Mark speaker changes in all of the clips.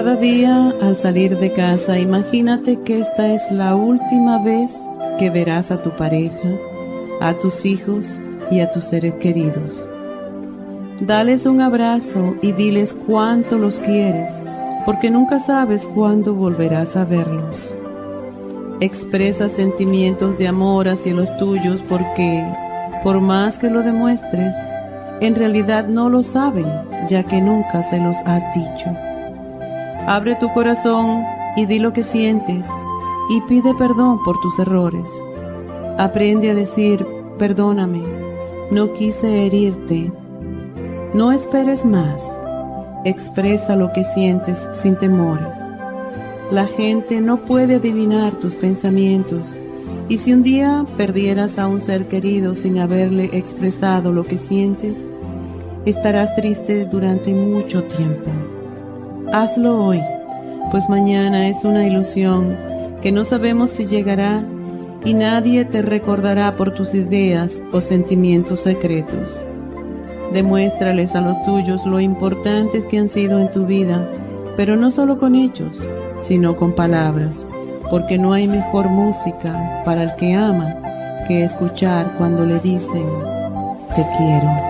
Speaker 1: Cada día al salir de casa, imagínate que esta es la última vez que verás a tu pareja, a tus hijos y a tus seres queridos. Dales un abrazo y diles cuánto los quieres, porque nunca sabes cuándo volverás a verlos. Expresa sentimientos de amor hacia los tuyos porque, por más que lo demuestres, en realidad no lo saben, ya que nunca se los has dicho. Abre tu corazón y di lo que sientes y pide perdón por tus errores. Aprende a decir, perdóname, no quise herirte. No esperes más. Expresa lo que sientes sin temores. La gente no puede adivinar tus pensamientos y si un día perdieras a un ser querido sin haberle expresado lo que sientes, estarás triste durante mucho tiempo. Hazlo hoy, pues mañana es una ilusión que no sabemos si llegará y nadie te recordará por tus ideas o sentimientos secretos. Demuéstrales a los tuyos lo importantes que han sido en tu vida, pero no solo con hechos, sino con palabras, porque no hay mejor música para el que ama que escuchar cuando le dicen, te quiero.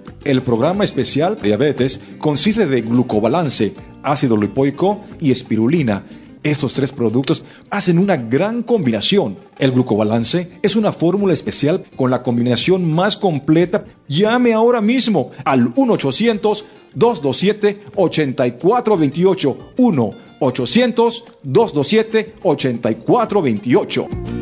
Speaker 2: el programa especial diabetes consiste de glucobalance, ácido lipoico y espirulina. Estos tres productos hacen una gran combinación. El glucobalance es una fórmula especial con la combinación más completa. Llame ahora mismo al 1-800-227-8428. 1-800-227-8428.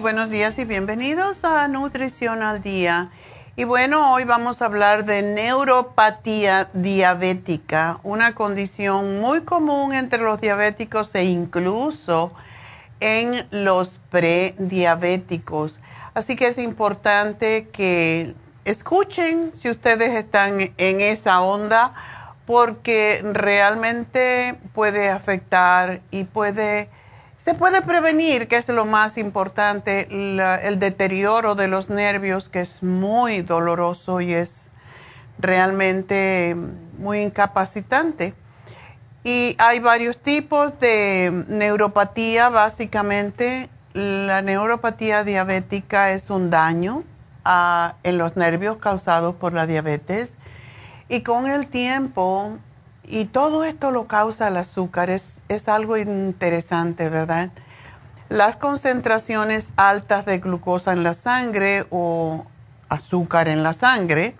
Speaker 3: Buenos días y bienvenidos a Nutrición al Día. Y bueno, hoy vamos a hablar de neuropatía diabética, una condición muy común entre los diabéticos e incluso en los prediabéticos. Así que es importante que escuchen si ustedes están en esa onda porque realmente puede afectar y puede se puede prevenir, que es lo más importante, el deterioro de los nervios, que es muy doloroso y es realmente muy incapacitante. Y hay varios tipos de neuropatía, básicamente. La neuropatía diabética es un daño ah, en los nervios causados por la diabetes. Y con el tiempo y todo esto lo causa el azúcar, es, algo interesante, ¿verdad? Las concentraciones altas de glucosa en la sangre o azúcar en la sangre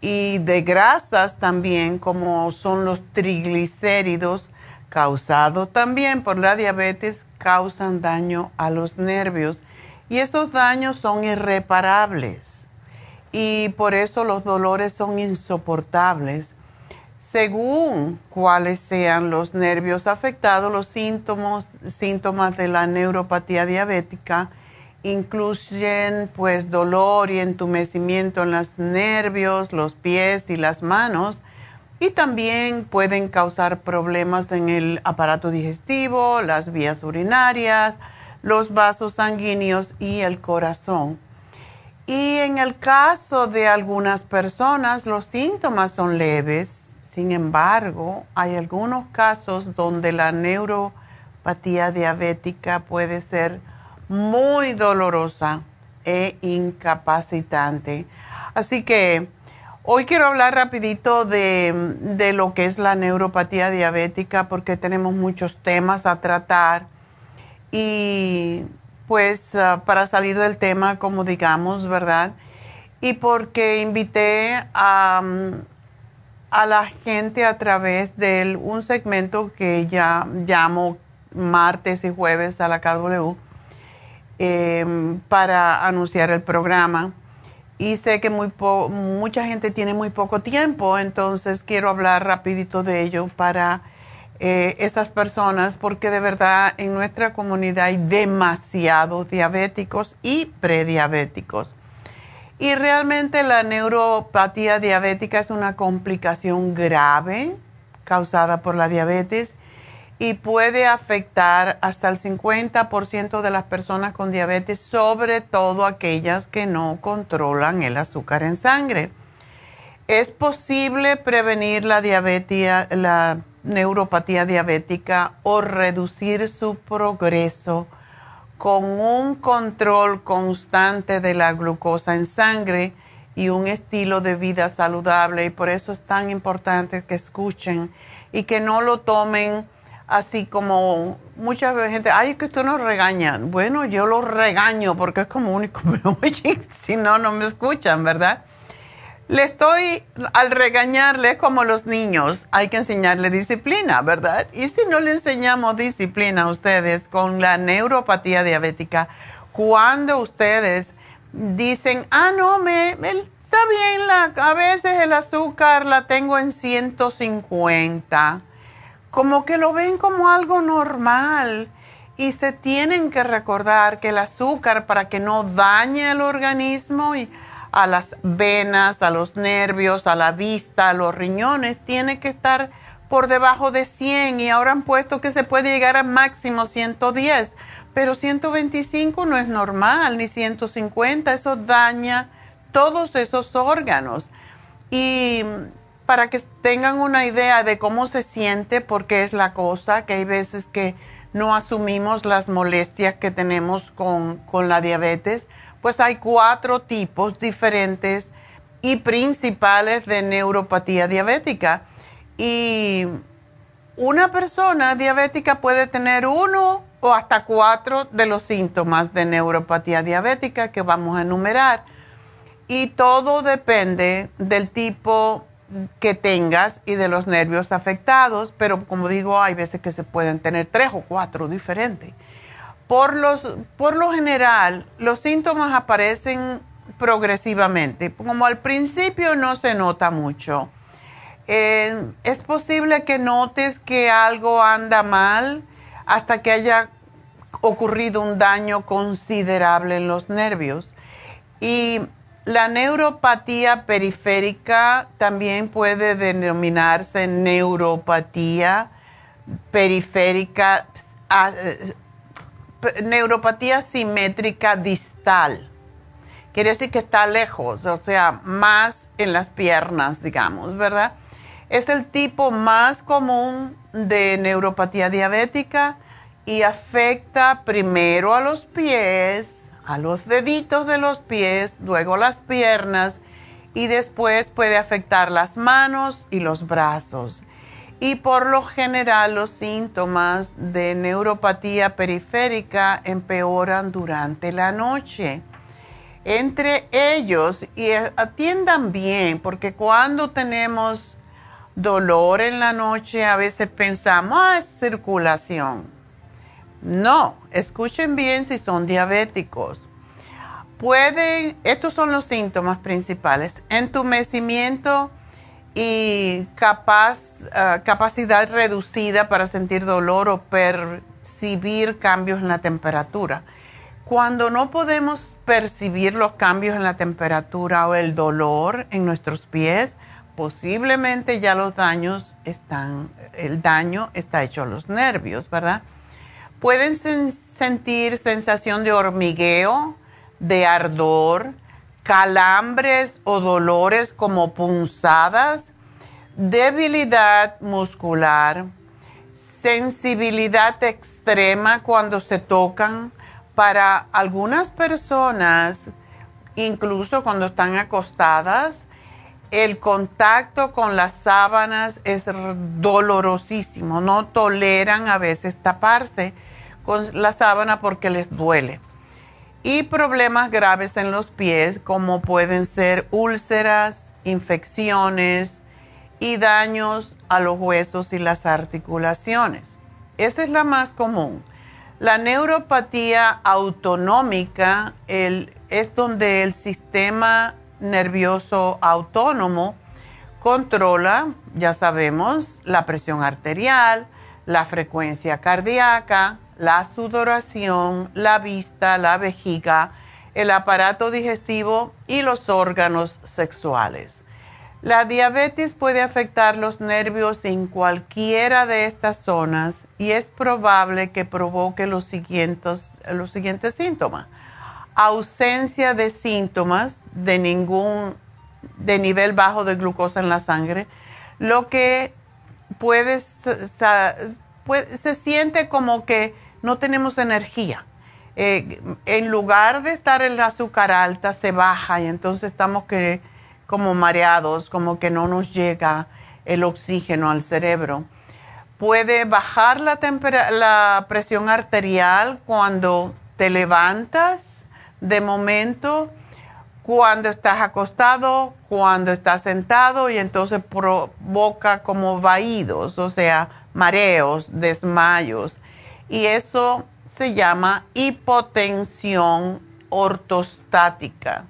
Speaker 3: y de grasas también, como son los triglicéridos, causados también por la diabetes, causan daño a los nervios. Y esos daños son irreparables. Y por eso los dolores son insoportables según cuáles sean los nervios afectados, los síntomas, de la neuropatía diabética incluyen pues dolor y entumecimiento en los nervios, los pies y las manos y también pueden causar problemas en el aparato digestivo, las vías urinarias, los vasos sanguíneos y el corazón. Y en el caso de algunas personas los síntomas son leves, sin embargo hay algunos casos donde la neuropatía diabética puede ser muy dolorosa e incapacitante. Así que hoy quiero hablar rapidito de, lo que es la neuropatía diabética porque tenemos muchos temas a tratar y pues ah, para salir del tema como digamos, ¿verdad? Y porque invité a, a la gente a través de un segmento que ya llamo martes y jueves a la KW Em, para anunciar el programa. Y sé que muy mucha gente tiene muy poco tiempo, entonces quiero hablar rapidito de ello para eh, esas personas, porque de verdad en nuestra comunidad hay demasiados diabéticos y prediabéticos. Y realmente la neuropatía diabética es una complicación grave causada por la diabetes y puede afectar hasta el 50% de las personas con diabetes, sobre todo aquellas que no controlan el azúcar en sangre. Es posible prevenir la diabetes, la neuropatía diabética o reducir su progreso con un control constante de la glucosa en sangre y un estilo de vida saludable. Y por eso es tan importante que escuchen y que no lo tomen así como mucha gente, ay, es que tú nos regañan. Bueno, yo lo regaño porque es como único, si no, no me escuchan, ¿verdad? Le estoy, al regañarle como los niños, hay que enseñarle disciplina, ¿verdad? Y si no le enseñamos disciplina a ustedes con la neuropatía diabética, cuando ustedes dicen, ah, no, me, está bien, la, a veces el azúcar la tengo en 150 como que lo ven como algo normal y se tienen que recordar que el azúcar para que no dañe el organismo y a las venas, a los nervios, a la vista, a los riñones, tiene que estar por debajo de 100 y ahora han puesto que se puede llegar a máximo 110, pero 125 no es normal, ni 150, eso daña todos esos órganos. Y para que tengan una idea de cómo se siente, porque es la cosa, que hay veces que no asumimos las molestias que tenemos con, con la diabetes, pues hay cuatro tipos diferentes y principales de neuropatía diabética. Y una persona diabética puede tener uno o hasta cuatro de los síntomas de neuropatía diabética que vamos a enumerar. Y todo depende del tipo que tengas y de los nervios afectados, pero como digo, hay veces que se pueden tener tres o cuatro diferentes. Por, los, por lo general, los síntomas aparecen progresivamente, como al principio no se nota mucho. Eh, es posible que notes que algo anda mal hasta que haya ocurrido un daño considerable en los nervios. Y la neuropatía periférica también puede denominarse neuropatía periférica, ah, neuropatía simétrica distal. Quiere decir que está lejos, o sea, más en las piernas, digamos, ¿verdad? Es el tipo más común de neuropatía diabética y afecta primero a los pies, a los deditos de los pies, luego las piernas y después puede afectar las manos y los brazos. Y por lo general los síntomas de neuropatía periférica empeoran durante la noche. Entre ellos, y atiendan bien, porque cuando tenemos dolor en la noche a veces pensamos, ah, es circulación no, escuchen bien si son diabéticos. Pueden, estos son los síntomas principales, entumecimiento y capaz, ah, capacidad reducida para sentir dolor o percibir cambios en la temperatura. Cuando no podemos percibir los cambios en la temperatura o el dolor en nuestros pies, posiblemente ya los daños están, el daño está hecho a los nervios, ¿verdad? Pueden sentir sensación de hormigueo, de ardor, calambres o dolores como punzadas, debilidad muscular, sensibilidad extrema cuando se tocan. Para algunas personas, incluso cuando están acostadas, el contacto con las sábanas es dolorosísimo. No toleran a veces taparse con la sábana porque les duele. Y problemas graves en los pies como pueden ser úlceras, infecciones y daños a los huesos y las articulaciones. Esa es la más común. La neuropatía autonómica es donde el sistema nervioso autónomo controla, ya sabemos, la presión arterial, la frecuencia cardíaca, la sudoración, la vista, la vejiga, el aparato digestivo y los órganos sexuales. La diabetes puede afectar los nervios en cualquiera de estas zonas y es probable que provoque los siguientes, los siguientes síntomas. Ausencia de síntomas de ningún de nivel bajo de glucosa en la sangre, lo que puede, se siente como que no tenemos energía. Eh, en lugar de estar el azúcar alta, se baja y entonces estamos que como mareados, como que no nos llega el oxígeno al cerebro. Puede bajar la, la presión arterial cuando te levantas de momento, cuando estás acostado, cuando estás sentado y entonces provoca como vaídos, o sea, mareos, desmayos. Y eso se llama hipotensión ortostática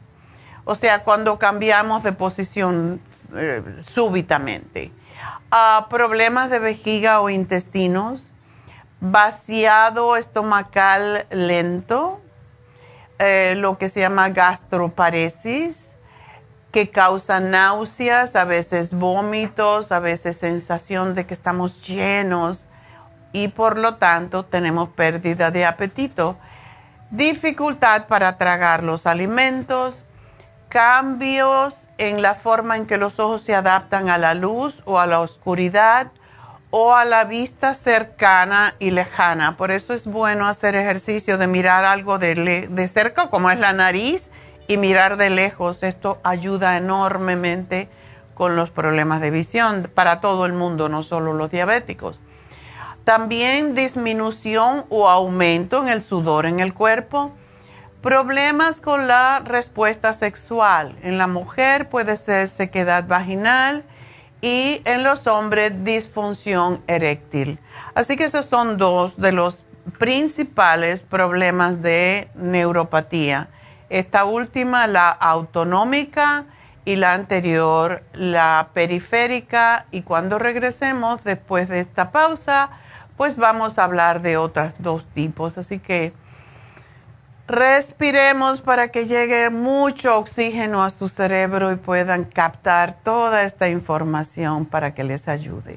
Speaker 3: o sea, cuando cambiamos de posición eh, súbitamente. Problemas de vejiga o intestinos, vaciado estomacal lento, eh, lo que se llama gastroparesis, que causa náuseas, a veces vómitos, a veces sensación de que estamos llenos y por lo tanto tenemos pérdida de apetito, dificultad para tragar los alimentos, cambios en la forma en que los ojos se adaptan a la luz o a la oscuridad o a la vista cercana y lejana. Por eso es bueno hacer ejercicio de mirar algo de, de cerca, como es la nariz, y mirar de lejos. Esto ayuda enormemente con los problemas de visión para todo el mundo, no solo los diabéticos. También disminución o aumento en el sudor en el cuerpo Problemas con la respuesta sexual. En la mujer puede ser sequedad vaginal y en los hombres disfunción eréctil. Así que esos son dos de los principales problemas de neuropatía. Esta última, la autonómica, y la anterior, la periférica. Y cuando regresemos después de esta pausa, pues vamos a hablar de otros dos tipos. Así que Respiremos para que llegue mucho oxígeno a su cerebro y puedan captar toda esta información para que les ayude.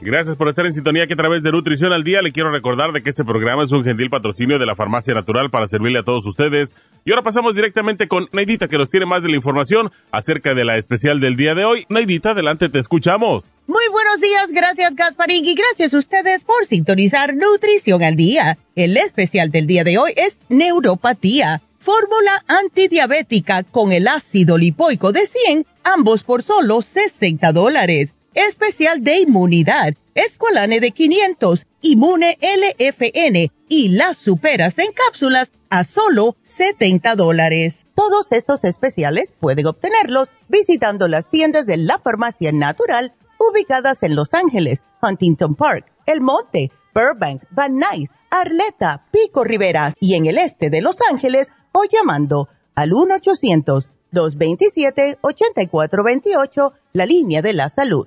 Speaker 4: Gracias por estar en sintonía que a través de Nutrición al Día le quiero recordar de que este programa es un gentil patrocinio de la Farmacia Natural para servirle a todos ustedes. Y ahora pasamos directamente con Neidita que nos tiene más de la información acerca de la especial del día de hoy. Neidita, adelante, te escuchamos.
Speaker 5: Muy buenos días, gracias Gasparín y gracias a ustedes por sintonizar Nutrición al Día. El especial del día de hoy es Neuropatía, fórmula antidiabética con el ácido lipoico de 100, ambos por solo 60 dólares especial de inmunidad, Escolane de 500, Inmune LFN y las superas en cápsulas a solo 70 dólares. Todos estos especiales pueden obtenerlos visitando las tiendas de la farmacia natural ubicadas en Los Ángeles, Huntington Park, El Monte, Burbank, Van Nuys, Arleta, Pico Rivera y en el este de Los Ángeles o llamando al 1-800-227-8428, la línea de la salud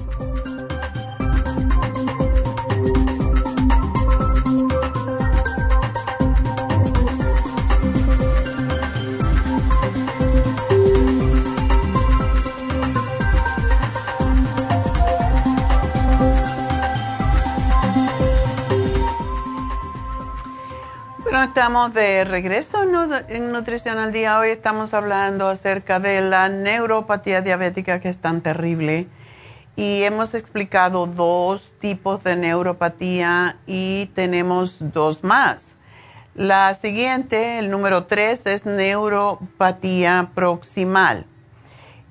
Speaker 3: Bueno, estamos de regreso en Nutrición al Día. Hoy estamos hablando acerca de la neuropatía diabética que es tan terrible. Y hemos explicado dos tipos de neuropatía y tenemos dos más. La siguiente, el número tres, es neuropatía proximal.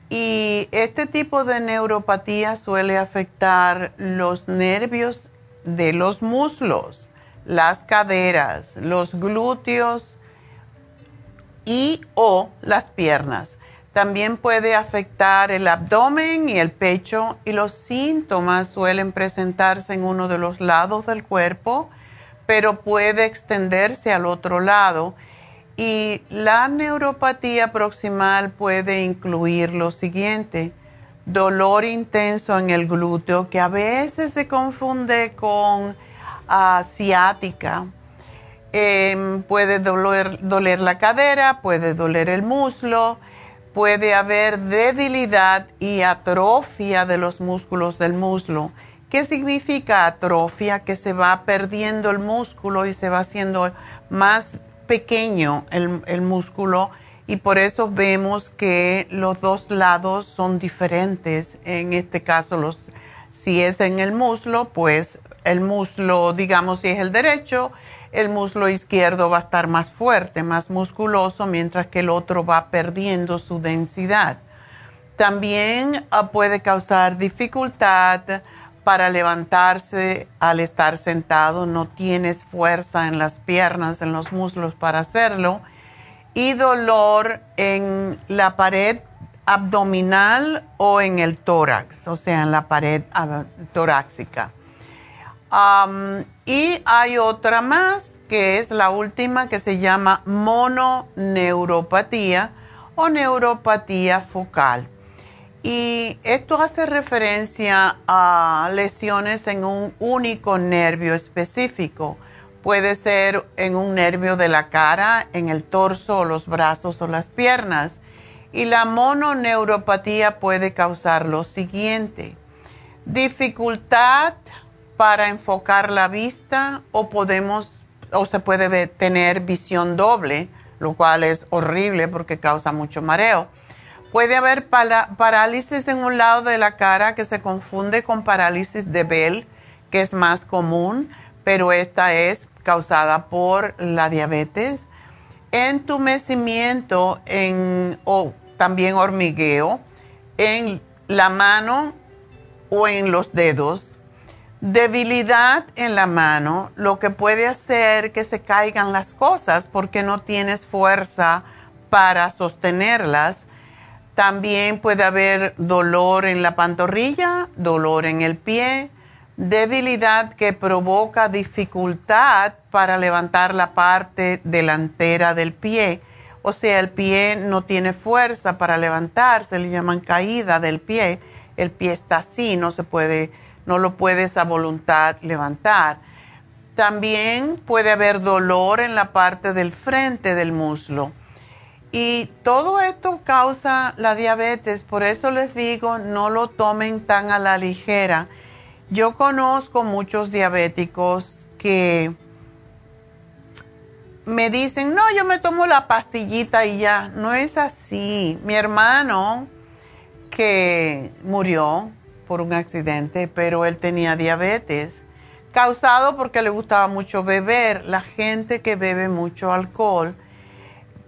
Speaker 3: Y este tipo de neuropatía suele afectar los nervios de los muslos las caderas, los glúteos y o las piernas. También puede afectar el abdomen y el pecho y los síntomas suelen presentarse en uno de los lados del cuerpo, pero puede extenderse al otro lado. Y la neuropatía proximal puede incluir lo siguiente, dolor intenso en el glúteo que a veces se confunde con ciática. Em, puede doler, doler la cadera, puede doler el muslo, puede haber debilidad y atrofia de los músculos del muslo. ¿Qué significa atrofia? Que se va perdiendo el músculo y se va haciendo más pequeño el, el músculo y por eso vemos que los dos lados son diferentes. En este caso, los, si es en el muslo, pues el muslo, digamos, si es el derecho, el muslo izquierdo va a estar más fuerte, más musculoso, mientras que el otro va perdiendo su densidad. También ah, puede causar dificultad para levantarse al estar sentado, no tienes fuerza en las piernas, en los muslos para hacerlo, y dolor en la pared abdominal o en el tórax, o sea, en la pared ah, y hay otra más, que es la última, que se llama mononeuropatía o neuropatía focal. Y esto hace referencia a lesiones en un único nervio específico. Puede ser en un nervio de la cara, en el torso o los brazos o las piernas. Y la mononeuropatía puede causar lo siguiente. Dificultad para enfocar la vista o podemos o se puede tener visión doble, lo cual es horrible porque causa mucho mareo. Puede haber parálisis en un lado de la cara que se confunde con parálisis de Bell, que es más común, pero esta es causada por la diabetes. Entumecimiento en, o también hormigueo en la mano o en los dedos. Debilidad en la mano, lo que puede hacer que se caigan las cosas porque no tienes fuerza para sostenerlas. También puede haber dolor en la pantorrilla, dolor en el pie, debilidad que provoca dificultad para levantar la parte delantera del pie. O sea, el pie no tiene fuerza para levantarse, le llaman caída del pie. El pie está así, no se puede, no lo puedes a voluntad levantar. También puede haber dolor en la parte del frente del muslo. Y todo esto causa la diabetes, por eso les digo, no lo tomen tan a la ligera yo conozco muchos diabéticos que me dicen, no, yo me tomo la pastillita y ya. No es así. Mi hermano, que murió por un accidente, pero él tenía diabetes, causado porque le gustaba mucho beber. La gente que bebe mucho alcohol,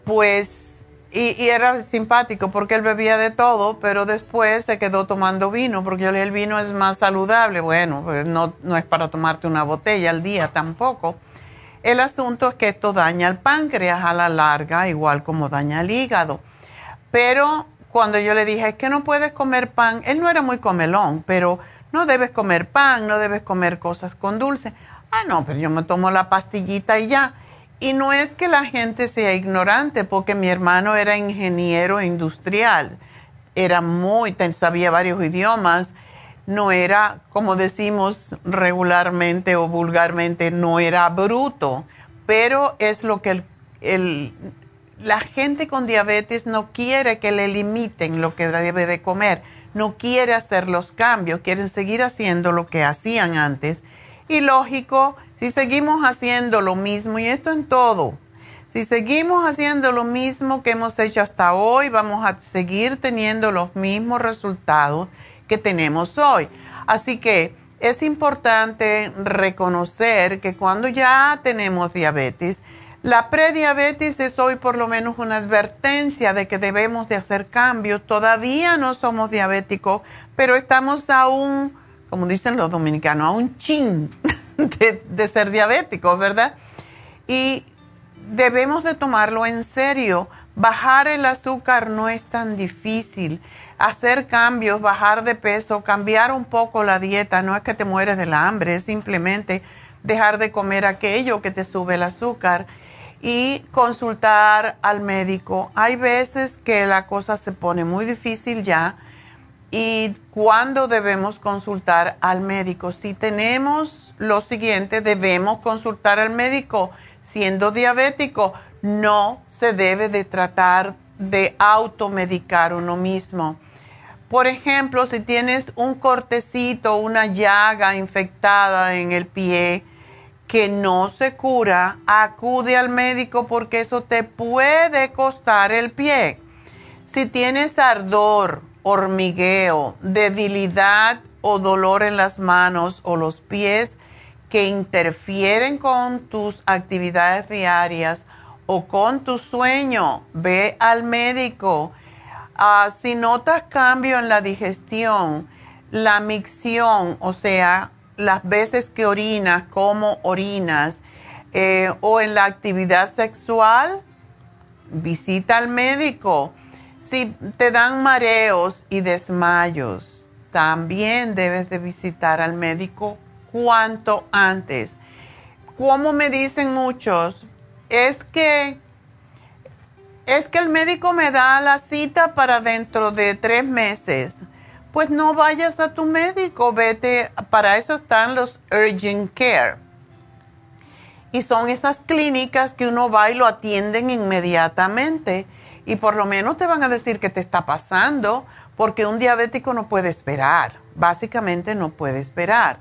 Speaker 3: pues y, era simpático porque él bebía de todo, pero después se quedó tomando vino, porque el vino es más saludable. Bueno, pues no, no es para tomarte una botella al día tampoco. El asunto es que esto daña el páncreas a la larga, igual como daña el hígado. Pero cuando yo le dije, es que no puedes comer pan, él no era muy comelón, pero no debes comer pan, no debes comer cosas con dulce. Ah, no, pero yo me tomo la pastillita y ya. Y no es que la gente sea ignorante, porque mi hermano era ingeniero industrial, era muy, sabía varios idiomas, no era, como decimos regularmente o vulgarmente, no era bruto, pero es lo que el, la gente con diabetes no quiere que le limiten lo que debe de comer, no quiere hacer los cambios, quieren seguir haciendo lo que hacían antes. Y lógico, si seguimos haciendo lo mismo, y esto en todo, si seguimos haciendo lo mismo que hemos hecho hasta hoy, vamos a seguir teniendo los mismos resultados que tenemos hoy. Así que es importante reconocer que cuando ya tenemos diabetes, la prediabetes es hoy por lo menos una advertencia de que debemos de hacer cambios. Todavía no somos diabéticos, pero estamos aún, como dicen los dominicanos, a un chin de, ser diabéticos, ¿verdad? Y debemos de tomarlo en serio. Bajar el azúcar no es tan difícil. Hacer cambios, bajar de peso, cambiar un poco la dieta, no es que te mueres de la hambre, es simplemente dejar de comer aquello que te sube el azúcar y consultar al médico. Hay veces que la cosa se pone muy difícil ya y cuando debemos consultar al médico. Si tenemos lo siguiente, debemos consultar al médico. Siendo diabético, no se debe de tratar de automedicar uno mismo. Por ejemplo, si tienes un cortecito, una llaga infectada en el pie que no se cura, acude al médico porque eso te puede costar el pie. Si tienes ardor, hormigueo, debilidad o dolor en las manos o los pies, que interfieren con tus actividades diarias o con tu sueño, ve al médico. Ah, si notas cambio en la digestión, la micción, o sea, las veces que orinas, cómo orinas, eh, o en la actividad sexual, visita al médico. Si te dan mareos y desmayos, también debes de visitar al médico cuanto antes. Como me dicen muchos, es que es que el médico me da la cita para dentro de tres meses. Pues no vayas a tu médico, vete, para eso están los urgent care. Y son esas clínicas que uno va y lo atienden inmediatamente. Y por lo menos te van a decir qué te está pasando, porque un diabético no puede esperar, básicamente no puede esperar.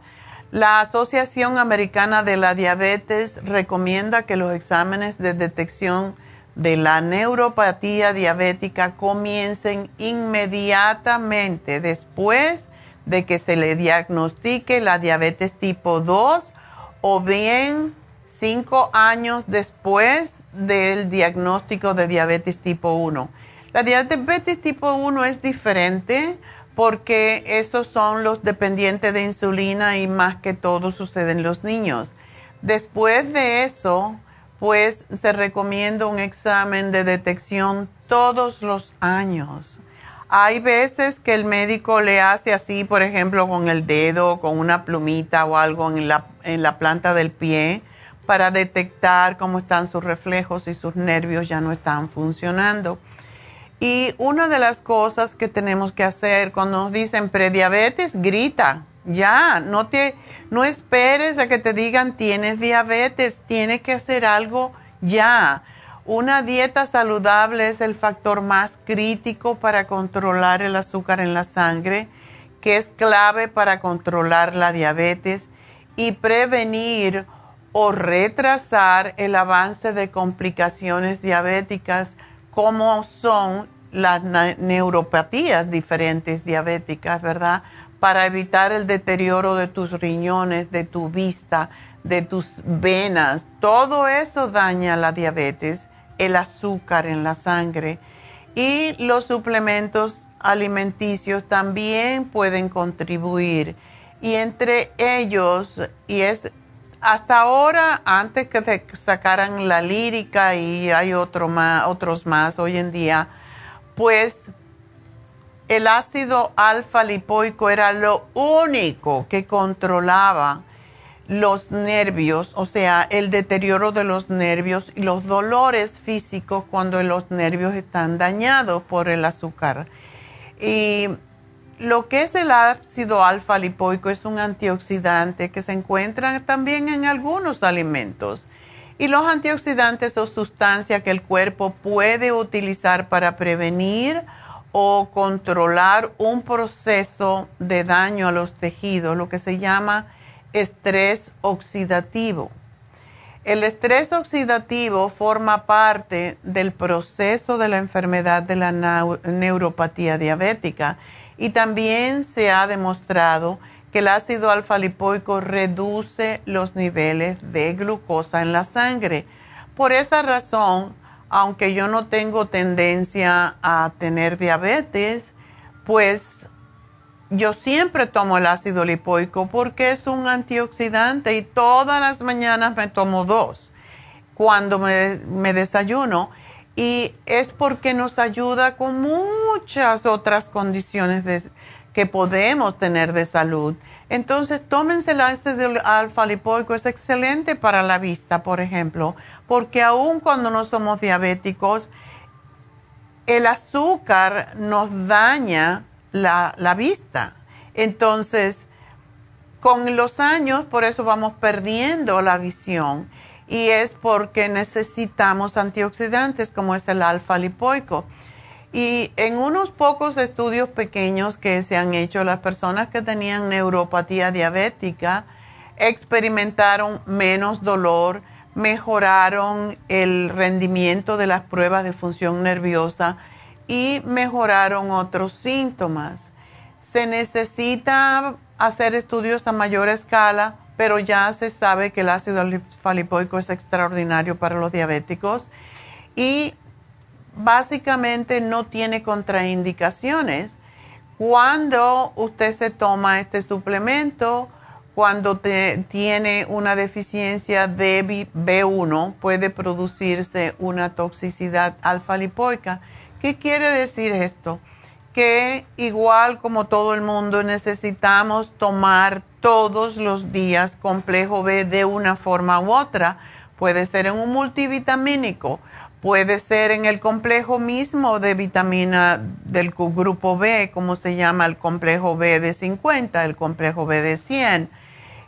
Speaker 3: La Asociación Americana de la Diabetes recomienda que los exámenes de detección de la neuropatía diabética comiencen inmediatamente después de que se le diagnostique la diabetes tipo 2 o bien cinco años después del diagnóstico de diabetes tipo 1. La diabetes tipo 1 es diferente porque esos son los dependientes de insulina y más que todo sucede en los niños. Después de eso, pues se recomienda un examen de detección todos los años. Hay veces que el médico le hace así, por ejemplo, con el dedo, con una plumita o algo en la, en la planta del pie para detectar cómo están sus reflejos y sus nervios ya no están funcionando. Y una de las cosas que tenemos que hacer cuando nos dicen prediabetes, grita, ya, no, te, no esperes a que te digan tienes diabetes, tienes que hacer algo ya. Una dieta saludable es el factor más crítico para controlar el azúcar en la sangre, que es clave para controlar la diabetes y prevenir o retrasar el avance de complicaciones diabéticas como son las neuropatías diferentes diabéticas, ¿verdad? Para evitar el deterioro de tus riñones, de tu vista, de tus venas. Todo eso daña la diabetes, el azúcar en la sangre. Y los suplementos alimenticios también pueden contribuir. Y entre ellos, y es hasta ahora, antes que sacaran la lírica y hay otro más, otros más hoy en día, pues el ácido alfa lipoico era lo único que controlaba los nervios, o sea, el deterioro de los nervios y los dolores físicos cuando los nervios están dañados por el azúcar. Y lo que es el ácido alfa lipoico es un antioxidante que se encuentra también en algunos alimentos. Y los antioxidantes son sustancias que el cuerpo puede utilizar para prevenir o controlar un proceso de daño a los tejidos, lo que se llama estrés oxidativo. El estrés oxidativo forma parte del proceso de la enfermedad de la neuropatía diabética y también se ha demostrado que el ácido alfa lipoico reduce los niveles de glucosa en la sangre. Por esa razón, aunque yo no tengo tendencia a tener diabetes, pues yo siempre tomo el ácido lipoico porque es un antioxidante y todas las mañanas me tomo dos cuando me, desayuno y es porque nos ayuda con muchas otras condiciones que podemos tener de salud. Entonces, tómense el ácido alfa lipoico, es excelente para la vista, por ejemplo, porque aun cuando no somos diabéticos, el azúcar nos daña la, la vista. Entonces, con los años, por eso vamos perdiendo la visión y es porque necesitamos antioxidantes como es el alfa lipoico. Y en unos pocos estudios pequeños que se han hecho, las personas que tenían neuropatía diabética experimentaron menos dolor, mejoraron el rendimiento de las pruebas de función nerviosa y mejoraron otros síntomas. Se necesita hacer estudios a mayor escala, pero ya se sabe que el ácido lipoico es extraordinario para los diabéticos y básicamente no tiene contraindicaciones. Cuando usted se toma este suplemento, cuando tiene una deficiencia de B1, puede producirse una toxicidad alfa lipoica. ¿Qué quiere decir esto? Que igual como todo el mundo necesitamos tomar todos los días complejo B de una forma u otra. Puede ser en un multivitamínico Puede ser en el complejo mismo de vitamina del grupo B, como se llama el complejo B de 50, el complejo B de 100.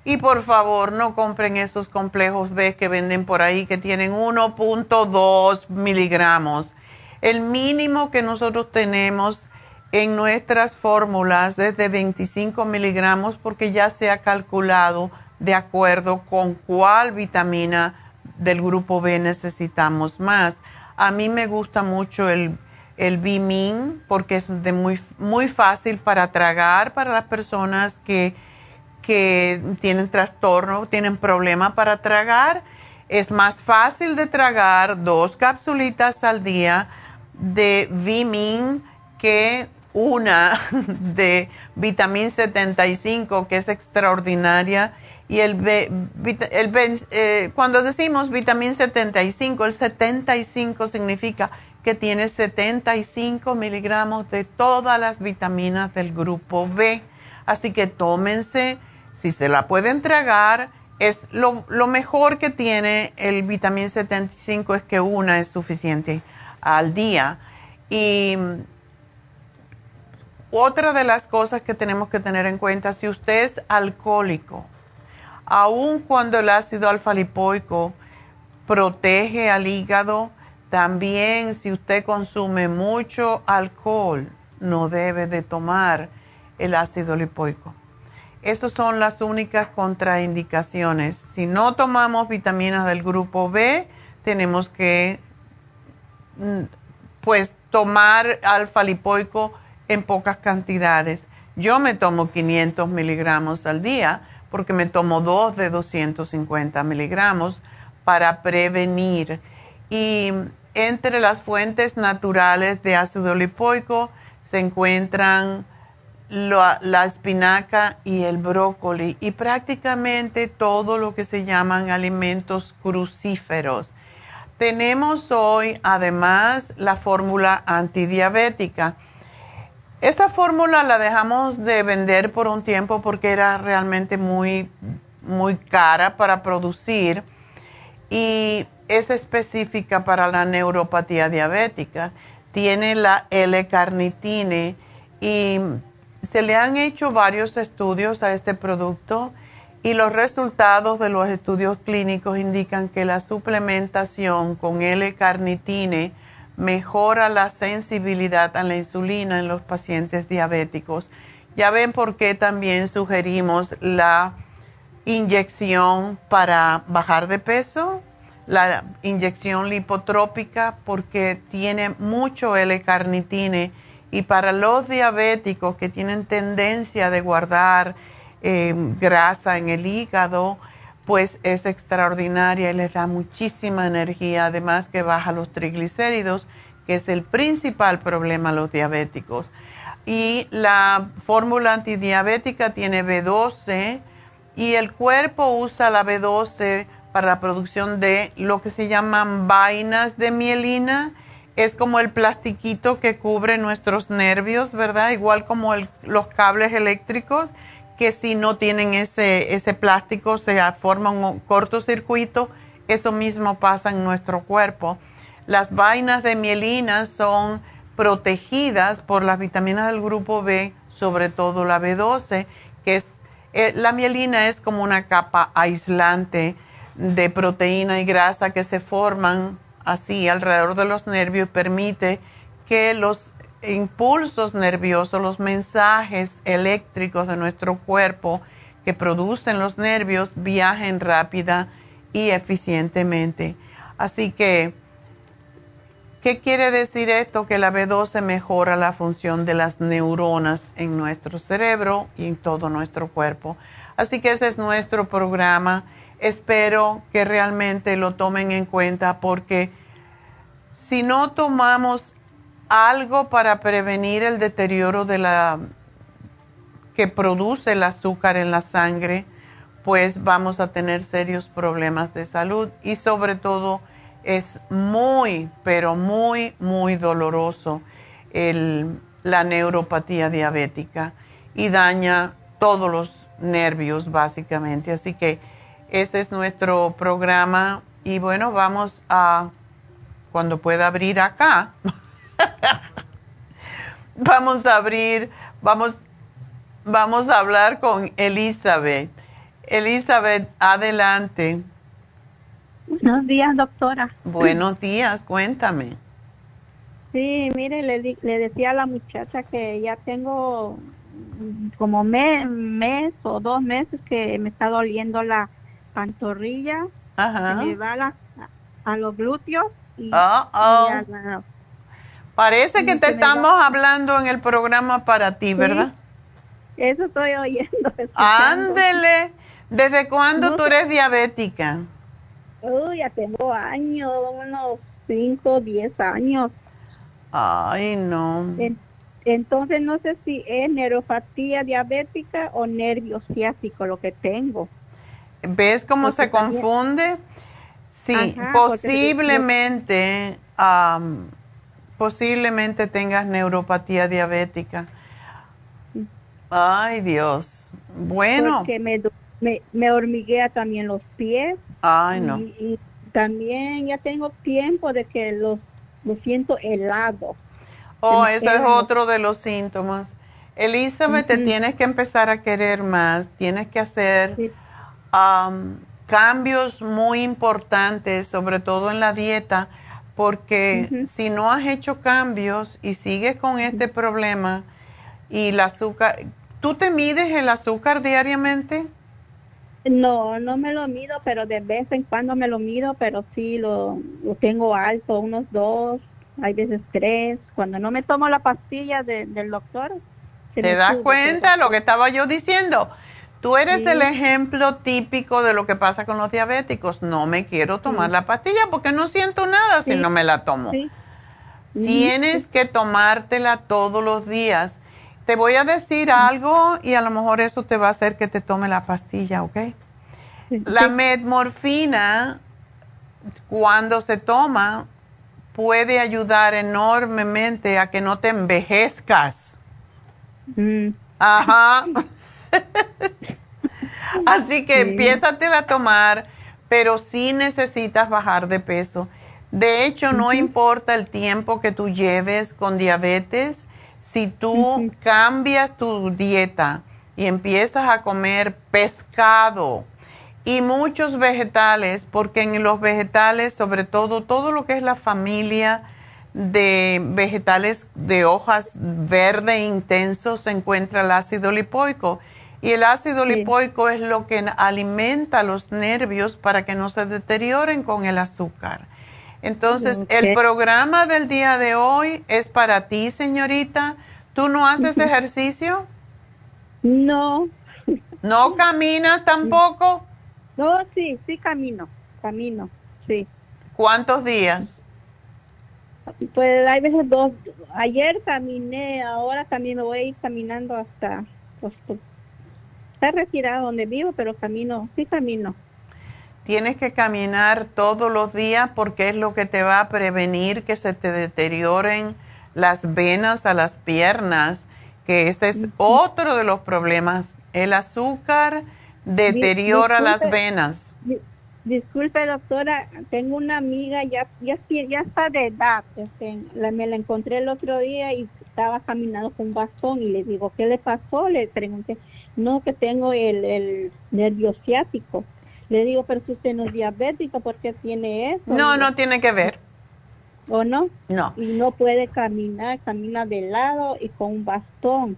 Speaker 3: Y por favor, no compren esos complejos B que venden por ahí que tienen 1.2 miligramos. El mínimo que nosotros tenemos en nuestras fórmulas es de 25 miligramos porque ya se ha calculado de acuerdo con cuál vitamina del grupo B necesitamos más. A mí me gusta mucho el, el Bimin porque es de muy, muy fácil para tragar para las personas que, que tienen trastorno, tienen problema para tragar. Es más fácil de tragar dos capsulitas al día de Bimin que una de vitamina 75 que es extraordinaria y el eh, cuando decimos vitamina 75, el 75 significa que tiene 75 miligramos de todas las vitaminas del grupo B. Así que tómense, si se la pueden tragar, es lo, mejor que tiene el vitamina 75 es que una es suficiente al día. Y otra de las cosas que tenemos que tener en cuenta, si usted es alcohólico, aun cuando el ácido alfa-lipoico protege al hígado, también si usted consume mucho alcohol, no debe de tomar el ácido lipoico. Esas son las únicas contraindicaciones. Si no tomamos vitaminas del grupo B, tenemos que mm, pues tomar alfa lipoico en pocas cantidades. Yo me tomo 500 miligramos al día porque me tomo dos de 250 miligramos para prevenir. Y entre las fuentes naturales de ácido lipoico se encuentran la, espinaca y el brócoli y prácticamente todo lo que se llaman alimentos crucíferos. Tenemos hoy además la fórmula antidiabética esa fórmula la dejamos de vender por un tiempo porque era realmente muy, muy cara para producir y es específica para la neuropatía diabética. Tiene la L-carnitine y se le han hecho varios estudios a este producto y los resultados de los estudios clínicos indican que la suplementación con L-carnitine mejora la sensibilidad a la insulina en los pacientes diabéticos. Ya ven por qué también sugerimos la inyección para bajar de peso, la inyección lipotrópica porque tiene mucho L-carnitine y para los diabéticos que tienen tendencia de guardar eh, grasa en el hígado, pues es extraordinaria y les da muchísima energía, además que baja los triglicéridos, que es el principal problema a los diabéticos. Y la fórmula antidiabética tiene B12 y el cuerpo usa la B12 para la producción de lo que se llaman vainas de mielina. Es como el plastiquito que cubre nuestros nervios, ¿verdad? Igual como los cables eléctricos que si no tienen ese, ese plástico se forma un cortocircuito. Eso mismo pasa en nuestro cuerpo. Las vainas de mielina son protegidas por las vitaminas del grupo B, sobre todo la B12, que es eh, la mielina es como una capa aislante de proteína y grasa que se forman así alrededor de los nervios, permite que los impulsos nerviosos, los mensajes eléctricos de nuestro cuerpo que producen los nervios viajen rápida y eficientemente. Así que, ¿qué quiere decir esto? Que la B12 mejora la función de las neuronas en nuestro cerebro y en todo nuestro cuerpo. Así que ese es nuestro programa. Espero que realmente lo tomen en cuenta porque si no tomamos algo para prevenir el deterioro de la que produce el azúcar en la sangre, pues vamos a tener serios problemas de salud y sobre todo es muy, pero muy, muy doloroso la neuropatía diabética y daña todos los nervios básicamente. Así que ese es nuestro programa y bueno, vamos a, cuando pueda abrir acá, vamos a abrir, vamos, vamos a hablar con Elizabeth. Elizabeth, adelante.
Speaker 6: Buenos días, doctora.
Speaker 3: Buenos días, cuéntame.
Speaker 6: Sí, mire, le, le decía a la muchacha que ya tengo como mes, mes o dos meses que me está doliendo la pantorrilla, Ajá. me va a, los glúteos y,
Speaker 3: Parece que te estamos hablando en el programa para ti, ¿verdad?
Speaker 6: eso estoy oyendo.
Speaker 3: Ándele. ¿Desde cuándo tú eres diabética?
Speaker 6: Uy, ya tengo años, unos 5, 10 años.
Speaker 3: Ay, no.
Speaker 6: entonces no sé si es neuropatía diabética o nervio ciático lo que tengo.
Speaker 3: ¿Ves cómo se confunde? Sí, posiblemente, posiblemente tengas neuropatía diabética. Ay, Dios. Bueno.
Speaker 6: Porque me, me, hormiguea también los pies.
Speaker 3: Ay, no.
Speaker 6: Y, también ya tengo tiempo de que los lo siento helado.
Speaker 3: Oh, eso es otro de los síntomas. Elizabeth, te tienes que empezar a querer más, tienes que hacer cambios muy importantes, sobre todo en la dieta, porque si no has hecho cambios y sigues con este problema y el azúcar, ¿tú te mides el azúcar diariamente?
Speaker 6: No, no me lo mido, pero de vez en cuando me lo mido, pero sí lo, lo tengo alto, unos dos, hay veces tres. Cuando no me tomo la pastilla del doctor.
Speaker 3: ¿Te das cuenta lo que estaba yo diciendo? Tú eres el ejemplo típico de lo que pasa con los diabéticos. No me quiero tomar la pastilla porque no siento nada si no me la tomo. Tienes que tomártela todos los días. Te voy a decir algo y a lo mejor eso te va a hacer que te tome la pastilla, ¿ok? La metmorfina, cuando se toma, puede ayudar enormemente a que no te envejezcas. Mm. Ajá. Así que sí. a tomar, pero sí necesitas bajar de peso. De hecho, no importa el tiempo que tú lleves con diabetes, si tú cambias tu dieta y empiezas a comer pescado y muchos vegetales, porque en los vegetales, sobre todo todo lo que es la familia de vegetales de hojas verde intenso, se encuentra el ácido lipoico. Y el ácido lipoico es lo que alimenta los nervios para que no se deterioren con el azúcar. Entonces, el programa del día de hoy es para ti, señorita. ¿Tú no haces ejercicio?
Speaker 6: No.
Speaker 3: ¿No caminas tampoco?
Speaker 6: No, sí, sí camino, camino, sí.
Speaker 3: ¿Cuántos días?
Speaker 6: Pues hay veces dos. Ayer caminé, ahora también me voy a ir caminando hasta... está retirado donde vivo, pero camino, sí camino.
Speaker 3: Tienes que caminar todos los días porque es lo que te va a prevenir que se te deterioren las venas a las piernas, que ese es otro de los problemas. El azúcar deteriora las venas.
Speaker 6: Disculpe, doctora, tengo una amiga, ya, ya, ya está de edad, este, me la encontré el otro día y estaba caminando con un bastón y le digo, ¿qué le pasó? Le pregunté, no, que tengo el, el nervio ciático. Le digo, pero si usted no es diabético, ¿por qué tiene eso?
Speaker 3: No, no tiene que ver.
Speaker 6: ¿O no?
Speaker 3: No.
Speaker 6: Y no puede caminar, camina de lado y con un bastón.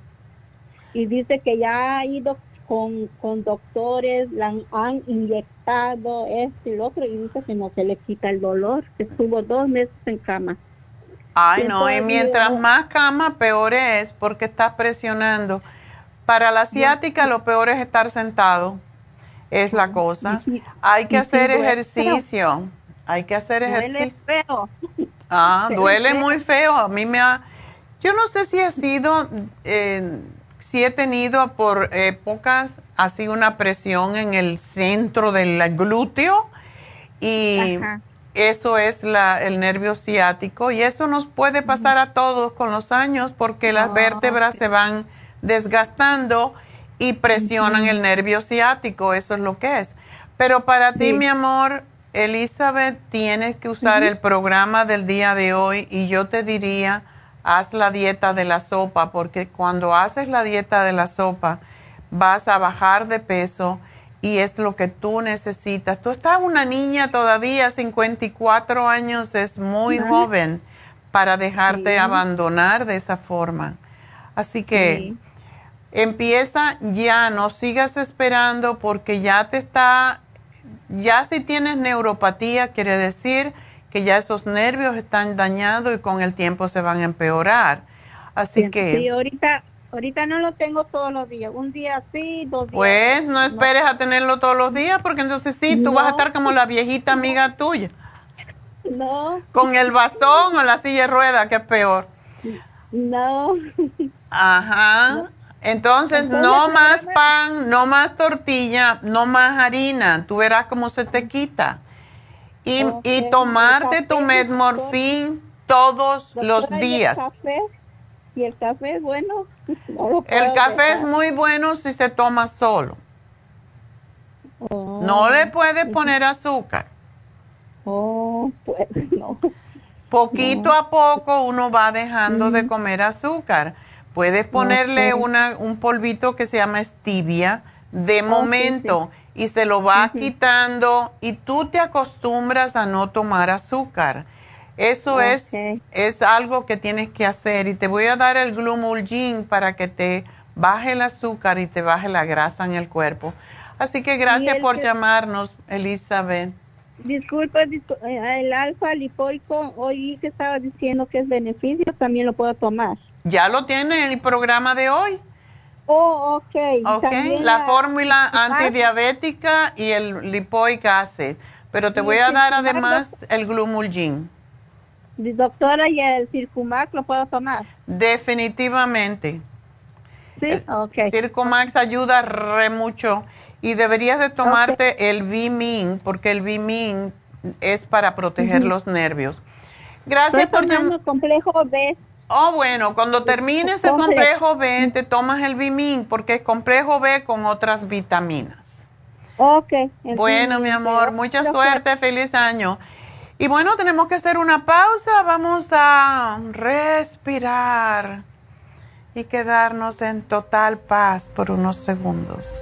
Speaker 6: Y dice que ya ha ido con, con doctores, la han, inyectado esto y lo otro, y dice que no se le quita el dolor, que estuvo dos meses en cama.
Speaker 3: Ay, no, y mientras más cama, peor es, porque estás presionando. Para la ciática, lo peor es estar sentado, es la cosa. Hay que hacer ejercicio, hay que hacer ejercicio.
Speaker 6: Duele feo.
Speaker 3: Ah, duele muy feo. A mí me ha, yo no sé si ha sido... Eh, sí he tenido por épocas así una presión en el centro del glúteo y eso es la, el nervio ciático y eso nos puede pasar a todos con los años porque las vértebras se van desgastando y presionan el nervio ciático, eso es lo que es. Pero para ti, mi amor, Elizabeth, tienes que usar el programa del día de hoy y yo te diría haz la dieta de la sopa, porque cuando haces la dieta de la sopa vas a bajar de peso y es lo que tú necesitas. Tú estás una niña todavía, 54 años, es muy joven, para dejarte abandonar de esa forma. Así que empieza ya, no sigas esperando porque ya te está, ya si tienes neuropatía quiere decir que ya esos nervios están dañados y con el tiempo se van a empeorar. Así que...
Speaker 6: Sí, ahorita, ahorita no lo tengo todos los días, un día sí, dos días.
Speaker 3: Pues no esperes a tenerlo todos los días porque entonces sí, tú vas a estar como la viejita amiga tuya.
Speaker 6: No.
Speaker 3: Con el bastón o la silla de rueda, que es peor.
Speaker 6: No.
Speaker 3: Ajá. Entonces, no más pan, no más tortilla, no más harina. Tú verás cómo se te quita. Y, y tomarte tu metmorfín todos los días.
Speaker 6: ¿Y el café? ¿Y el café es bueno?
Speaker 3: el café es muy bueno si se toma solo. No le puedes poner azúcar.
Speaker 6: Oh, pues no.
Speaker 3: Poquito a poco uno va dejando de comer azúcar. Puedes ponerle una, un polvito que se llama stevia de momento y se lo va quitando y tú te acostumbras a no tomar azúcar. Eso es, es algo que tienes que hacer y te voy a dar el Glumulgin para que te baje el azúcar y te baje la grasa en el cuerpo. Así que gracias por llamarnos, Elizabeth.
Speaker 6: Disculpa, eh, el alfa lipoico, oí que estaba diciendo que es beneficio, también lo puedo tomar.
Speaker 3: Ya lo tiene en el programa de hoy.
Speaker 6: Oh, ok.
Speaker 3: Ok, la, fórmula antidiabética y el lipoic acid. Pero te voy a dar además el glumulgin.
Speaker 6: Doctora, ¿y el Circumax lo puedo tomar?
Speaker 3: Definitivamente.
Speaker 6: Sí, ok.
Speaker 3: Circumax ayuda re mucho y deberías de tomarte el Vimin, porque el Vimin es para proteger los nervios. Gracias por
Speaker 6: llamar. complejo B.
Speaker 3: Oh, bueno, cuando termines el complejo B, te tomas el Vimin, porque es complejo B con otras vitaminas.
Speaker 6: Ok.
Speaker 3: Bueno, mi amor, mucha suerte, feliz año. Y bueno, tenemos que hacer una pausa, vamos a respirar y quedarnos en total paz por unos segundos.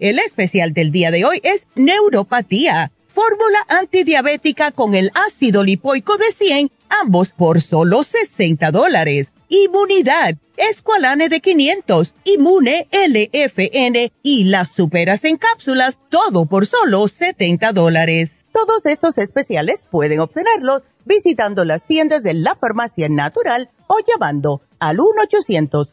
Speaker 5: El especial del día de hoy es neuropatía, fórmula antidiabética con el ácido lipoico de 100, ambos por solo 60 dólares. Inmunidad, Esqualane de 500, Inmune LFN y las superas en cápsulas, todo por solo 70 dólares. Todos estos especiales pueden obtenerlos visitando las tiendas de la farmacia natural o llamando al 1 800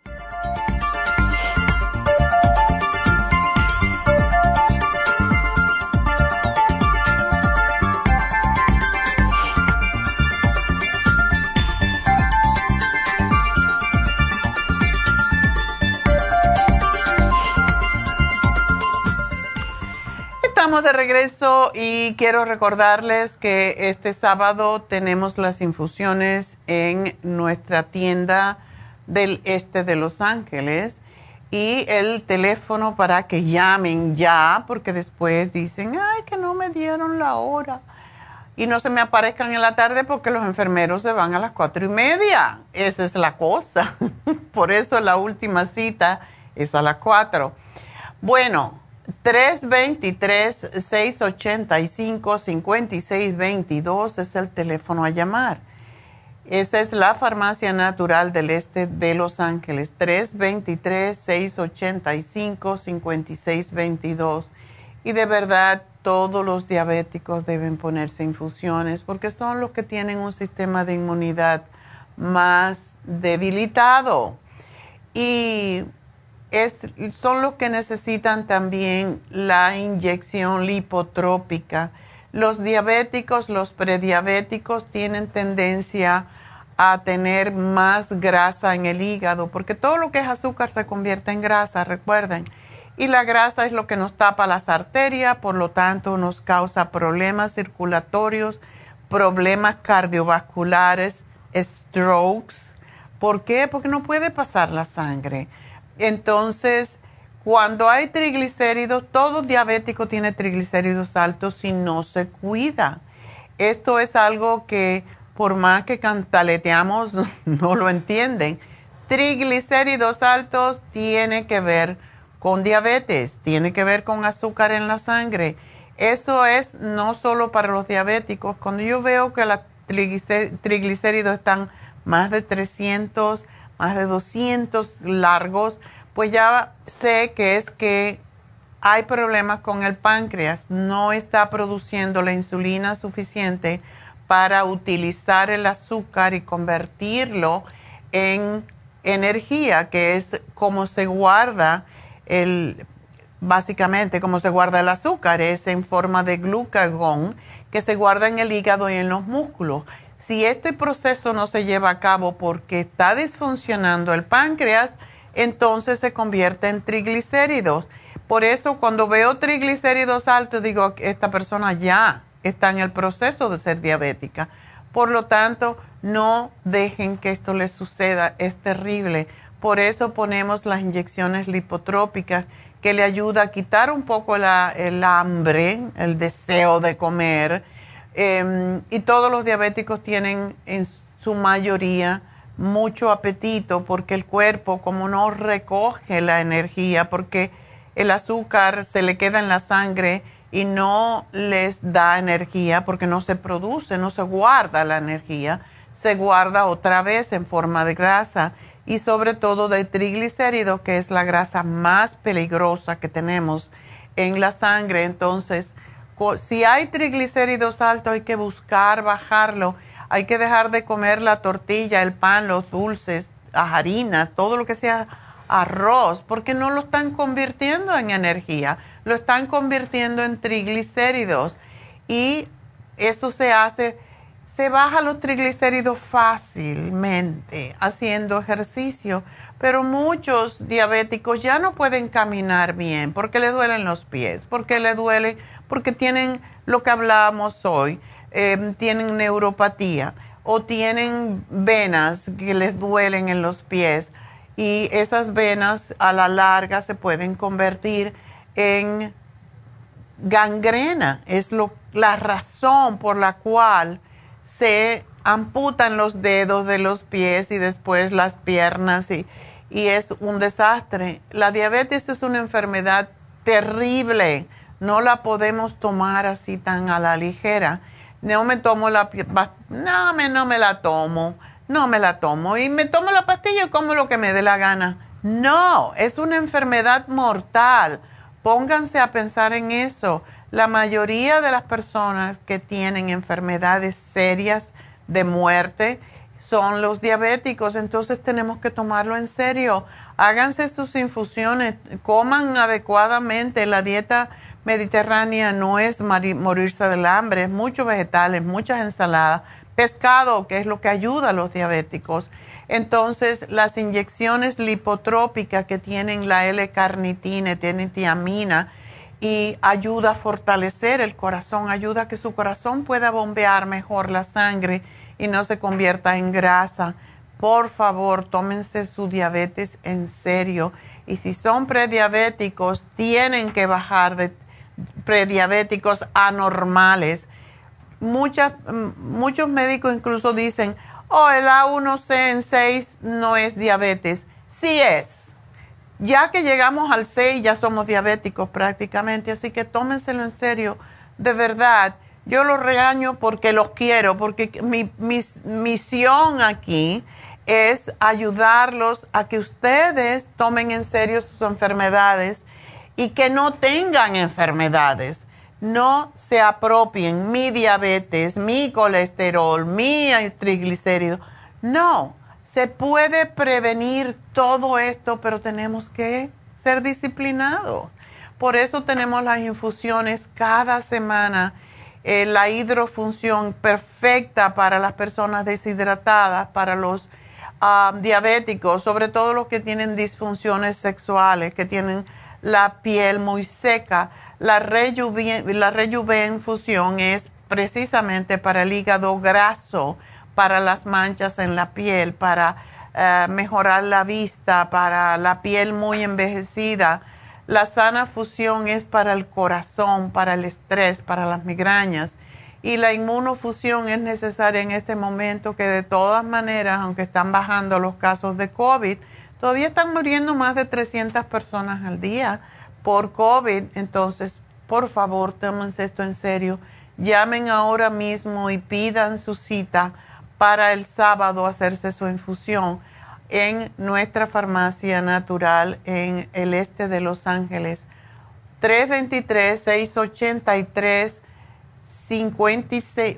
Speaker 3: Regreso y quiero recordarles que este sábado tenemos las infusiones en nuestra tienda del este de Los Ángeles y el teléfono para que llamen ya porque después dicen, ay, que no me dieron la hora y no se me aparezcan en la tarde porque los enfermeros se van a las cuatro y media. Esa es la cosa. Por eso la última cita es a las cuatro. Bueno, 323-685-5622 es el teléfono a llamar. Esa es la Farmacia Natural del Este de Los Ángeles, 323-685-5622. Y de verdad, todos los diabéticos deben ponerse infusiones porque son los que tienen un sistema de inmunidad más debilitado. Y son los que necesitan también la inyección lipotrópica. Los diabéticos, los prediabéticos tienen tendencia a tener más grasa en el hígado, porque todo lo que es azúcar se convierte en grasa, recuerden. Y la grasa es lo que nos tapa las arterias, por lo tanto nos causa problemas circulatorios, problemas cardiovasculares, strokes. ¿Por qué? Porque no puede pasar la sangre. Entonces, cuando hay triglicéridos, todo diabético tiene triglicéridos altos si no se cuida. Esto es algo que por más que cantaleteamos, no lo entienden. Triglicéridos altos tiene que ver con diabetes, tiene que ver con azúcar en la sangre. Eso es no solo para los diabéticos. Cuando yo veo que los triglicéridos están más de 300, más de 200 largos, pues ya sé que es que hay problemas con el páncreas, no está produciendo la insulina suficiente para utilizar el azúcar y convertirlo en energía, que es como se guarda el, básicamente como se guarda el azúcar, es en forma de glucagón que se guarda en el hígado y en los músculos. Si este proceso no se lleva a cabo porque está disfuncionando el páncreas, entonces se convierte en triglicéridos. Por eso cuando veo triglicéridos altos, digo, esta persona ya está en el proceso de ser diabética. Por lo tanto, no dejen que esto les suceda, es terrible. Por eso ponemos las inyecciones lipotrópicas que le ayuda a quitar un poco el hambre, el deseo de comer Em, y todos los diabéticos tienen en su mayoría mucho apetito porque el cuerpo como no recoge la energía, porque el azúcar se le queda en la sangre y no les da energía porque no se produce, no se guarda la energía, se guarda otra vez en forma de grasa y sobre todo de triglicéridos, que es la grasa más peligrosa que tenemos en la sangre. Entonces, si hay triglicéridos altos, hay que buscar bajarlo. Hay que dejar de comer la tortilla, el pan, los dulces, la harina, todo lo que sea arroz, porque no lo están convirtiendo en energía, lo están convirtiendo en triglicéridos. Y eso se hace, se baja los triglicéridos fácilmente haciendo ejercicio, pero muchos diabéticos ya no pueden caminar bien porque le duelen los pies, porque le duelen porque tienen lo que hablábamos hoy, em, tienen neuropatía o tienen venas que les duelen en los pies y esas venas a la larga se pueden convertir en gangrena. Es lo, la razón por la cual se amputan los dedos de los pies y después las piernas y, y es un desastre. La diabetes es una enfermedad terrible no la podemos tomar así tan a la ligera. No me tomo la, no me, no me la tomo, no me la tomo y me tomo la pastilla y como lo que me dé la gana. No, es una enfermedad mortal. Pónganse a pensar en eso. La mayoría de las personas que tienen enfermedades serias de muerte son los diabéticos, entonces tenemos que tomarlo en serio. Háganse sus infusiones, coman adecuadamente. La dieta mediterránea no es morirse del hambre, es muchos vegetales, muchas ensaladas, pescado, que es lo que ayuda a los diabéticos. Entonces, las inyecciones lipotrópicas que tienen la L-carnitina, tienen tiamina y ayuda a fortalecer el corazón, ayuda a que su corazón pueda bombear mejor la sangre y no se convierta en grasa. Por favor, tómense su diabetes en serio. Y si son prediabéticos, tienen que bajar de prediabéticos anormales. Muchas, mm, muchos médicos incluso dicen, oh, el A1C en 6 no es diabetes. Sí es. Ya que llegamos al 6 ya somos diabéticos prácticamente, así que tómenselo en serio, de verdad. Yo los regaño porque los quiero, porque mi, mi misión aquí es ayudarlos a que ustedes tomen en serio sus enfermedades y que no tengan enfermedades no se apropien mi diabetes, mi colesterol, mi triglicéridos. No, se puede prevenir todo esto, pero tenemos que ser disciplinados. Por eso tenemos las infusiones cada semana, eh, la hidrofunción perfecta para las personas deshidratadas, para los ah, diabéticos, sobre todo los que tienen disfunciones sexuales, que tienen la piel muy seca la Rejuven, Fusión es precisamente para el hígado graso, para las manchas en la piel, para eh, mejorar la vista, para la piel muy envejecida. La sana fusión es para el corazón, para el estrés, para las migrañas. Y la inmunofusión es necesaria en este momento que de todas maneras, aunque están bajando los casos de COVID, todavía están muriendo más de 300 personas al día por COVID. Entonces, por favor, tómense esto en serio. Llamen ahora mismo y pidan su cita para el sábado hacerse su infusión en nuestra farmacia natural en el este de Los Ángeles. 323-683-56.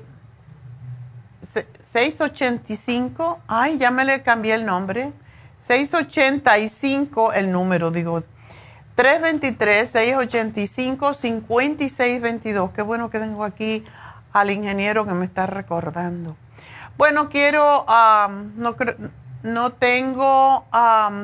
Speaker 3: 685, ay, ya me le cambié el nombre. 685, el número, digo, 323-685-5622. Qué bueno que tengo aquí al ingeniero que me está recordando. Bueno, quiero, no, no, tengo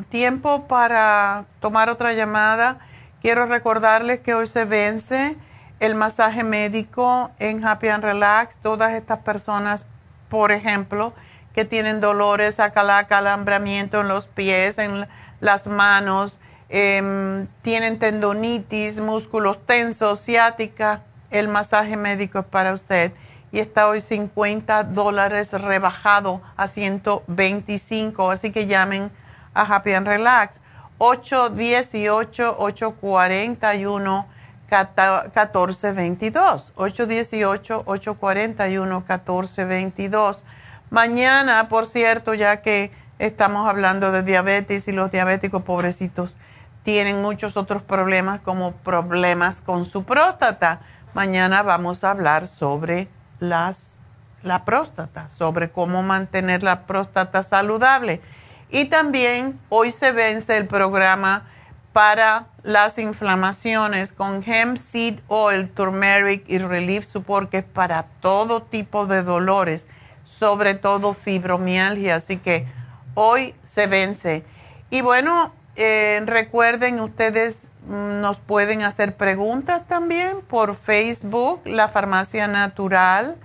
Speaker 3: tiempo para tomar otra llamada. Quiero recordarles que hoy se vence el masaje médico en Happy and Relax. Todas estas personas, por ejemplo, que tienen dolores, acalambramiento en los pies, en las manos, Em, tienen tendonitis, músculos tensos, ciática, el masaje médico es para usted. Y está hoy 50 dólares rebajado a 125. Así que llamen a Happy and Relax. 818-841-1422. 818-841-1422. Mañana, por cierto, ya que estamos hablando de diabetes y los diabéticos pobrecitos tienen muchos otros problemas como problemas con su próstata. Mañana vamos a hablar sobre las, la próstata, sobre cómo mantener la próstata saludable. Y también hoy se vence el programa para las inflamaciones con hemp seed oil, turmeric y relief support, que es para todo tipo de dolores, sobre todo fibromialgia. Así que hoy se vence. Y bueno, eh, recuerden, ustedes mm, nos pueden hacer preguntas también por Facebook, La Farmacia Natural,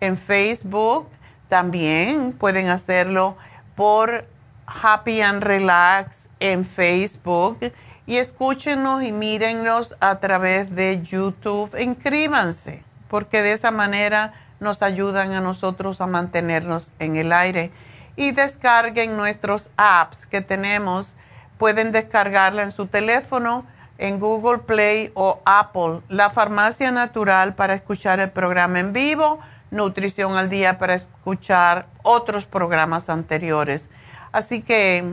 Speaker 3: en Facebook. También pueden hacerlo por Happy and Relax en Facebook. Y escúchenos y mírennos a través de YouTube. Inscríbanse, porque de esa manera nos ayudan a nosotros a mantenernos en el aire. Y descarguen nuestros apps que tenemos pueden descargarla en su teléfono, en Google Play o Apple. La farmacia natural para escuchar el programa en vivo, nutrición al día para escuchar otros programas anteriores. Así que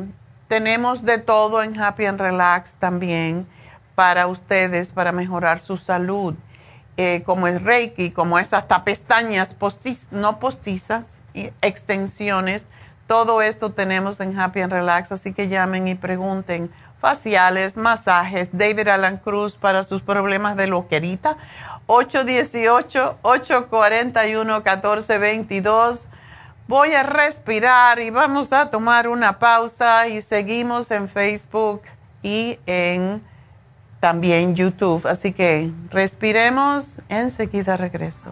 Speaker 3: tenemos de todo en Happy and Relax también para ustedes, para mejorar su salud, eh, como es Reiki, como es hasta pestañas no postizas, extensiones Todo esto tenemos en Happy and Relax, así que llamen y pregunten. Faciales, masajes, David Alan Cruz para sus problemas de loquerita. 818-841-1422. Voy a respirar y vamos a tomar una pausa y seguimos en Facebook y en también YouTube. Así que respiremos, enseguida regreso.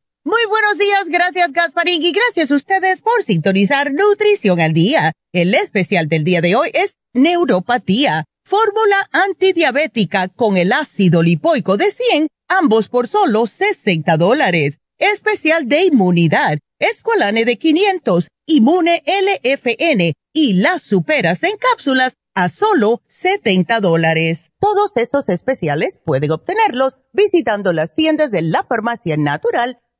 Speaker 5: Muy buenos días, gracias Gasparín y gracias a ustedes por sintonizar Nutrición al Día. El especial del día de hoy es Neuropatía, fórmula antidiabética con el ácido lipoico de 100, ambos por solo 60 dólares. Especial de inmunidad Esqualane de 500, Inmune LFN y las superas en cápsulas a solo 70 dólares. Todos estos especiales pueden obtenerlos visitando las tiendas de la farmacia natural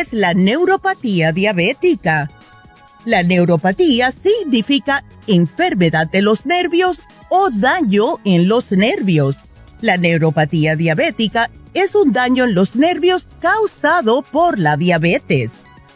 Speaker 5: Es la neuropatía diabética? La neuropatía significa enfermedad de los nervios o daño en los nervios. La neuropatía diabética es un daño en los nervios causado por la diabetes.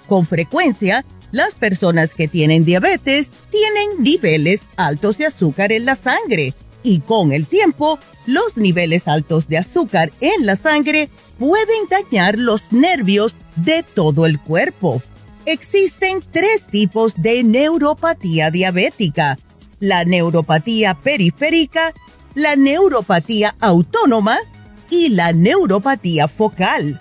Speaker 5: Con frecuencia, las personas que tienen diabetes tienen niveles altos de azúcar en la sangre y con el tiempo, los niveles altos de azúcar en la sangre pueden dañar los nervios de todo el cuerpo. Existen tres tipos de neuropatía diabética. La neuropatía periférica, la neuropatía autónoma y la neuropatía focal.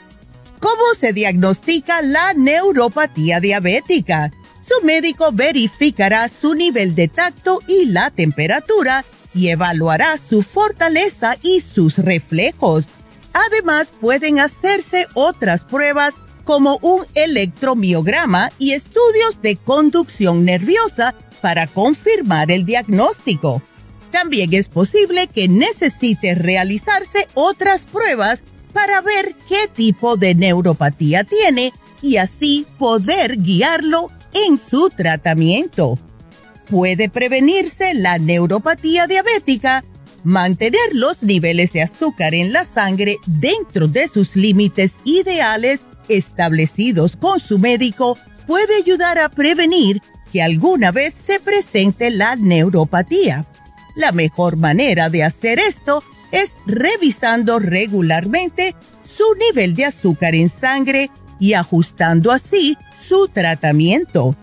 Speaker 5: ¿Cómo se diagnostica la neuropatía diabética? Su médico verificará su nivel de tacto y la temperatura y evaluará su fortaleza y sus reflejos. Además, pueden hacerse otras pruebas como un electromiograma y estudios de conducción nerviosa para confirmar el diagnóstico. También es posible que necesite realizarse otras pruebas para ver qué tipo de neuropatía tiene y así poder guiarlo en su tratamiento. Puede prevenirse la neuropatía diabética, mantener los niveles de azúcar en la sangre dentro de sus límites ideales establecidos con su médico puede ayudar a prevenir que alguna vez se presente la neuropatía. La mejor manera de hacer esto es revisando regularmente su nivel de azúcar en sangre y ajustando así su tratamiento.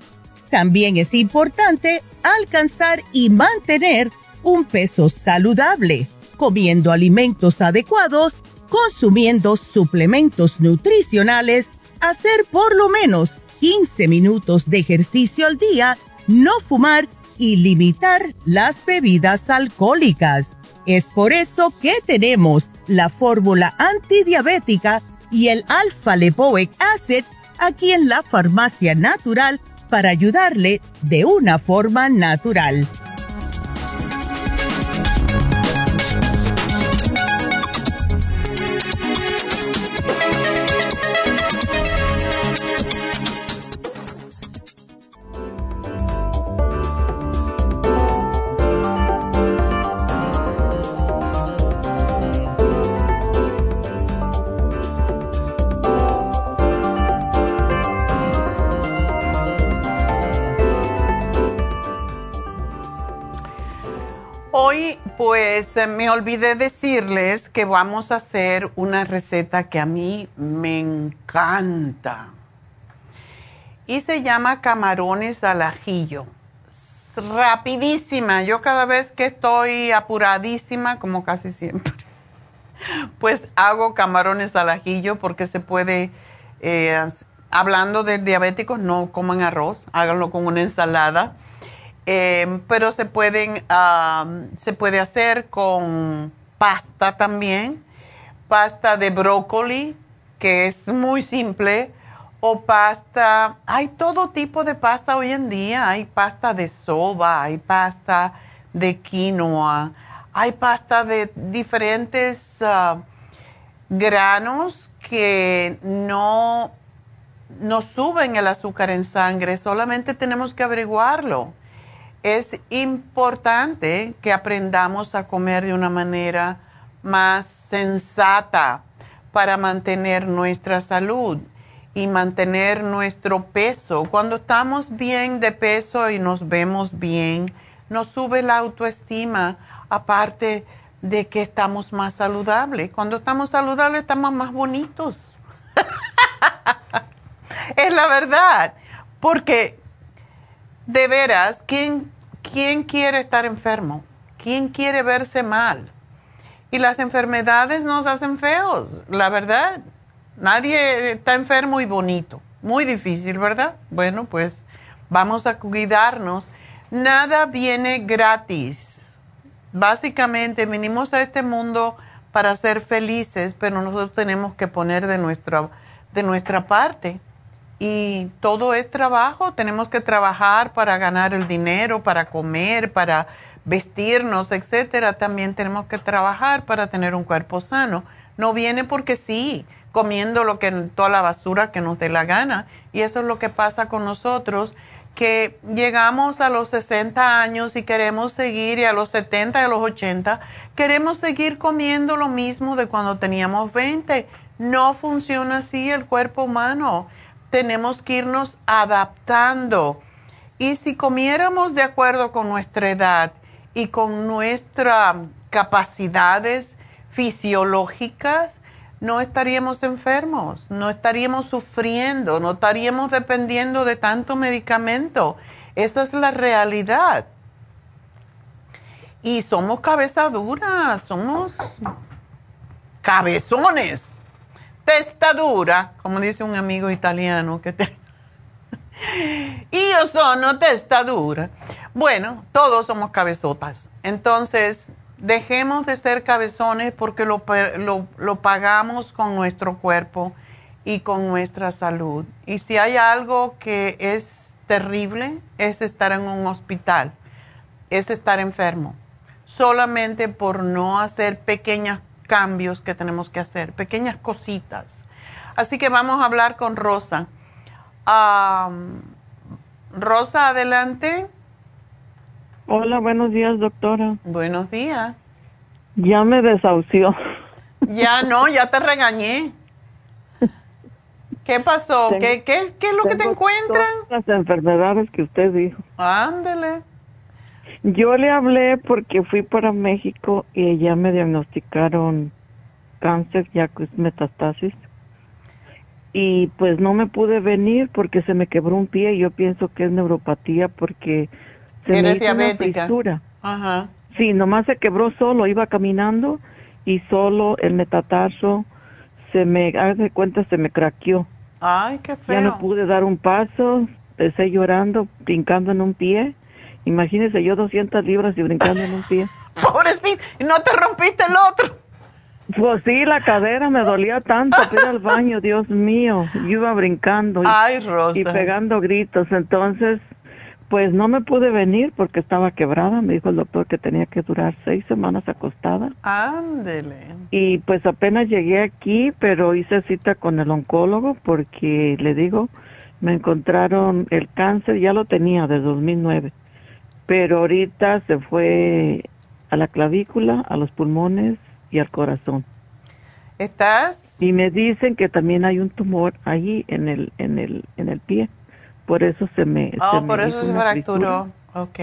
Speaker 5: También es importante alcanzar y mantener un peso saludable, comiendo alimentos adecuados, consumiendo suplementos nutricionales, hacer por lo menos 15 minutos de ejercicio al día, no fumar y limitar las bebidas alcohólicas. Es por eso que tenemos la fórmula antidiabética y el alfa lipoic acid aquí en la farmacia natural para ayudarle de una forma natural.
Speaker 3: Hoy pues eh, me olvidé decirles que vamos a hacer una receta que a mí me encanta. Y se llama camarones al ajillo. Rapidísima. Yo cada vez que estoy apuradísima, como casi siempre, pues hago camarones al ajillo porque se puede, eh, hablando de diabéticos, no coman arroz, háganlo con una ensalada Em, pero se pueden, se puede hacer con pasta también, pasta de brócoli, que es muy simple, o pasta, hay todo tipo de pasta hoy en día, hay pasta de soba, hay pasta de quinoa, hay pasta de diferentes ah, granos que no, no suben el azúcar en sangre, solamente tenemos que averiguarlo es importante que aprendamos a comer de una manera más sensata para mantener nuestra salud y mantener nuestro peso. Cuando estamos bien de peso y nos vemos bien, nos sube la autoestima, aparte de que estamos más saludables. Cuando estamos saludables estamos más bonitos. es la verdad, porque de veras, ¿quién ¿quién quiere estar enfermo? ¿Quién quiere verse mal? Y las enfermedades nos hacen feos, la verdad. Nadie está enfermo y bonito. Muy difícil, ¿verdad? Bueno, pues vamos a cuidarnos. Nada viene gratis. Básicamente venimos a este mundo para ser felices, pero nosotros tenemos que poner de nuestra, de nuestra parte y todo es trabajo, tenemos que trabajar para ganar el dinero, para comer, para vestirnos, etcétera. También tenemos que trabajar para tener un cuerpo sano. No viene porque sí, comiendo lo que toda la basura que nos dé la gana. Y eso es lo que pasa con nosotros, que llegamos a los 60 años y queremos seguir, y a los 70 y a los 80, queremos seguir comiendo lo mismo de cuando teníamos 20. No funciona así el cuerpo humano tenemos que irnos adaptando. Y si comiéramos de acuerdo con nuestra edad y con nuestras capacidades fisiológicas, no estaríamos enfermos, no estaríamos sufriendo, no estaríamos dependiendo de tanto medicamento. Esa es la realidad. Y somos cabezaduras, somos cabezones testadura, como dice un amigo italiano que te... Yo sono testadura. Bueno, todos somos cabezotas. Entonces, dejemos de ser cabezones porque lo, lo, pagamos con nuestro cuerpo y con nuestra salud. Y si hay algo que es terrible, es estar en un hospital, es estar enfermo, solamente por no hacer pequeñas cambios que tenemos que hacer, pequeñas cositas. Así que vamos a hablar con Rosa. Rosa, adelante.
Speaker 7: Hola, buenos días, doctora.
Speaker 3: Buenos días.
Speaker 7: Ya me desahució.
Speaker 3: Ya no, ya te regañé. ¿Qué pasó?
Speaker 7: Tengo-
Speaker 3: ¿Qué, qué, qué es lo que te
Speaker 7: todas las enfermedades que usted dijo.
Speaker 3: Ándele.
Speaker 7: Yo le hablé porque fui para México y ya me diagnosticaron cáncer, ya que es metastasis. Y pues no me pude venir porque se me quebró un pie y yo pienso que es neuropatía porque se me hizo una
Speaker 3: diabética.
Speaker 7: fisura.
Speaker 3: Ajá.
Speaker 7: Sí, nomás se quebró solo, iba caminando y solo el metatarso se me, haz de cuenta, se me craqueó.
Speaker 3: Ay, qué
Speaker 7: Ya no
Speaker 3: feo.
Speaker 7: pude dar un paso, empecé llorando, brincando en un pie. Imagínese yo 200 libras y brincando en un pie.
Speaker 3: Pobrecito, ¿y no te rompiste el otro?
Speaker 7: Pues sí, la cadera me dolía tanto ir al baño, Dios mío. Yo iba brincando y,
Speaker 3: Ay, Rosa.
Speaker 7: y pegando gritos. Entonces, pues no me pude venir porque estaba quebrada. Me dijo el doctor que tenía que durar seis semanas acostada.
Speaker 3: Ándele.
Speaker 7: Y pues apenas llegué aquí, pero hice cita con el oncólogo porque le digo, me encontraron el cáncer, ya lo tenía desde 2009, pero ahorita se fue a la clavícula, a los pulmones y al corazón.
Speaker 3: ¿Estás?
Speaker 7: Y me dicen que también hay un tumor ahí en el en el en el pie. Por eso se me se
Speaker 3: Oh,
Speaker 7: me
Speaker 3: por eso
Speaker 7: hizo
Speaker 3: se fracturó. Ok.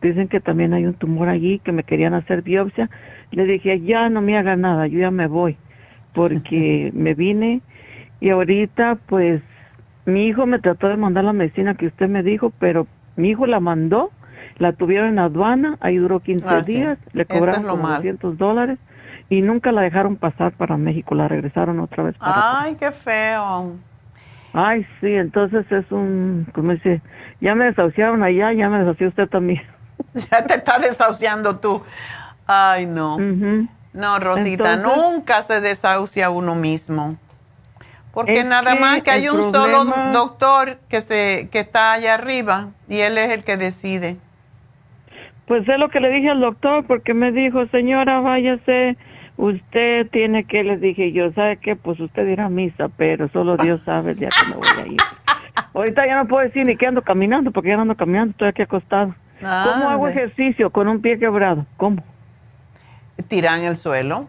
Speaker 7: Dicen que también hay un tumor allí, que me querían hacer biopsia. Le dije, ya no me haga nada, yo ya me voy, porque me vine y ahorita pues mi hijo me trató de mandar la medicina que usted me dijo, pero mi hijo la mandó, la tuvieron en aduana, ahí duró 15
Speaker 3: Ah, sí.
Speaker 7: días, le
Speaker 3: es
Speaker 7: cobraron como. 200 dólares y nunca la dejaron pasar para México, la regresaron otra vez para acá.
Speaker 3: Ay, qué feo.
Speaker 7: Ay, sí, entonces es un, como dice, ya me desahuciaron allá, ya me desahució usted también.
Speaker 3: Ya te estás desahuciando tú. Ay, no. No, Rosita,
Speaker 7: Entonces-
Speaker 3: nunca se desahucia uno mismo. Porque
Speaker 7: Es
Speaker 3: nada
Speaker 7: que
Speaker 3: más que hay un solo doctor que se que está allá arriba y él es el que decide.
Speaker 7: Pues es lo que le dije al doctor, porque me dijo, señora, váyase, usted tiene que, le dije yo, ¿sabe qué? Pues usted irá a misa, pero solo Dios sabe el día que me voy a ir. Ahorita ya no puedo decir ni que ando caminando, porque ya no ando caminando, estoy aquí acostado. ¿Cómo hago
Speaker 3: Ande.
Speaker 7: ejercicio con un pie quebrado? ¿Cómo?
Speaker 3: Tiran el suelo.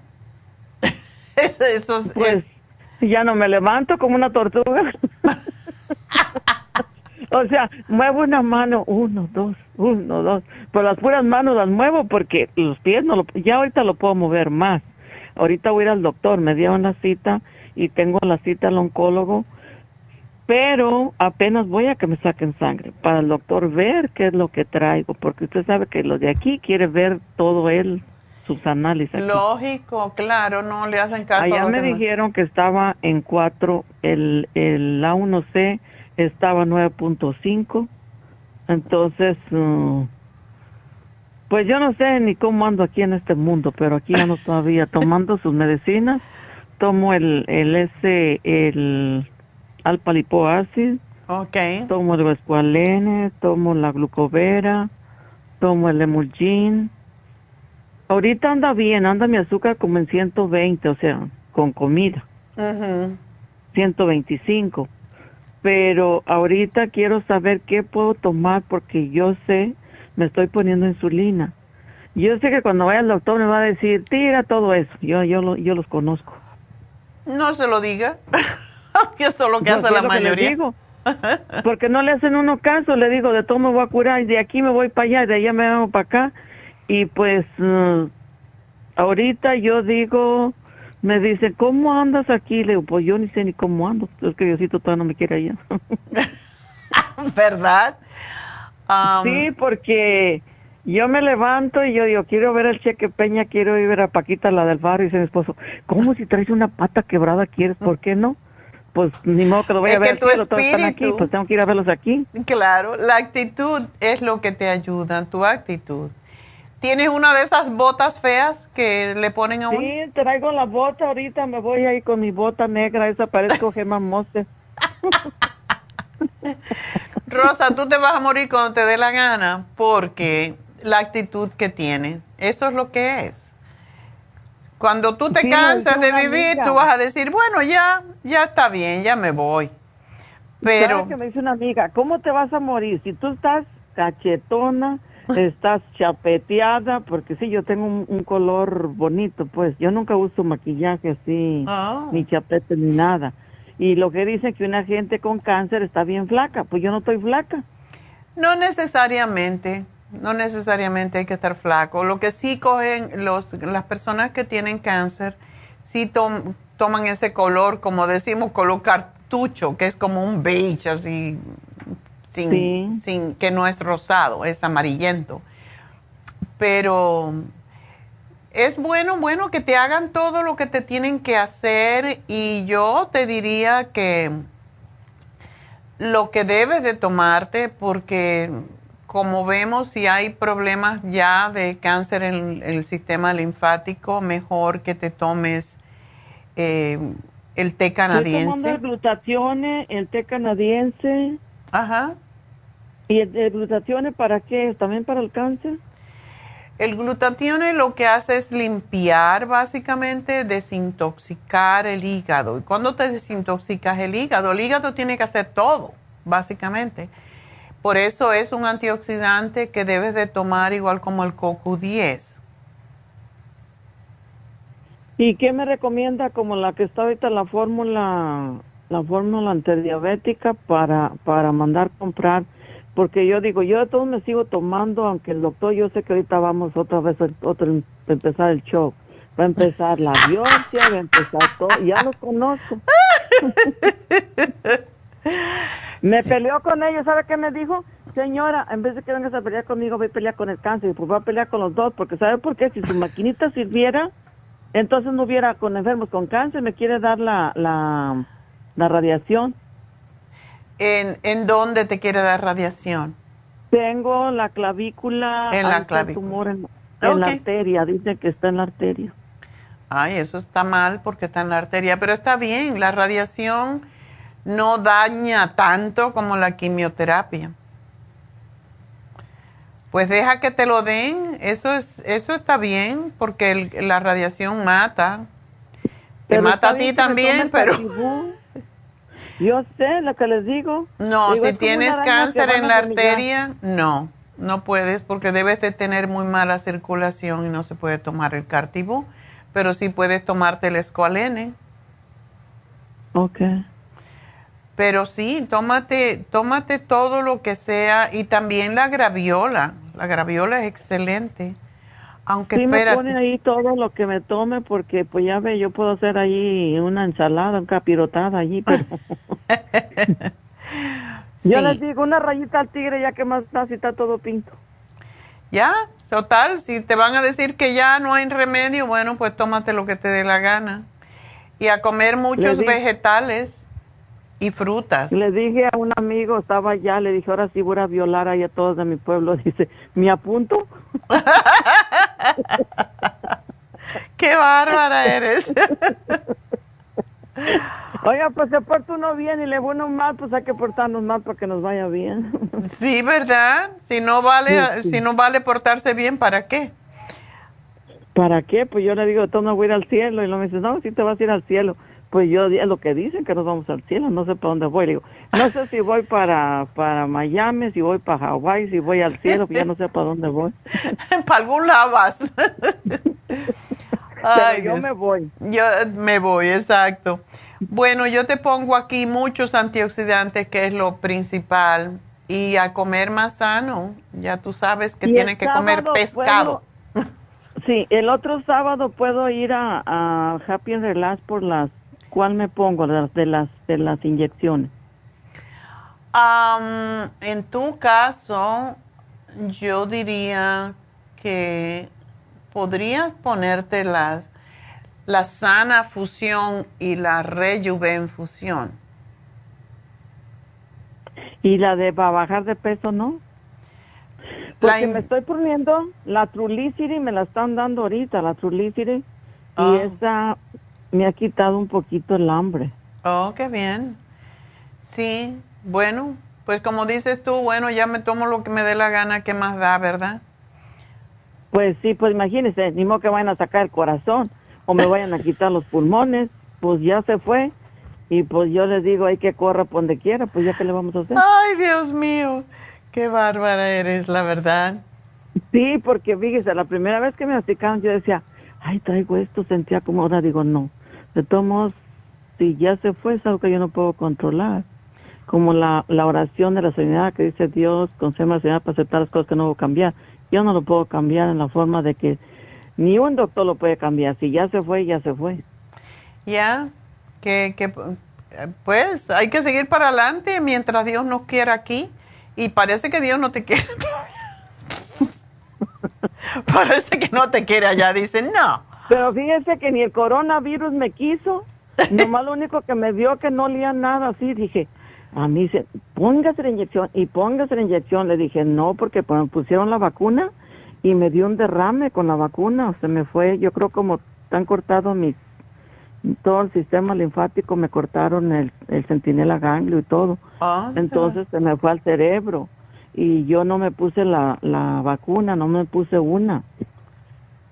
Speaker 3: eso, eso es-
Speaker 7: Pues
Speaker 3: es-
Speaker 7: ya no me levanto como una tortuga. o sea, muevo una mano, uno, dos, uno, dos. Pero las puras manos las muevo porque los pies no lo, ya ahorita lo puedo mover más. Ahorita voy a ir al doctor, me dieron la cita y tengo la cita al oncólogo, pero apenas voy a que me saquen sangre para el doctor ver qué es lo que traigo, porque usted sabe que lo de aquí quiere ver todo él, sus análisis. aquí.
Speaker 3: lógico, claro, no le hacen caso a
Speaker 7: Allá
Speaker 3: los
Speaker 7: me
Speaker 3: demás.
Speaker 7: dijeron que estaba en 4, el, el A1C estaba 9.5, entonces, uh, pues yo no sé ni cómo ando aquí en este mundo, pero aquí ando todavía tomando sus medicinas, tomo el, el S, el alfa lipoácido,
Speaker 3: Ok.
Speaker 7: tomo el Vespualene, tomo la glucovera, tomo el Emulgin. Ahorita anda bien, anda mi azúcar como en 120, o sea, con comida,
Speaker 3: Ujú.
Speaker 7: 125. Pero ahorita quiero saber qué puedo tomar porque yo sé, me estoy poniendo insulina. Yo sé que cuando vaya al doctor me va a decir, tira todo eso. Yo, yo, lo, yo los conozco.
Speaker 3: No se lo diga. Eso es lo que hace la mayoría.
Speaker 7: digo. Porque no le hacen uno caso, le digo, de todo me voy a curar, y de aquí me voy para allá, y de allá me vengo para acá. Y pues, eh, ahorita yo digo, me dicen, ¿cómo andas aquí? Le digo, pues yo ni sé ni cómo ando, es que Diosito todavía no me quiere allá.
Speaker 3: ¿Verdad?
Speaker 7: Sí, porque yo me levanto y yo digo, quiero ver el cheque Peña, quiero ir a ver a Paquita, la del barrio, y dice mi esposo, ¿cómo si traes una pata quebrada quieres? ¿Por qué no? Pues ni modo que lo voy
Speaker 3: Es
Speaker 7: a ver
Speaker 3: que tu
Speaker 7: todos están aquí,
Speaker 3: espíritu-
Speaker 7: pues tengo que ir a verlos aquí.
Speaker 3: Claro, la actitud es lo que te ayuda, tu actitud. ¿Tienes una de esas botas feas que le ponen a uno?
Speaker 7: Sí, traigo la bota ahorita, me voy ahí con mi bota negra, esa parezco Gemma Monster.
Speaker 3: Rosa, tú te vas a morir cuando te dé la gana porque la actitud que tienes, eso es lo que es. Cuando tú te
Speaker 7: Sí,
Speaker 3: cansas de vivir,
Speaker 7: amiga.
Speaker 3: tú vas a decir, bueno, ya, ya está bien, ya me voy. Pero,
Speaker 7: ¿Sabe que me dice una amiga, ¿cómo te vas a morir? Si tú estás cachetona, estás chapeteada, porque sí, yo tengo un, un color bonito, pues yo nunca uso maquillaje así,
Speaker 3: Ah.
Speaker 7: ni chapete ni nada. Y lo que dicen que una gente con cáncer está bien flaca, pues yo no estoy flaca.
Speaker 3: No necesariamente, no necesariamente hay que estar flaco. Lo que sí cogen los, las personas que tienen cáncer, sí toman ese color, como decimos, color cartucho, que es como un beige así, sin, sin que no es rosado, es amarillento. Pero es bueno, bueno, que te hagan todo lo que te tienen que hacer y yo te diría que lo que debes de tomarte, porque como vemos, si hay problemas ya de cáncer en el sistema linfático, mejor que te tomes eh, el té canadiense.
Speaker 7: el té canadiense.
Speaker 3: Ajá.
Speaker 7: ¿Y el, el glutatione para qué? ¿También para el cáncer?
Speaker 3: El glutatión lo que hace es limpiar, básicamente, desintoxicar el hígado. Y cuando te desintoxicas el hígado, el hígado tiene que hacer todo, básicamente. Por eso es un antioxidante que debes de tomar igual como el CoQ10.
Speaker 7: ¿Y qué me recomienda como la que está ahorita la fórmula, la fórmula antidiabética para, para mandar comprar? Porque yo digo, yo de todo me sigo tomando, aunque el doctor, yo sé que ahorita vamos otra vez a, empezar el show. Va a empezar la biopsia, va a empezar todo, ya lo conozco. me peleó con ellos, ¿sabe qué me dijo? Señora, en vez de que vengas a pelear conmigo, voy a pelear con el cáncer. Pues voy a pelear con los dos, porque ¿sabe por qué? Si su maquinita sirviera, entonces no hubiera con enfermos con cáncer, me quiere dar la, la, la radiación.
Speaker 3: ¿En, ¿En dónde te quiere dar radiación?
Speaker 7: Tengo la clavícula.
Speaker 3: En la clavícula.
Speaker 7: Tumor en, la arteria, dice que está en la arteria.
Speaker 3: Ay, eso está mal porque está en la arteria, pero está bien, la radiación no daña tanto como la quimioterapia. Pues deja que te lo den, eso es eso está bien porque la radiación mata. Te mata a ti también, pero
Speaker 7: yo sé lo que les digo.
Speaker 3: No, si tienes cáncer en la arteria, no, no puedes porque debes de tener muy mala circulación y no se puede tomar el cartibú, pero sí puedes tomarte el escualene.
Speaker 7: Ok.
Speaker 3: Pero sí, tómate, tómate todo lo que sea y también la graviola. La graviola es excelente. Aunque
Speaker 7: sí me pone ahí todo lo que me tome porque pues ya ve, yo puedo hacer ahí una ensalada, una capirotada allí, pero... Yo les digo una rayita al tigre ya que más está si está todo pinto.
Speaker 3: Ya, total, si te van a decir que ya no hay remedio, bueno, pues tómate lo que te dé la gana. Y a comer muchos vegetales y frutas.
Speaker 7: Le dije a un amigo, estaba allá, le dije, ahora sí voy a violar ahí a todos de mi pueblo. Dice, ¿me apunto?
Speaker 3: ¡Qué bárbara eres!
Speaker 7: Oiga, pues se porta uno bien y le bueno mal, pues hay que portarnos mal para que nos vaya bien.
Speaker 3: Sí, ¿verdad? Si no vale, si no vale portarse bien, ¿para qué?
Speaker 7: ¿Para qué? Pues yo le digo, tú no voy a ir al cielo. Y lo me dice, no, si te vas a ir al cielo. Pues yo, es lo que dicen, que nos vamos al cielo, no sé para dónde voy. Le digo, no sé si voy para, para Miami, si voy para Hawái, si voy al cielo, ya no sé para dónde voy.
Speaker 3: para algún lado vas.
Speaker 7: Ay, yo me voy.
Speaker 3: Yo me voy, exacto. Bueno, yo te pongo aquí muchos antioxidantes, que es lo principal, y a comer más sano. Ya tú sabes que tienes que comer pescado.
Speaker 7: sí, el otro sábado puedo ir a, a Happy and Relax por las, ¿cuál me pongo? Las de las de las inyecciones.
Speaker 3: en tu caso, yo diría que podrías ponerte las, la sana fusión y la rejuven fusión.
Speaker 7: ¿Y la de para bajar de peso no? Porque me estoy poniendo la Trulicity, me la están dando ahorita, la Trulicity, y ah. esa me ha quitado un poquito el hambre.
Speaker 3: Oh, qué bien. Sí, bueno, pues como dices tú, bueno, ya me tomo lo que me dé la gana, ¿qué más da, verdad?
Speaker 7: Pues sí, pues imagínese, ni modo que vayan a sacar el corazón o me vayan a quitar los pulmones, pues ya se fue. Y pues yo les digo, hay que corra por donde quiera, pues ya que le vamos a hacer.
Speaker 3: Ay, Dios mío, qué bárbara eres, la verdad.
Speaker 7: Sí, porque fíjese, la primera vez que me aplicaron yo decía, ay, traigo esto, sentía como ahora digo, no. De todos modos, si ya se fue, es algo que yo no puedo controlar. Como la, la oración de la serenidad que dice Dios, concédeme la serenidad para aceptar las cosas que no puedo cambiar. Yo no lo puedo cambiar en la forma de que ni un doctor lo puede cambiar. Si ya se fue, ya se fue.
Speaker 3: Ya, que, que pues hay que seguir para adelante mientras Dios nos quiera aquí. Y parece que Dios no te quiere parece que no te quiere allá. Dicen, no.
Speaker 7: Pero fíjese que ni el coronavirus me quiso. Nomás lo único que me dio que no olía nada así. Dije, a mí dice, póngase la inyección y póngase la inyección. Le dije, no, porque me pusieron la vacuna y me dio un derrame con la vacuna. O sea, me fue, yo creo como tan cortado mis, todo el sistema linfático, me cortaron el, el centinela ganglio y todo.
Speaker 3: Ah,
Speaker 7: Entonces se me fue al cerebro y yo no me puse la, la vacuna, no me puse una.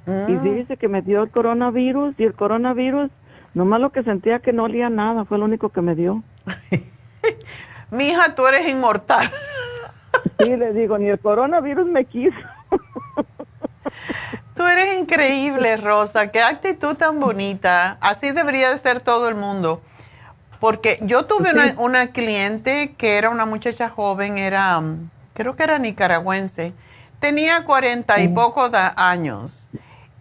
Speaker 7: Y
Speaker 3: Mm.
Speaker 7: dice que me dio el coronavirus y el coronavirus, nomás lo que sentía que no olía nada, fue lo único que me dio.
Speaker 3: Mija, tú eres inmortal.
Speaker 7: Sí, le digo, ni el coronavirus me quiso.
Speaker 3: Tú eres increíble, Rosa. Qué actitud tan bonita. Así debería de ser todo el mundo. Porque yo tuve una, una cliente que era una muchacha joven, era, um, creo que era nicaragüense. Tenía cuarenta y pocos años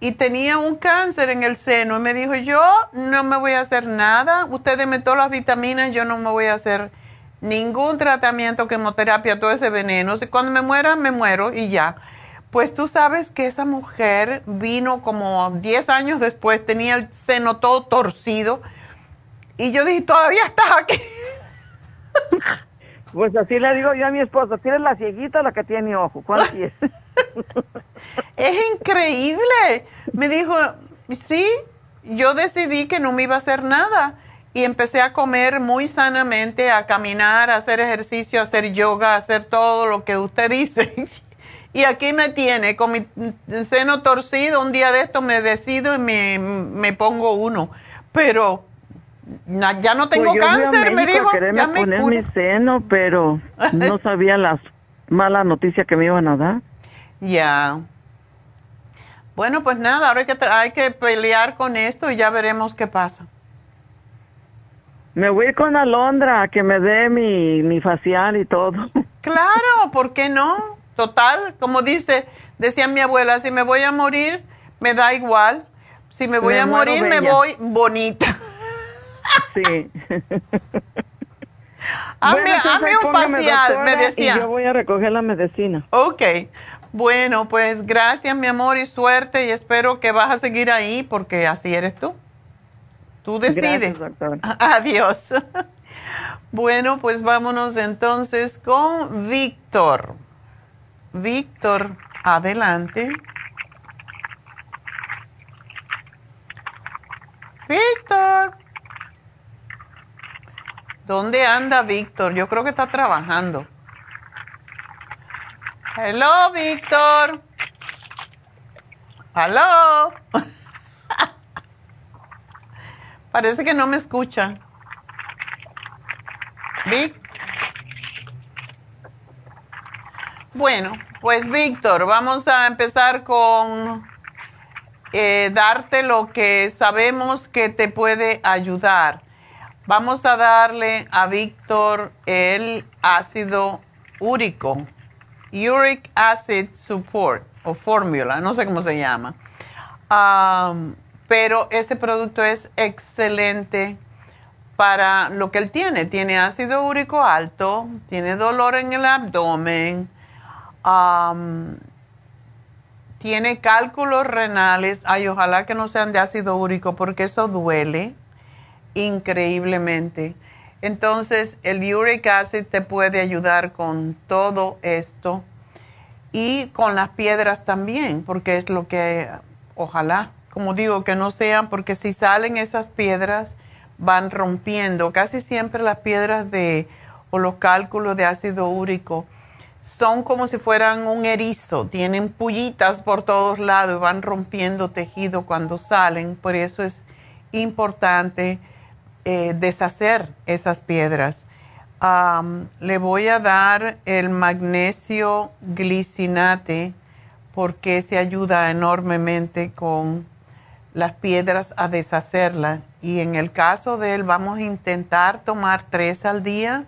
Speaker 3: y tenía un cáncer en el seno y me dijo, yo no me voy a hacer nada, ustedes me todas las vitaminas, yo no me voy a hacer ningún tratamiento, quimioterapia, todo ese veneno. Si cuando me muera, me muero y ya. Pues tú sabes que esa mujer vino como 10 años después, tenía el seno todo torcido. Y yo dije, todavía estás aquí.
Speaker 7: Pues así le digo yo a mi esposo, ¿tienes la cieguita o la que tiene ojo? ¿Cuál es?
Speaker 3: Es increíble. Me dijo, sí, yo decidí que no me iba a hacer nada. Y empecé a comer muy sanamente, a caminar, a hacer ejercicio, a hacer yoga, a hacer todo lo que usted dice. Y aquí me tiene con mi seno torcido. Un día de esto me decido y me, me pongo uno. Pero na- ya no tengo
Speaker 7: Pues
Speaker 3: cáncer, me dijo. Ya me
Speaker 7: poner mi seno, pero no sabía las malas noticias que me iban a dar.
Speaker 3: Ya. Bueno, pues nada, ahora hay que, hay que pelear con esto y ya veremos qué pasa.
Speaker 7: Me voy con Alondra a que me dé mi, mi facial y todo.
Speaker 3: Claro, ¿por qué no? Total, como dice, decía mi abuela, si me voy a morir, me da igual. Si me voy
Speaker 7: Me
Speaker 3: a morir, me voy bonita.
Speaker 7: Sí.
Speaker 3: Hazme,
Speaker 7: Bueno,
Speaker 3: hazme un facial, me decía.
Speaker 7: Y yo voy a recoger la medicina.
Speaker 3: Ok, bueno, pues gracias mi amor y suerte y espero que vas a seguir ahí porque así eres tú. Tú decides.
Speaker 7: Gracias.
Speaker 3: Adiós. Bueno, pues vámonos entonces con Víctor. Víctor, adelante. Víctor. ¿Dónde anda Víctor? Yo creo que está trabajando. Hello, Víctor. Hello. Parece que no me escucha. Vic. Bueno, pues Víctor, vamos a empezar con eh, darte lo que sabemos que te puede ayudar. Vamos a darle a Víctor el ácido úrico, Uric Acid Support o fórmula, no sé cómo se llama. Am, pero este producto es excelente para lo que él tiene. Tiene ácido úrico alto, tiene dolor en el abdomen, tiene cálculos renales. Ay, ojalá que no sean de ácido úrico porque eso duele increíblemente. Entonces, el uric acid te puede ayudar con todo esto y con las piedras también, porque es lo que, ojalá, como digo, que no sean, porque si salen esas piedras, van rompiendo. Casi siempre las piedras de, o los cálculos de ácido úrico son como si fueran un erizo, tienen pullitas por todos lados van rompiendo tejido cuando salen, por eso es importante eh, deshacer esas piedras. Le voy a dar el magnesio glicinate porque se ayuda enormemente con las piedras a deshacerlas y en el caso de él vamos a intentar tomar tres al día.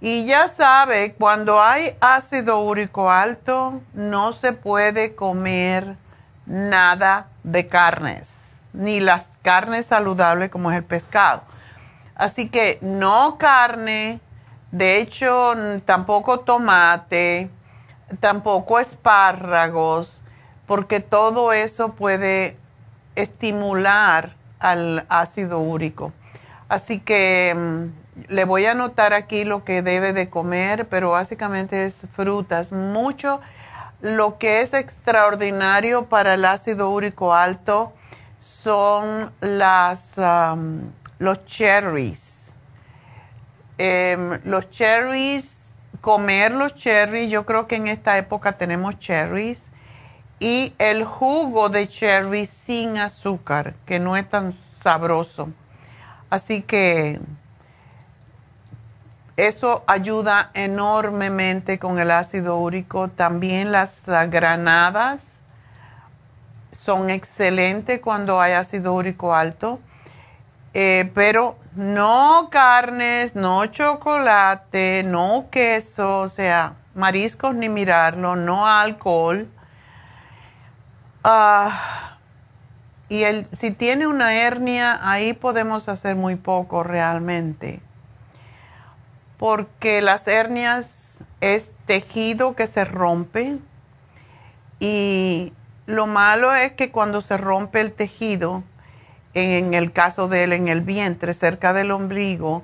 Speaker 3: Y ya sabe, cuando hay ácido úrico alto, no se puede comer nada de carnes, ni las carnes saludables como es el pescado. Así que no carne, de hecho tampoco tomate, tampoco espárragos, porque todo eso puede estimular al ácido úrico. Así que mm, le voy a anotar aquí lo que debe de comer, pero básicamente es frutas. Mucho lo que es extraordinario para el ácido úrico alto son las, am, los cherries. Em, los cherries, comer los cherries, yo creo que en esta época tenemos cherries. Y el jugo de cherry sin azúcar, que no es tan sabroso. Así que eso ayuda enormemente con el ácido úrico. También las granadas son excelentes cuando hay ácido úrico alto. Eh, pero no carnes, no chocolate, no queso, o sea, mariscos ni mirarlo, no alcohol. Ah, y el, si tiene una hernia, ahí podemos hacer muy poco realmente. Porque las hernias es tejido que se rompe y lo malo es que cuando se rompe el tejido, en el caso de él en el vientre, cerca del ombligo,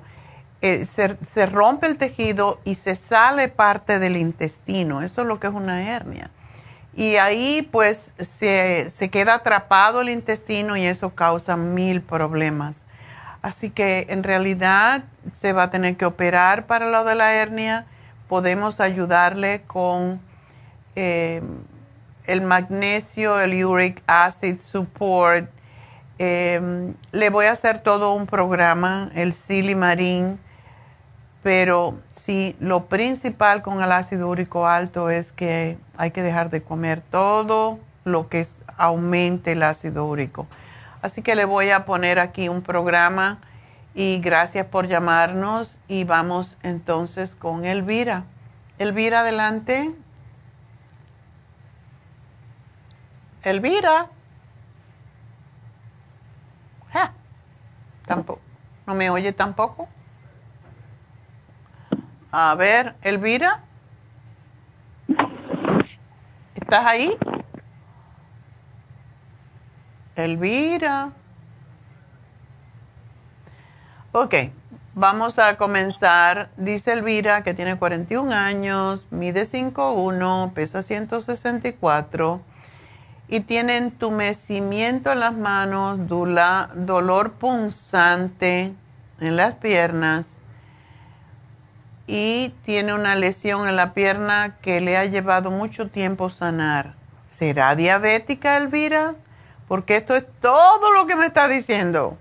Speaker 3: eh, se, rompe el tejido y se sale parte del intestino. Eso es lo que es una hernia. Y ahí pues se, se queda atrapado el intestino y eso causa mil problemas. Así que en realidad se va a tener que operar para lo de la hernia. Podemos ayudarle con eh, el magnesio, el uric acid support. Eh, le voy a hacer todo un programa, el silimarín, pero sí, lo principal con el ácido úrico alto es que hay que dejar de comer todo lo que es- aumente el ácido úrico. Así que le voy a poner aquí un programa y gracias por llamarnos y vamos entonces con Elvira. Elvira, adelante. Elvira. Ja. Tampoco. ¿No me oye tampoco? A ver, Elvira. ¿Estás ahí? Elvira. Ok, vamos a comenzar. Dice Elvira que tiene 41 años, mide 5'1, pesa 164 y tiene entumecimiento en las manos, dolor punzante en las piernas y tiene una lesión en la pierna que le ha llevado mucho tiempo sanar. ¿Será diabética, Elvira? Porque esto es todo lo que me está diciendo.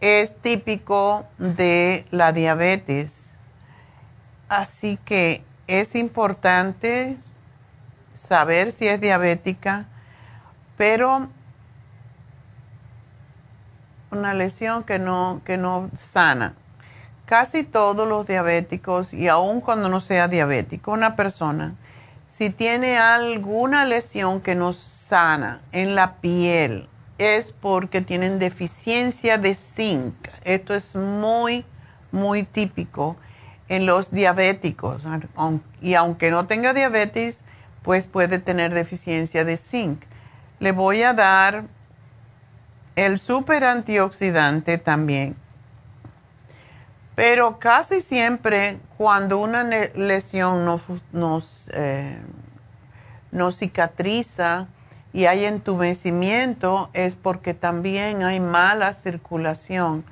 Speaker 3: Es típico de la diabetes. Así que es importante saber si es diabética, pero una lesión que no, que no sana. Casi todos los diabéticos, y aun cuando no sea diabético, una persona, si tiene alguna lesión que no sana en la piel, es porque tienen deficiencia de zinc. Esto es muy, muy típico en los diabéticos. Y aunque no tenga diabetes, pues puede tener deficiencia de zinc. Le voy a dar el super antioxidante también. Pero casi siempre cuando una lesión nos, eh, no cicatriza y hay entumecimiento es porque también hay mala circulación.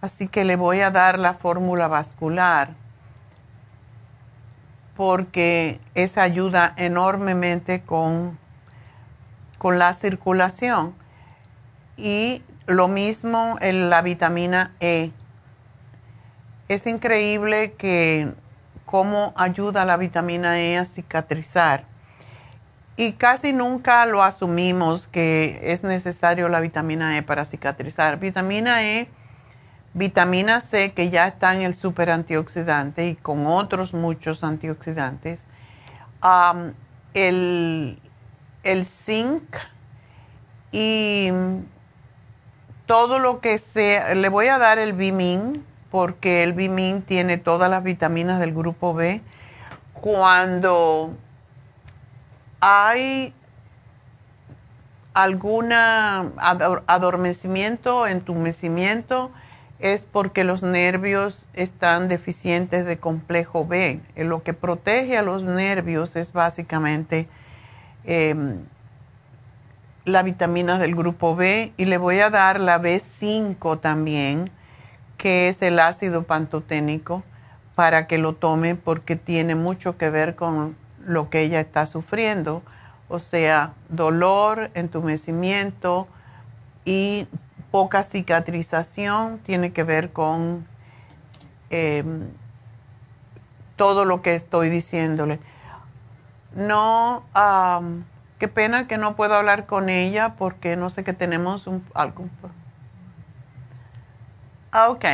Speaker 3: Así que le voy a dar la fórmula vascular porque esa ayuda enormemente con, con la circulación. Y lo mismo en la vitamina E. Es increíble que cómo ayuda la vitamina E a cicatrizar. y casi nunca lo asumimos que es necesario la vitamina E para cicatrizar. Vitamina E, vitamina C, que ya está en el super antioxidante y con otros muchos antioxidantes. el, el zinc y todo lo que sea, le voy a dar el Bimin, porque el Bimin tiene todas las vitaminas del grupo B. Cuando hay alguna adormecimiento, entumecimiento, es porque los nervios están deficientes de complejo B. Lo que protege a los nervios es básicamente em, la vitamina del grupo B y le voy a dar la B5 también, que es el ácido pantoténico, para que lo tome porque tiene mucho que ver con lo que ella está sufriendo, o sea, dolor, entumecimiento y poca cicatrización, tiene que ver con em, todo lo que estoy diciéndole. No, Qué pena que no puedo hablar con ella porque no sé que tenemos un, algo. Ah, ok.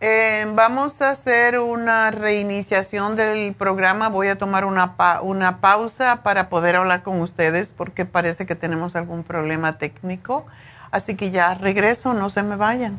Speaker 3: Eh, vamos a hacer una reiniciación del programa. Voy a tomar una, una pausa para poder hablar con ustedes porque parece que tenemos algún problema técnico. Así que ya regreso, no se me vayan.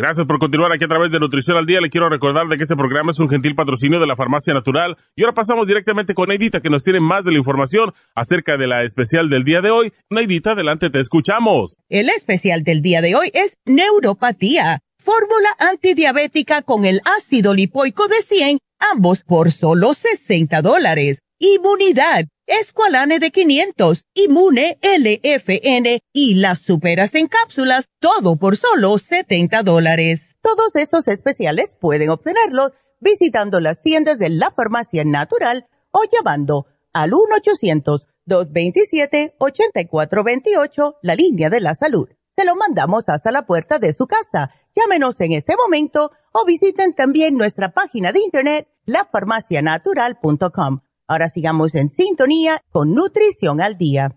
Speaker 4: Gracias por continuar aquí a través de Nutrición al Día. Le quiero recordar de que este programa es un gentil patrocinio de la Farmacia Natural. Y ahora pasamos directamente con Neidita, que nos tiene más de la información acerca de la especial del día de hoy. Neidita, adelante, te escuchamos.
Speaker 5: El especial del día de hoy es neuropatía. Fórmula antidiabética con el ácido lipoico de 100, ambos por solo 60 dólares. Inmunidad, Esqualane de 500, Inmune LFN y las superas en cápsulas, todo por solo 70 dólares. Todos estos especiales pueden obtenerlos visitando las tiendas de la farmacia natural o llamando al 1-800-227-8428, la línea de la salud. Se lo mandamos hasta la puerta de su casa. Llámenos en este momento o visiten también nuestra página de internet, lafarmacianatural.com Ahora sigamos en sintonía con Nutrición al Día.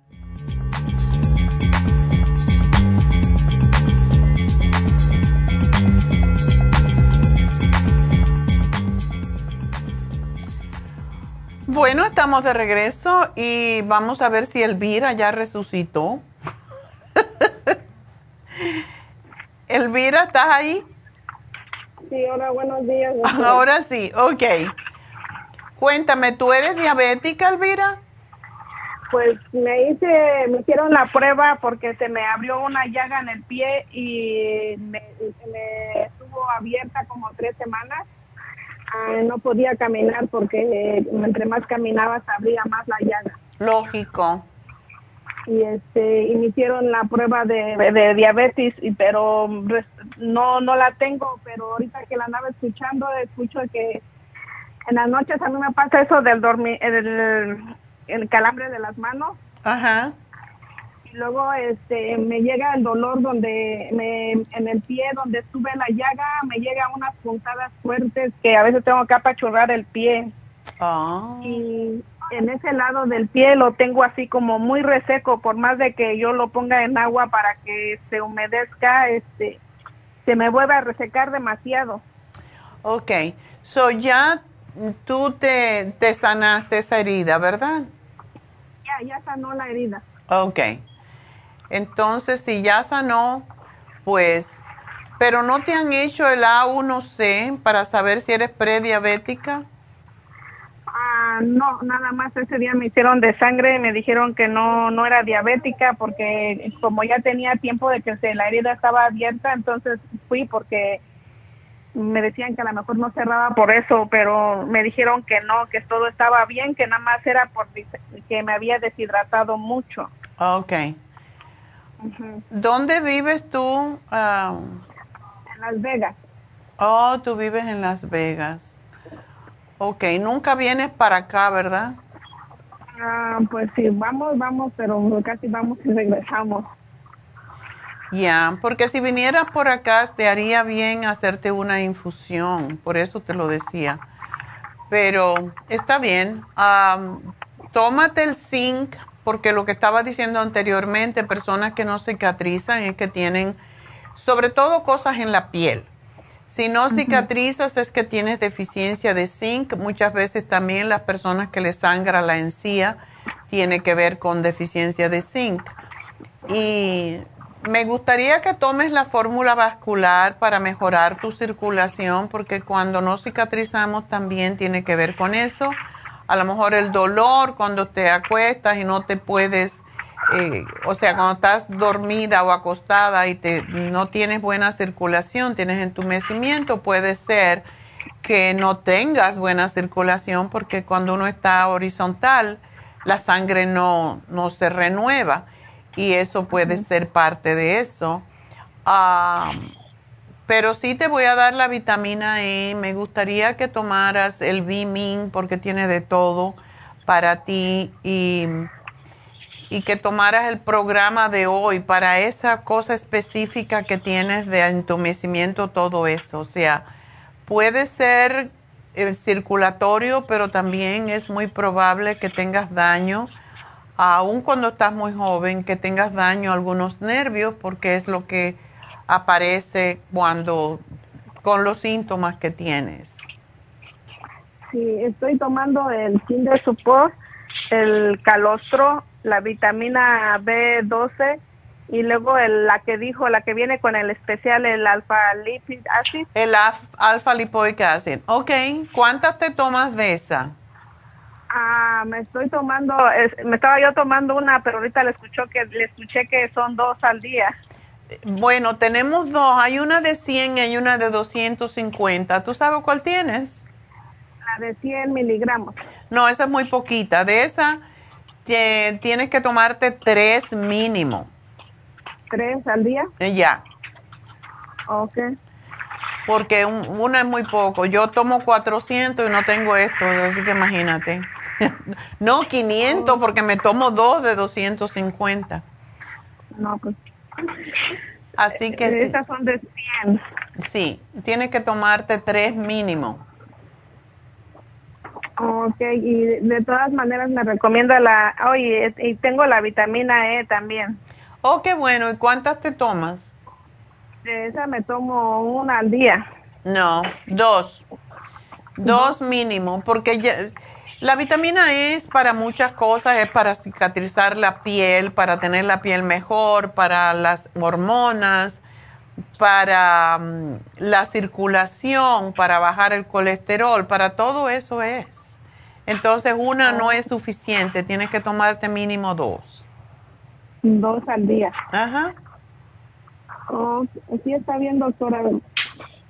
Speaker 3: Bueno, estamos de regreso y vamos a ver si Elvira ya resucitó. Elvira, ¿estás ahí?
Speaker 8: Sí, hola, buenos días.
Speaker 3: Ahora sí, ok. Cuéntame, ¿tú eres diabética, Elvira?
Speaker 8: Pues me hice, me hicieron la prueba porque se me abrió una llaga en el pie y me, estuvo abierta como tres semanas. Ah, no podía caminar porque entre más caminaba se abría más la llaga.
Speaker 3: Lógico.
Speaker 8: Y este, y me hicieron la prueba de, de diabetes, y, pero no, no la tengo, pero ahorita que la andaba escuchando, escucho que en las noches a mí me pasa eso del dormir, el, calambre de las manos.
Speaker 3: Ajá.
Speaker 8: Y luego este me llega el dolor donde me, en el pie donde estuve la llaga, me llega unas puntadas fuertes que a veces tengo que apachurrar el pie.
Speaker 3: Ah.
Speaker 8: Y en ese lado del pie lo tengo así como muy reseco, por más de que yo lo ponga en agua para que se humedezca, este se me vuelve a resecar demasiado.
Speaker 3: Ok, so ya tú te, te sanaste esa herida, ¿verdad?
Speaker 8: Ya, ya sanó la herida.
Speaker 3: Ok. Entonces, si ya sanó, pues, pero no te han hecho el A1C para saber si eres prediabética.
Speaker 8: Ah, no, nada más ese día me hicieron de sangre y me dijeron que no, no era diabética porque como ya tenía tiempo de que se, la herida estaba abierta, entonces fui porque me decían que a lo mejor no cerraba por eso, pero me dijeron que no, que todo estaba bien, que nada más era por que me había deshidratado mucho.
Speaker 3: Ok. ¿Dónde vives tú? Ah,
Speaker 8: en Las Vegas.
Speaker 3: Oh, tú vives en Las Vegas. Ok, nunca vienes para acá, ¿verdad?
Speaker 8: Ah, pues sí, vamos, vamos, pero casi vamos y regresamos.
Speaker 3: Ya, porque si vinieras por acá te haría bien hacerte una infusión, por eso te lo decía. Pero está bien, tómate el zinc, porque lo que estaba diciendo anteriormente, personas que no cicatrizan es que tienen sobre todo cosas en la piel. Si no cicatrizas es que tienes deficiencia de zinc. Muchas veces también las personas que les sangra la encía tiene que ver con deficiencia de zinc. Y me gustaría que tomes la fórmula vascular para mejorar tu circulación, porque cuando no cicatrizamos también tiene que ver con eso. A lo mejor el dolor cuando te acuestas y no te puedes, eh, o sea, cuando estás dormida o acostada y te, no tienes buena circulación, tienes entumecimiento, puede ser que no tengas buena circulación porque cuando uno está horizontal, la sangre no, no se renueva y eso puede ser parte de eso. pero sí te voy a dar la vitamina E. Me gustaría que tomaras el Bimin porque tiene de todo para ti y, y que tomaras el programa de hoy para esa cosa específica que tienes de entumecimiento, todo eso. O sea, puede ser el circulatorio, pero también es muy probable que tengas daño aun cuando estás muy joven, que tengas daño a algunos nervios, porque es lo que aparece cuando con los síntomas que tienes.
Speaker 8: Sí, estoy tomando el Kinder Support, el calostro, la vitamina B12 y luego el, la que dijo, la que viene con el especial, el alfa lipid acid.
Speaker 3: El alfa lipoic acid. Ok, ¿cuántas te tomas de esa?
Speaker 8: Ah, me estoy tomando, me estaba yo tomando una, pero ahorita le escuchó que le escuché que son dos al día.
Speaker 3: Bueno, tenemos dos, hay una de 100 y hay una de 250. ¿Tú sabes cuál tienes?
Speaker 8: La de 100 miligramos.
Speaker 3: No, esa es muy poquita. De esa tienes que tomarte tres mínimo.
Speaker 8: ¿Tres al día?
Speaker 3: Eh, ya.
Speaker 8: Ok.
Speaker 3: Porque una es muy poco. Yo tomo 400 y no tengo esto, así que imagínate. no, 500 porque me tomo dos de 250.
Speaker 8: No, pues.
Speaker 3: Así que
Speaker 8: sí. Estas son de 100.
Speaker 3: Sí, tienes que tomarte tres mínimo.
Speaker 8: Ok, y de todas maneras me recomienda la, oye, y tengo la vitamina E también.
Speaker 3: Oh, qué bueno, ¿y cuántas te tomas?
Speaker 8: De esa me tomo una al día.
Speaker 3: No, dos. Dos mínimo, porque ya, la vitamina E es para muchas cosas, es para cicatrizar la piel, para tener la piel mejor, para las hormonas, para mm, la circulación, para bajar el colesterol, para todo eso es. Entonces una no es suficiente, tienes que tomarte mínimo dos.
Speaker 8: Dos al día.
Speaker 3: Ajá.
Speaker 8: Oh, sí está bien, doctora.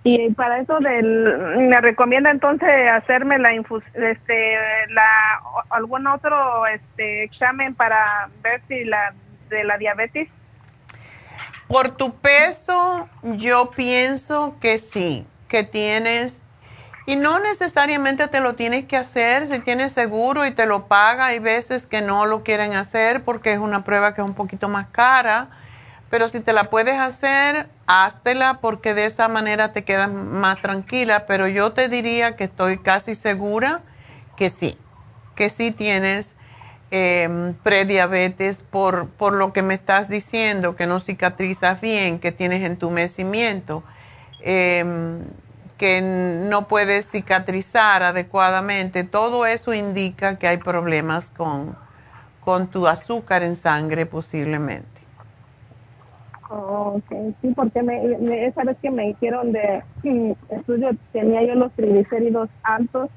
Speaker 8: Y para eso del, me recomienda entonces hacerme la infus, este, la, algún otro, este, examen para ver si la, de la diabetes.
Speaker 3: Por tu peso, yo pienso que sí, que tienes, y no necesariamente te lo tienes que hacer, si tienes seguro y te lo paga, hay veces que no lo quieren hacer porque es una prueba que es un poquito más cara pero si te la puedes hacer, háztela porque de esa manera te quedas más tranquila. Pero yo te diría que estoy casi segura que sí, que sí tienes em, prediabetes por, por lo que me estás diciendo, que no cicatrizas bien, que tienes entumecimiento. Em, que no puedes cicatrizar adecuadamente, todo eso indica que hay problemas con, con tu azúcar en sangre posiblemente.
Speaker 8: Oh, ok, sí, porque me, esa vez que me hicieron de estudio tenía yo los triglicéridos altos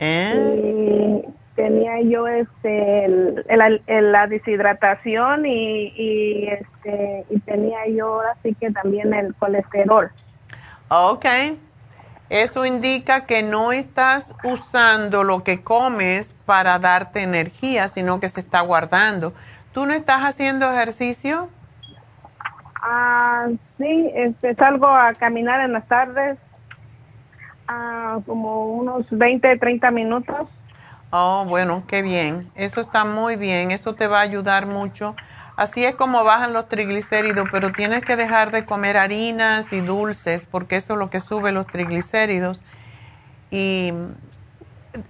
Speaker 3: ¿Eh?
Speaker 8: y tenía yo este el, la deshidratación y, y este y tenía yo así que también el colesterol.
Speaker 3: Ok. Eso indica que no estás usando lo que comes para darte energía, sino que se está guardando. ¿Tú no estás haciendo ejercicio?
Speaker 8: Ah, sí, este, salgo a caminar en las tardes, ah, como unos 20, 30 minutos.
Speaker 3: Oh, bueno, qué bien. Eso está muy bien. Eso te va a ayudar mucho. Así es como bajan los triglicéridos, pero tienes que dejar de comer harinas y dulces porque eso es lo que sube los triglicéridos. Y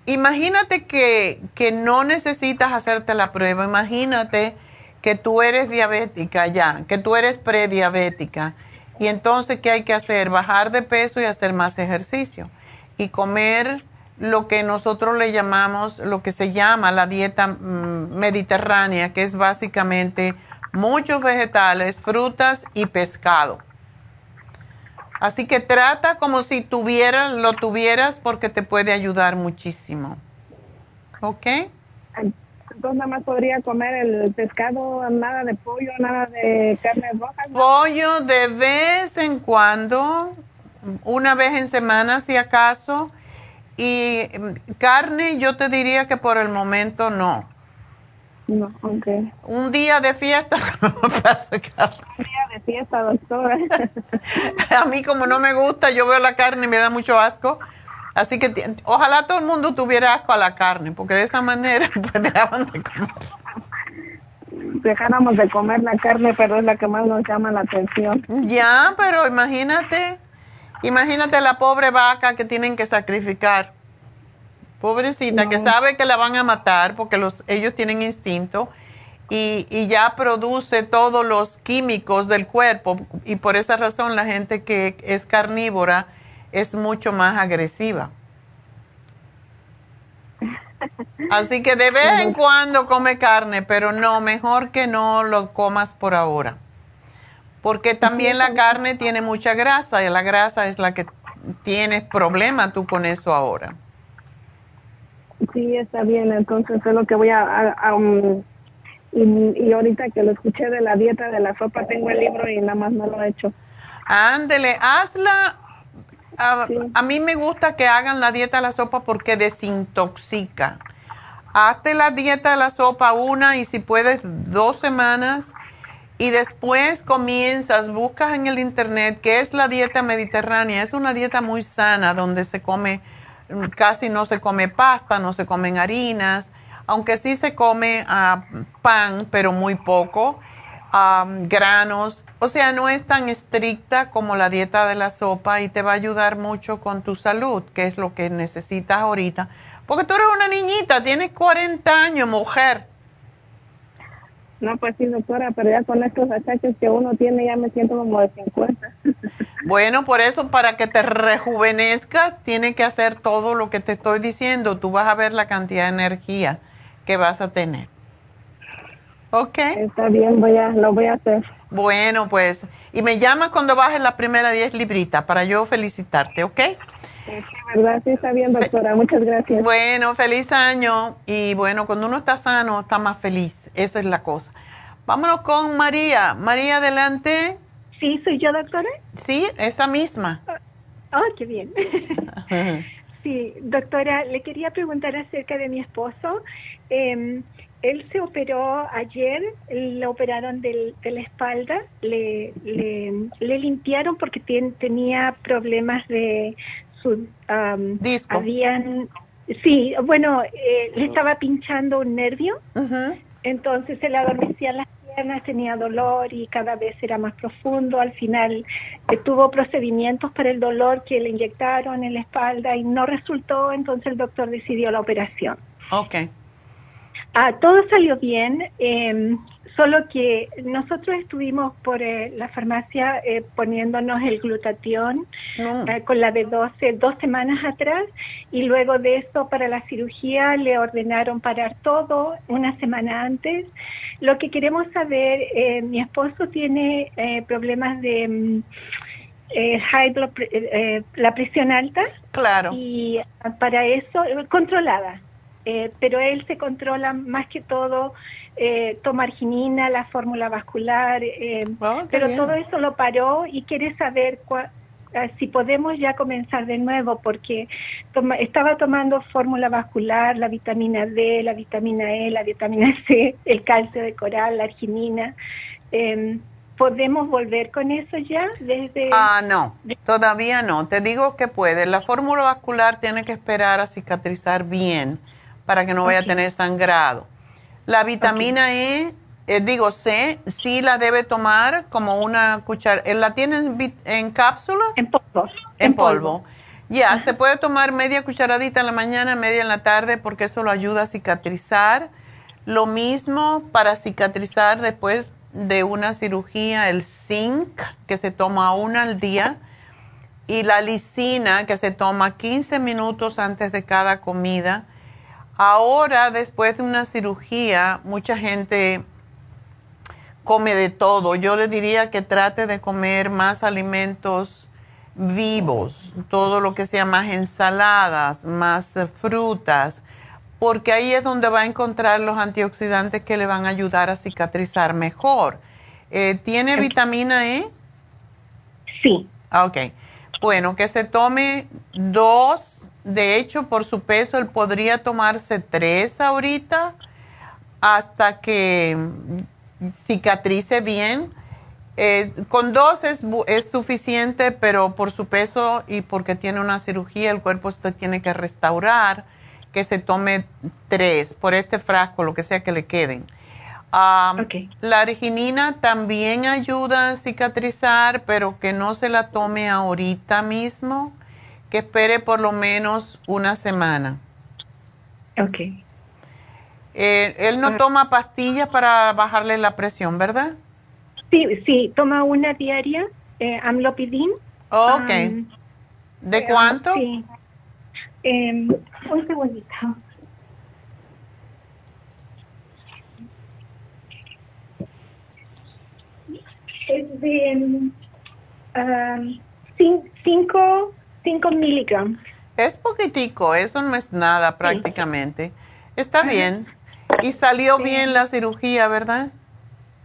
Speaker 3: imagínate que, que no necesitas hacerte la prueba. Imagínate que tú eres diabética ya, que tú eres prediabética. Y entonces, ¿qué hay que hacer? Bajar de peso y hacer más ejercicio. Y comer lo que nosotros le llamamos, lo que se llama la dieta mm, mediterránea, que es básicamente muchos vegetales, frutas y pescado. Así que trata como si tuvieras, lo tuvieras porque te puede ayudar muchísimo. ¿Ok?
Speaker 8: Entonces nada más podría comer el pescado, nada de pollo, nada de carne roja.
Speaker 3: Pollo de vez en cuando, una vez en semana si acaso y mm, carne, yo te diría que por el momento no.
Speaker 8: No, ok.
Speaker 3: Un día de fiesta,
Speaker 8: Un día de fiesta, doctora.
Speaker 3: a mí como no me gusta, yo veo la carne y me da mucho asco. Así que ojalá todo el mundo tuviera asco a la carne, porque de esa manera pues dejaban de comer.
Speaker 8: Dejáramos de comer la carne, pero es la que más nos llama la atención.
Speaker 3: Ya, pero imagínate, Imagínate la pobre vaca que tienen que sacrificar. Pobrecita, que sabe que la van a matar porque los, ellos tienen instinto y, y, ya produce todos los químicos del cuerpo y por esa razón la gente que es carnívora es mucho más agresiva. Así que de vez en cuando come carne, pero no, mejor que no lo comas por ahora porque también la carne tiene mucha grasa y la grasa es la que tienes problema tú con eso ahora.
Speaker 8: Sí, está bien, entonces es lo que voy a... Um, y, ahorita que lo escuché de la dieta de la sopa, tengo el libro y nada más no lo he hecho.
Speaker 3: Ándele, hazla. A, a mí me gusta que hagan la dieta de la sopa porque desintoxica. Hazte la dieta de la sopa una y si puedes dos semanas y después comienzas, buscas en el internet qué es la dieta mediterránea. Es una dieta muy sana donde se come, casi no se come pasta, no se comen harinas, aunque sí se come ah, pan, pero muy poco, granos. O sea, no es tan estricta como la dieta de la sopa y te va a ayudar mucho con tu salud, que es lo que necesitas ahorita. Porque tú eres una niñita, tienes 40 años, mujer.
Speaker 8: No, pues sí, doctora, pero ya con estos achaques que uno tiene ya me siento como de 50.
Speaker 3: Bueno, por eso, para que te rejuvenezcas, tiene que hacer todo lo que te estoy diciendo. Tú vas a ver la cantidad de energía que vas a tener. ¿Ok?
Speaker 8: Está bien, voy a, lo voy a hacer.
Speaker 3: Bueno, pues, y me llamas cuando bajes la primera 10 libritas para yo felicitarte, ¿ok?
Speaker 8: Sí, verdad, sí está bien, doctora. Muchas gracias.
Speaker 3: Bueno, feliz año. Y bueno, cuando uno está sano, está más feliz. Esa es la cosa. Vámonos con María. María, adelante.
Speaker 9: Sí, soy yo, doctora.
Speaker 3: Sí, esa misma.
Speaker 9: Oh, qué bien. sí, doctora, le quería preguntar acerca de mi esposo. Em, él se operó ayer, le operaron de la espalda, le, le, limpiaron porque tenía problemas de su...
Speaker 3: Disco.
Speaker 9: Habían, sí, bueno, eh, le estaba pinchando un nervio. Entonces se le adormecían las piernas, tenía dolor y cada vez era más profundo. Al final eh, tuvo procedimientos para el dolor que le inyectaron en la espalda y no resultó, entonces el doctor decidió la operación.
Speaker 3: Ok.
Speaker 9: Ah, todo salió bien. Eh, Solo que nosotros estuvimos por eh, la farmacia eh, poniéndonos el glutatión eh, con la de 12 dos semanas atrás y luego de eso para la cirugía le ordenaron parar todo una semana antes. Lo que queremos saber, mi esposo tiene problemas de... Mm, high blood, la presión alta.
Speaker 3: Claro.
Speaker 9: Y para eso, controlada. Pero él se controla más que todo eh, toma arginina, la fórmula vascular, eh, oh, pero todo eso lo paró y quiere saber eh, si podemos ya comenzar de nuevo, porque estaba tomando fórmula vascular, la vitamina D, la vitamina E, la vitamina C, el calcio de coral, la arginina. Em, ¿Podemos volver con eso ya desde...?
Speaker 3: Ah, no, todavía no. Te digo que puede. La fórmula vascular tiene que esperar a cicatrizar bien para que no vaya a tener sangrado. La vitamina E, eh, digo C, sí la debe tomar como una cuchara. Eh, ¿La tienen en, cápsula?
Speaker 9: En polvo.
Speaker 3: En, polvo. Ya, se puede tomar media cucharadita en la mañana, media en la tarde, porque eso lo ayuda a cicatrizar. Lo mismo para cicatrizar después de una cirugía, el zinc, que se toma una al día, y la lisina, que se toma 15 minutos antes de cada comida Ahora, después de una cirugía, mucha gente come de todo. Yo le diría que trate de comer más alimentos vivos, todo lo que sea más ensaladas, más frutas, porque ahí es donde va a encontrar los antioxidantes que le van a ayudar a cicatrizar mejor. Eh, ¿Tiene vitamina E?
Speaker 9: Sí.
Speaker 3: Ah, ok. Bueno, que se tome dos de hecho, por su peso, él podría tomarse tres ahorita hasta que cicatrice bien. Eh, con dos es, es, suficiente, pero por su peso y porque tiene una cirugía, el cuerpo se tiene que restaurar, que se tome tres por este frasco, lo que sea que le queden. La arginina también ayuda a cicatrizar, pero que no se la tome ahorita mismo que espere por lo menos una semana.
Speaker 9: Ok.
Speaker 3: Eh, él no ah. toma pastillas para bajarle la presión, ¿verdad?
Speaker 9: Sí, sí, toma una diaria, eh, amlopidin.
Speaker 3: ok. ¿De eh, cuánto?
Speaker 9: Sí. Eh, un segundito. Es de um, cinco 5 miligramos.
Speaker 3: Es poquitico, eso no es nada prácticamente. Está bien. Y salió bien la cirugía, ¿verdad?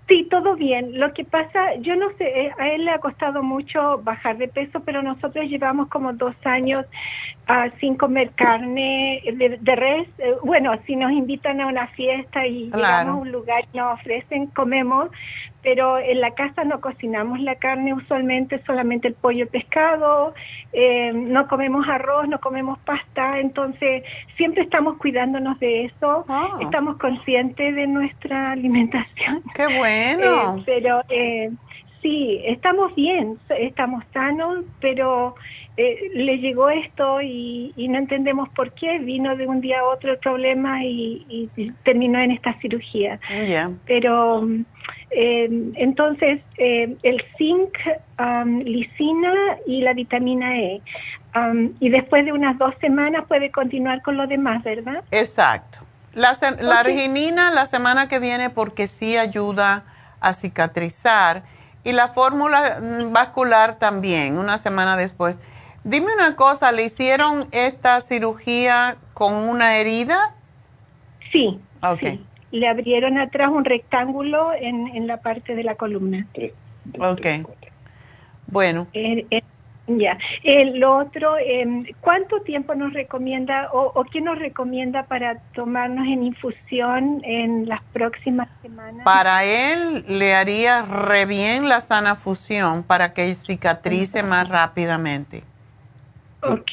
Speaker 9: Sí, todo bien. Lo que pasa, yo no sé, eh, a él le ha costado mucho bajar de peso, pero nosotros llevamos como dos años uh, sin comer carne de, res. Eh, bueno, si nos invitan a una fiesta y llegamos a un lugar y nos ofrecen, comemos, pero en la casa no cocinamos la carne usualmente, solamente el pollo y pescado, eh, no comemos arroz, no comemos pasta, entonces siempre estamos cuidándonos de eso, ah. estamos conscientes de nuestra alimentación.
Speaker 3: ¡Qué bueno!
Speaker 9: Eh, pero eh, sí, estamos bien, estamos sanos, pero le llegó esto y, no entendemos por qué, vino de un día a otro el problema y, terminó en esta cirugía. Pero eh, entonces, eh, el zinc, um, lisina y la vitamina E. Um, y después de unas dos semanas puede continuar con lo demás, ¿verdad?
Speaker 3: Exacto. La, la arginina la semana que viene porque sí ayuda a cicatrizar. Y la fórmula vascular también, una semana después. Dime una cosa, ¿le hicieron esta cirugía con una herida?
Speaker 9: Sí. Ok le abrieron atrás un rectángulo en, en la parte de la columna.
Speaker 3: Ok. Bueno.
Speaker 9: Eh, eh, ya. El otro, em, ¿cuánto tiempo nos recomienda o, o qué nos recomienda para tomarnos en infusión en las próximas semanas?
Speaker 3: Para él le haría re bien la sana fusión para que cicatrice más rápidamente.
Speaker 9: Ok,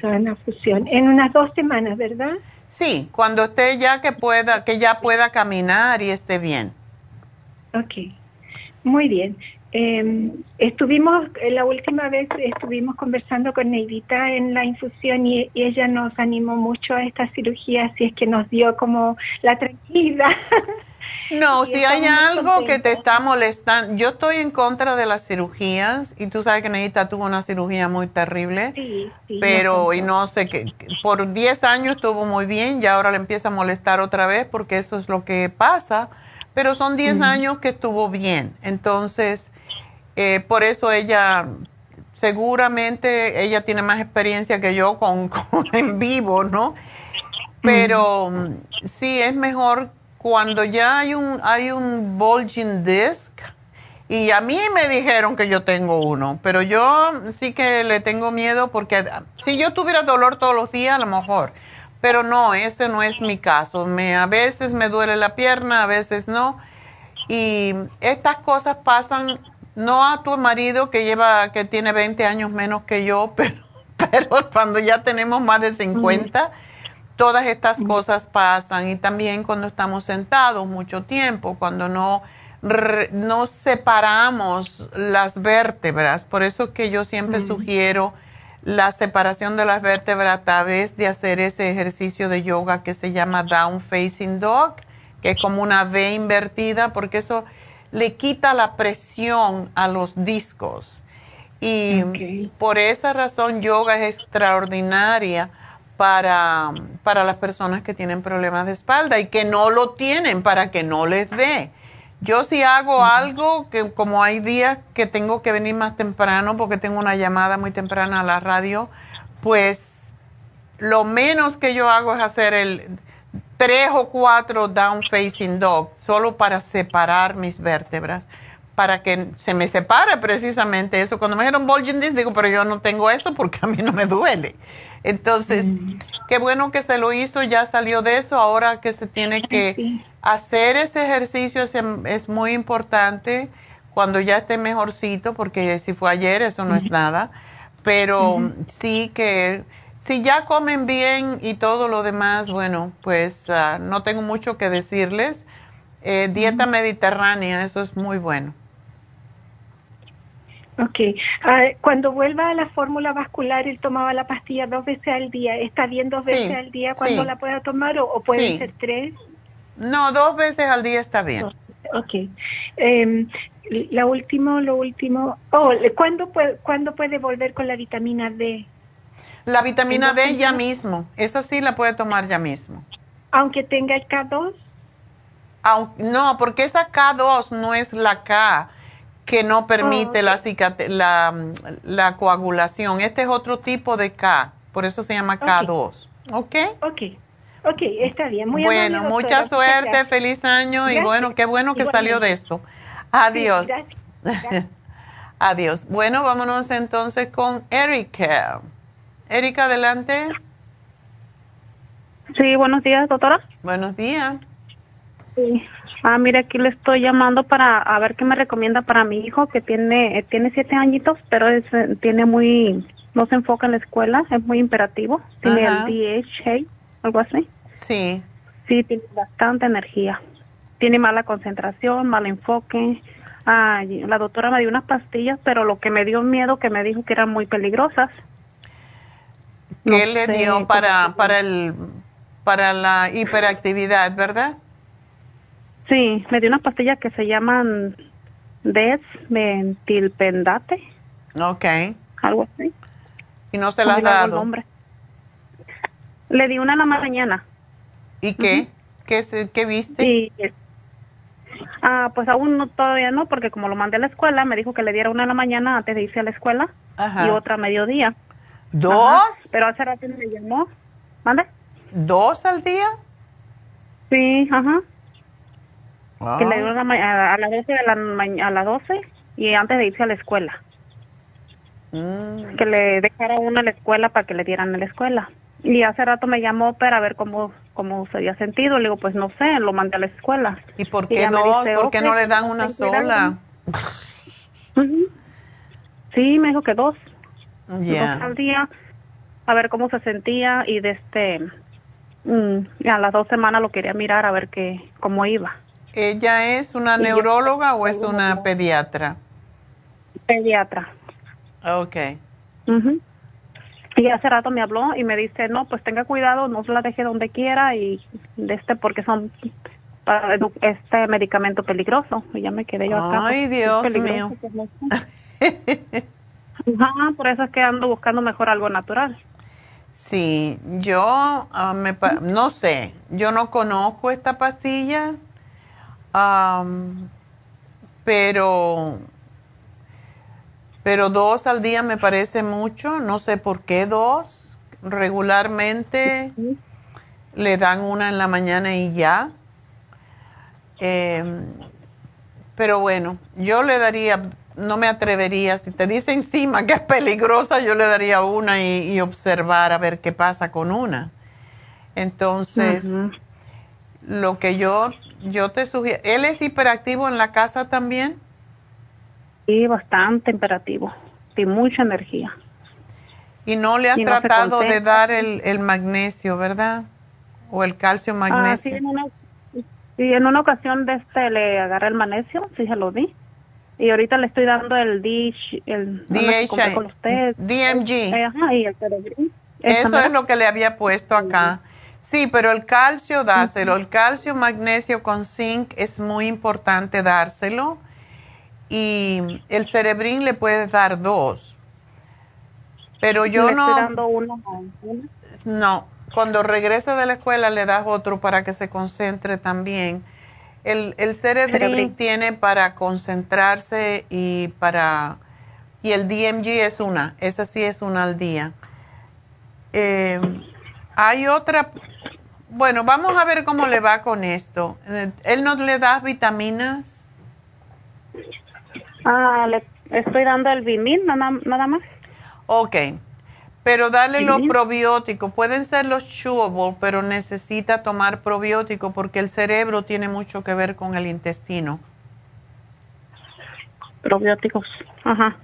Speaker 9: sana fusión. En unas dos semanas, ¿verdad?
Speaker 3: Sí, cuando esté ya que pueda, que ya pueda caminar y esté bien.
Speaker 9: Ok, muy bien. Eh, estuvimos, la última vez estuvimos conversando con Neidita en la infusión y, y, ella nos animó mucho a esta cirugía, así es que nos dio como la tranquilidad.
Speaker 3: No, si hay algo que te está molestando, yo estoy en contra de las cirugías y tú sabes que Neidita tuvo una cirugía muy terrible,
Speaker 9: sí, sí,
Speaker 3: pero y no sé qué, por 10 años estuvo muy bien y ahora le empieza a molestar otra vez porque eso es lo que pasa, pero son 10 mm. años que estuvo bien, entonces eh, por eso ella seguramente ella tiene más experiencia que yo con, con en vivo, ¿no? Pero mm. sí es mejor cuando ya hay un, hay un bulging disc, y a mí me dijeron que yo tengo uno, pero yo sí que le tengo miedo porque si yo tuviera dolor todos los días, a lo mejor, pero no, ese no es mi caso. Me, a veces me duele la pierna, a veces no. Y estas cosas pasan no a tu marido que lleva, que tiene 20 años menos que yo, pero, pero cuando ya tenemos más de 50 todas estas cosas pasan. Y también cuando estamos sentados mucho tiempo, cuando no, no separamos las vértebras. Por eso que yo siempre sugiero la separación de las vértebras a través de hacer ese ejercicio de yoga que se llama Down Facing Dog, que es como una V invertida, porque eso le quita la presión a los discos. Y por esa razón yoga es extraordinaria para, para las personas que tienen problemas de espalda y que no lo tienen para que no les dé. Yo si hago algo, que como hay días que tengo que venir más temprano porque tengo una llamada muy temprana a la radio, pues lo menos que yo hago es hacer el tres o cuatro down facing dog, solo para separar mis vértebras, para que se me separe precisamente eso. Cuando me dijeron bulging disc, digo, pero yo no tengo eso porque a mí no me duele. Entonces, mm. qué bueno que se lo hizo, ya salió de eso, ahora que se tiene que hacer ese ejercicio es, muy importante cuando ya esté mejorcito, porque si fue ayer eso no es nada, pero sí que si ya comen bien y todo lo demás, bueno, pues ah, no tengo mucho que decirles. Eh, dieta mediterránea, eso es muy bueno.
Speaker 9: Ok. Ah, cuando vuelva a la fórmula vascular, él tomaba la pastilla dos veces al día. ¿Está bien dos veces al día cuando la pueda tomar o, puede ser tres?
Speaker 3: No, dos veces al día está bien.
Speaker 9: Ok. Eh, la último, lo último. Oh, ¿cuándo puede, ¿cuándo puede volver con la vitamina D?
Speaker 3: La vitamina D ya mismo. Esa sí la puede tomar ya mismo.
Speaker 9: Aunque tenga el K2.
Speaker 3: no, porque esa K2 no es la K que no permite oh, la, la, coagulación. Este es otro tipo de K, por eso se llama K2. ¿Ok?
Speaker 9: Ok. Ok, está bien. Muy
Speaker 3: bueno, mucha suerte, feliz año y bueno, qué bueno que salió de eso. Adiós. Adiós. Bueno, vámonos entonces con Erika. Erika, adelante.
Speaker 10: Sí, buenos días, doctora.
Speaker 3: Buenos días.
Speaker 10: Sí. Ah, mire, aquí le estoy llamando para a ver qué me recomienda para mi hijo que tiene tiene siete añitos, pero es, eh, tiene muy no se enfoca en la escuela, es muy imperativo, tiene el DHA, algo así.
Speaker 3: Sí.
Speaker 10: Sí, tiene bastante energía, tiene mala concentración, mal enfoque. Ah, la doctora me dio unas pastillas, pero lo que me dio miedo que me dijo que eran muy peligrosas.
Speaker 3: ¿Qué le dio para para el para la hiperactividad, verdad?
Speaker 10: Sí, me dio unas pastillas que se llaman desventilpendate.
Speaker 3: Ok.
Speaker 10: Algo así.
Speaker 3: ¿Y no se las has dado?
Speaker 10: Le di una en la mañana.
Speaker 3: ¿Y qué? ¿Qué, ¿Qué, viste?
Speaker 10: Sí. Ah, pues aún no, todavía no, porque como lo mandé a la escuela, me dijo que le diera una en la mañana antes de irse a la escuela y otra a mediodía.
Speaker 3: ¿Dos?
Speaker 10: Pero hace rato me llamó. ¿Mande?
Speaker 3: ¿Dos al día?
Speaker 10: Sí, ajá. Que le dio a, las 12 de la a las 12 y antes de irse a la escuela. Mm. Que le dejara uno a la escuela para que le dieran a la escuela. Y hace rato me llamó para ver cómo cómo se había sentido. Le digo, pues no sé, lo mandé a la escuela.
Speaker 3: ¿Y por qué no? ¿Por qué no le dan una sola?
Speaker 10: Sí, me dijo que dos. Dos al día. A ver cómo se sentía y de este... Mm, a las dos semanas lo quería mirar a ver qué, cómo iba.
Speaker 3: ¿Ella es una neuróloga o es una pediatra?
Speaker 10: Pediatra.
Speaker 3: Ok.
Speaker 10: Y hace rato me habló y me dice, no, pues tenga cuidado, no se la deje donde quiera y de este porque son para este medicamento peligroso. Y ya me quedé yo acá.
Speaker 3: Ay, Dios mío.
Speaker 10: Ajá, por eso es que ando buscando mejor algo natural.
Speaker 3: Sí, yo ah, me, no sé, yo no conozco esta pastilla, pero, pero dos al día me parece mucho, no sé por qué dos, regularmente le dan una en la mañana y ya. Em, pero bueno, yo le daría no me atrevería, si te dice encima que es peligrosa, yo le daría una y, observar a ver qué pasa con una. Entonces, lo que yo, yo te sugiero, ¿él es hiperactivo en la casa también?
Speaker 10: Sí, bastante imperativo, y mucha energía.
Speaker 3: Y no le has tratado de dar el, magnesio, ¿verdad? O el calcio magnesio. Ah, sí,
Speaker 10: en una, sí, en una ocasión de este le agarré el magnesio, sí se lo di y ahorita le estoy dando el DH, el
Speaker 3: DMG. Eso es lo que le había puesto acá. Sí, pero el calcio dáselo. El calcio, magnesio con zinc es muy importante dárselo. Y el cerebrín le puedes dar dos. Pero yo no.
Speaker 10: Estoy dando uno,
Speaker 3: No, cuando regrese de la escuela le das otro para que se concentre también. El, el tiene para concentrarse y para... Y el DMG es una, esa sí es una al día. Eh, hay otra... Bueno, vamos a ver cómo le va con esto. Eh, ¿Él no le da vitaminas?
Speaker 10: Ah, le estoy dando el Vimin, nada, nada más.
Speaker 3: Ok. Pero dale los probióticos, pueden ser los chewable, pero necesita tomar probiótico porque el cerebro tiene mucho que ver con el intestino.
Speaker 10: Probióticos, ajá.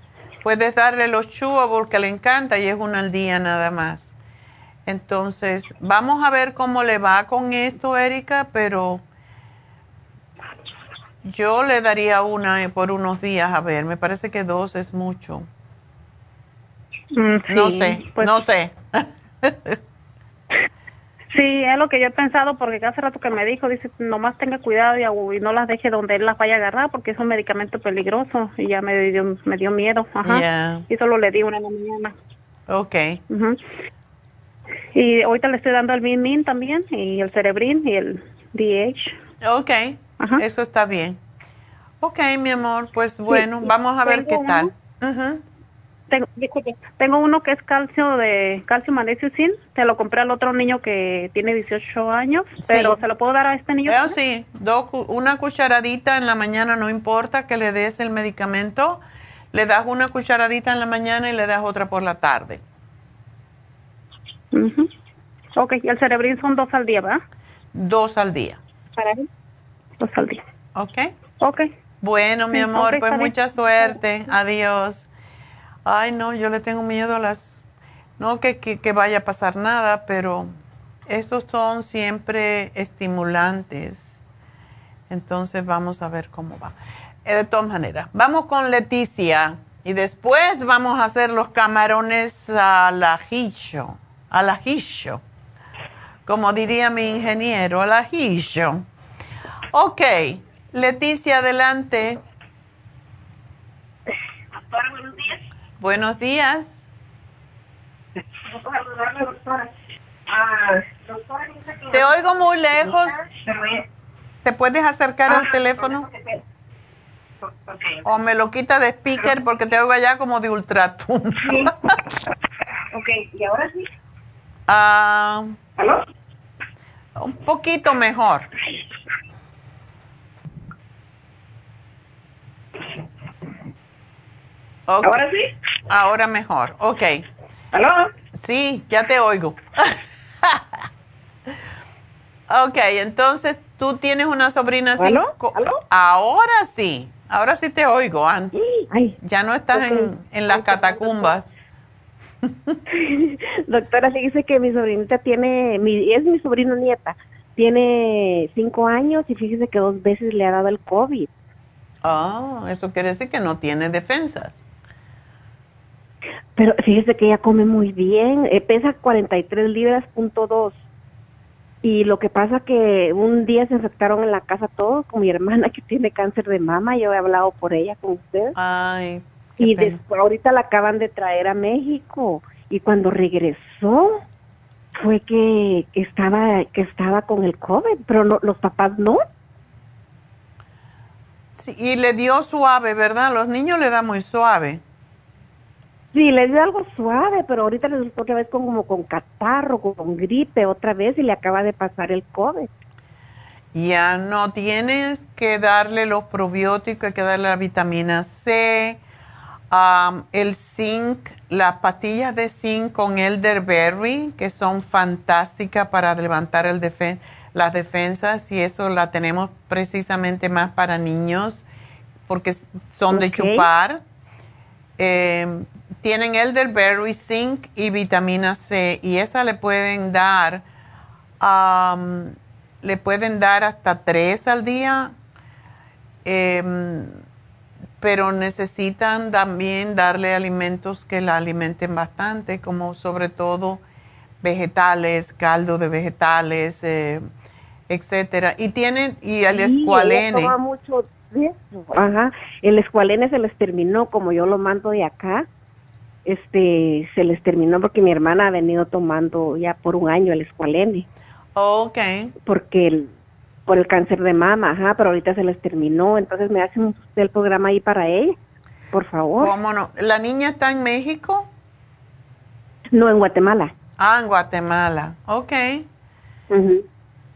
Speaker 3: Puedes darle los chewable que le encanta y es uno al día nada más. Entonces, vamos a ver cómo le va con esto, Erika, pero yo le daría una por unos días, a ver, me parece que dos es mucho.
Speaker 10: Mm,
Speaker 3: no sé, pues, no sé.
Speaker 10: sí, es lo que yo he pensado porque hace rato que me dijo, dice, nomás tenga cuidado y, no las deje donde él las vaya a agarrar porque es un medicamento peligroso y ya me dio, me dio miedo. Ajá. Y solo le di una en la mañana.
Speaker 3: Ok.
Speaker 10: Y ahorita le estoy dando el Min también y el Cerebrin y el DH.
Speaker 3: Ok, eso está bien. Ok, mi amor, pues bueno, vamos a ver qué tal.
Speaker 10: Tengo, tengo uno que es calcio de calcio magnesio sin, te lo compré al otro niño que tiene 18 años, pero ¿se lo puedo dar a este niño?
Speaker 3: Yo sí, una cucharadita en la mañana, no importa que le des el medicamento, le das una cucharadita en la mañana y le das otra por la tarde.
Speaker 10: Ok, y el cerebrín son dos al día, ¿verdad?
Speaker 3: Dos al día.
Speaker 10: ¿Para él? Dos al día.
Speaker 3: Ok.
Speaker 10: Ok.
Speaker 3: Bueno, mi amor, pues mucha suerte. Adiós. Ay, no, yo le tengo miedo a las... No que, que, vaya a pasar nada, pero estos son siempre estimulantes. Entonces vamos a ver cómo va. Eh, de todas maneras, vamos con Leticia y después vamos a hacer los camarones al ajillo, al ajillo, como diría mi ingeniero, al ajillo. Ok, Leticia, adelante. buenos días. Buenos días. Te oigo muy lejos. ¿Te puedes acercar al teléfono? O me lo quita de speaker porque te oigo allá como de ultratumba.
Speaker 11: ok, ¿y ahora sí?
Speaker 3: Ah, Un poquito mejor.
Speaker 11: ¿Ahora sí?
Speaker 3: Ahora mejor, ok.
Speaker 11: ¿Aló?
Speaker 3: Sí, ya te oigo. ok, entonces tú tienes una sobrina así.
Speaker 11: ¿Aló?
Speaker 3: Ahora sí, ahora sí te oigo. ya no estás en, en las catacumbas.
Speaker 11: Doctora, se dice que mi sobrinita tiene, mi, es mi sobrino nieta, tiene cinco años y fíjese que dos veces le ha dado el COVID.
Speaker 3: Ah, eso quiere decir que no tiene defensas.
Speaker 11: Pero fíjese que ella come muy bien, eh, pesa 43 libras punto dos. Y lo que pasa que un día se infectaron en la casa todos, con mi hermana que tiene cáncer de mama, yo he hablado por ella con usted.
Speaker 3: Ay.
Speaker 11: Y después ahorita la acaban de traer a México y cuando regresó fue que, que estaba que estaba con el COVID, pero no, los papás no.
Speaker 3: Sí, y le dio suave, ¿verdad? Los niños le da muy suave.
Speaker 11: Sí, le dio algo suave, pero ahorita le otra vez con, como con catarro, con gripe otra vez y le acaba de pasar el COVID.
Speaker 3: Ya no tienes que darle los probióticos, hay que darle la vitamina C, el zinc, las pastillas de zinc con elderberry, que son fantásticas para levantar el las defensas, y eso la tenemos precisamente más para niños, porque son de chupar. Eh, tienen elderberry, zinc y vitamina C, y esa le pueden dar, le pueden dar hasta tres al día. Em, pero necesitan también darle alimentos que la alimenten bastante, como sobre todo vegetales, caldo de vegetales, eh, etcétera. Y tienen y el
Speaker 11: sí,
Speaker 3: escualene.
Speaker 11: mucho de eso. Ajá, el escualene se les terminó, como yo lo mando de acá. Este, se les terminó porque mi hermana ha venido tomando ya por un año el escualene.
Speaker 3: Okay.
Speaker 11: Porque el, por el cáncer de mama, ajá, pero ahorita se les terminó, entonces me hacen el programa ahí para ella, por favor.
Speaker 3: ¿Cómo no? ¿La niña está en México?
Speaker 11: No, en Guatemala.
Speaker 3: Ah, en Guatemala, ok.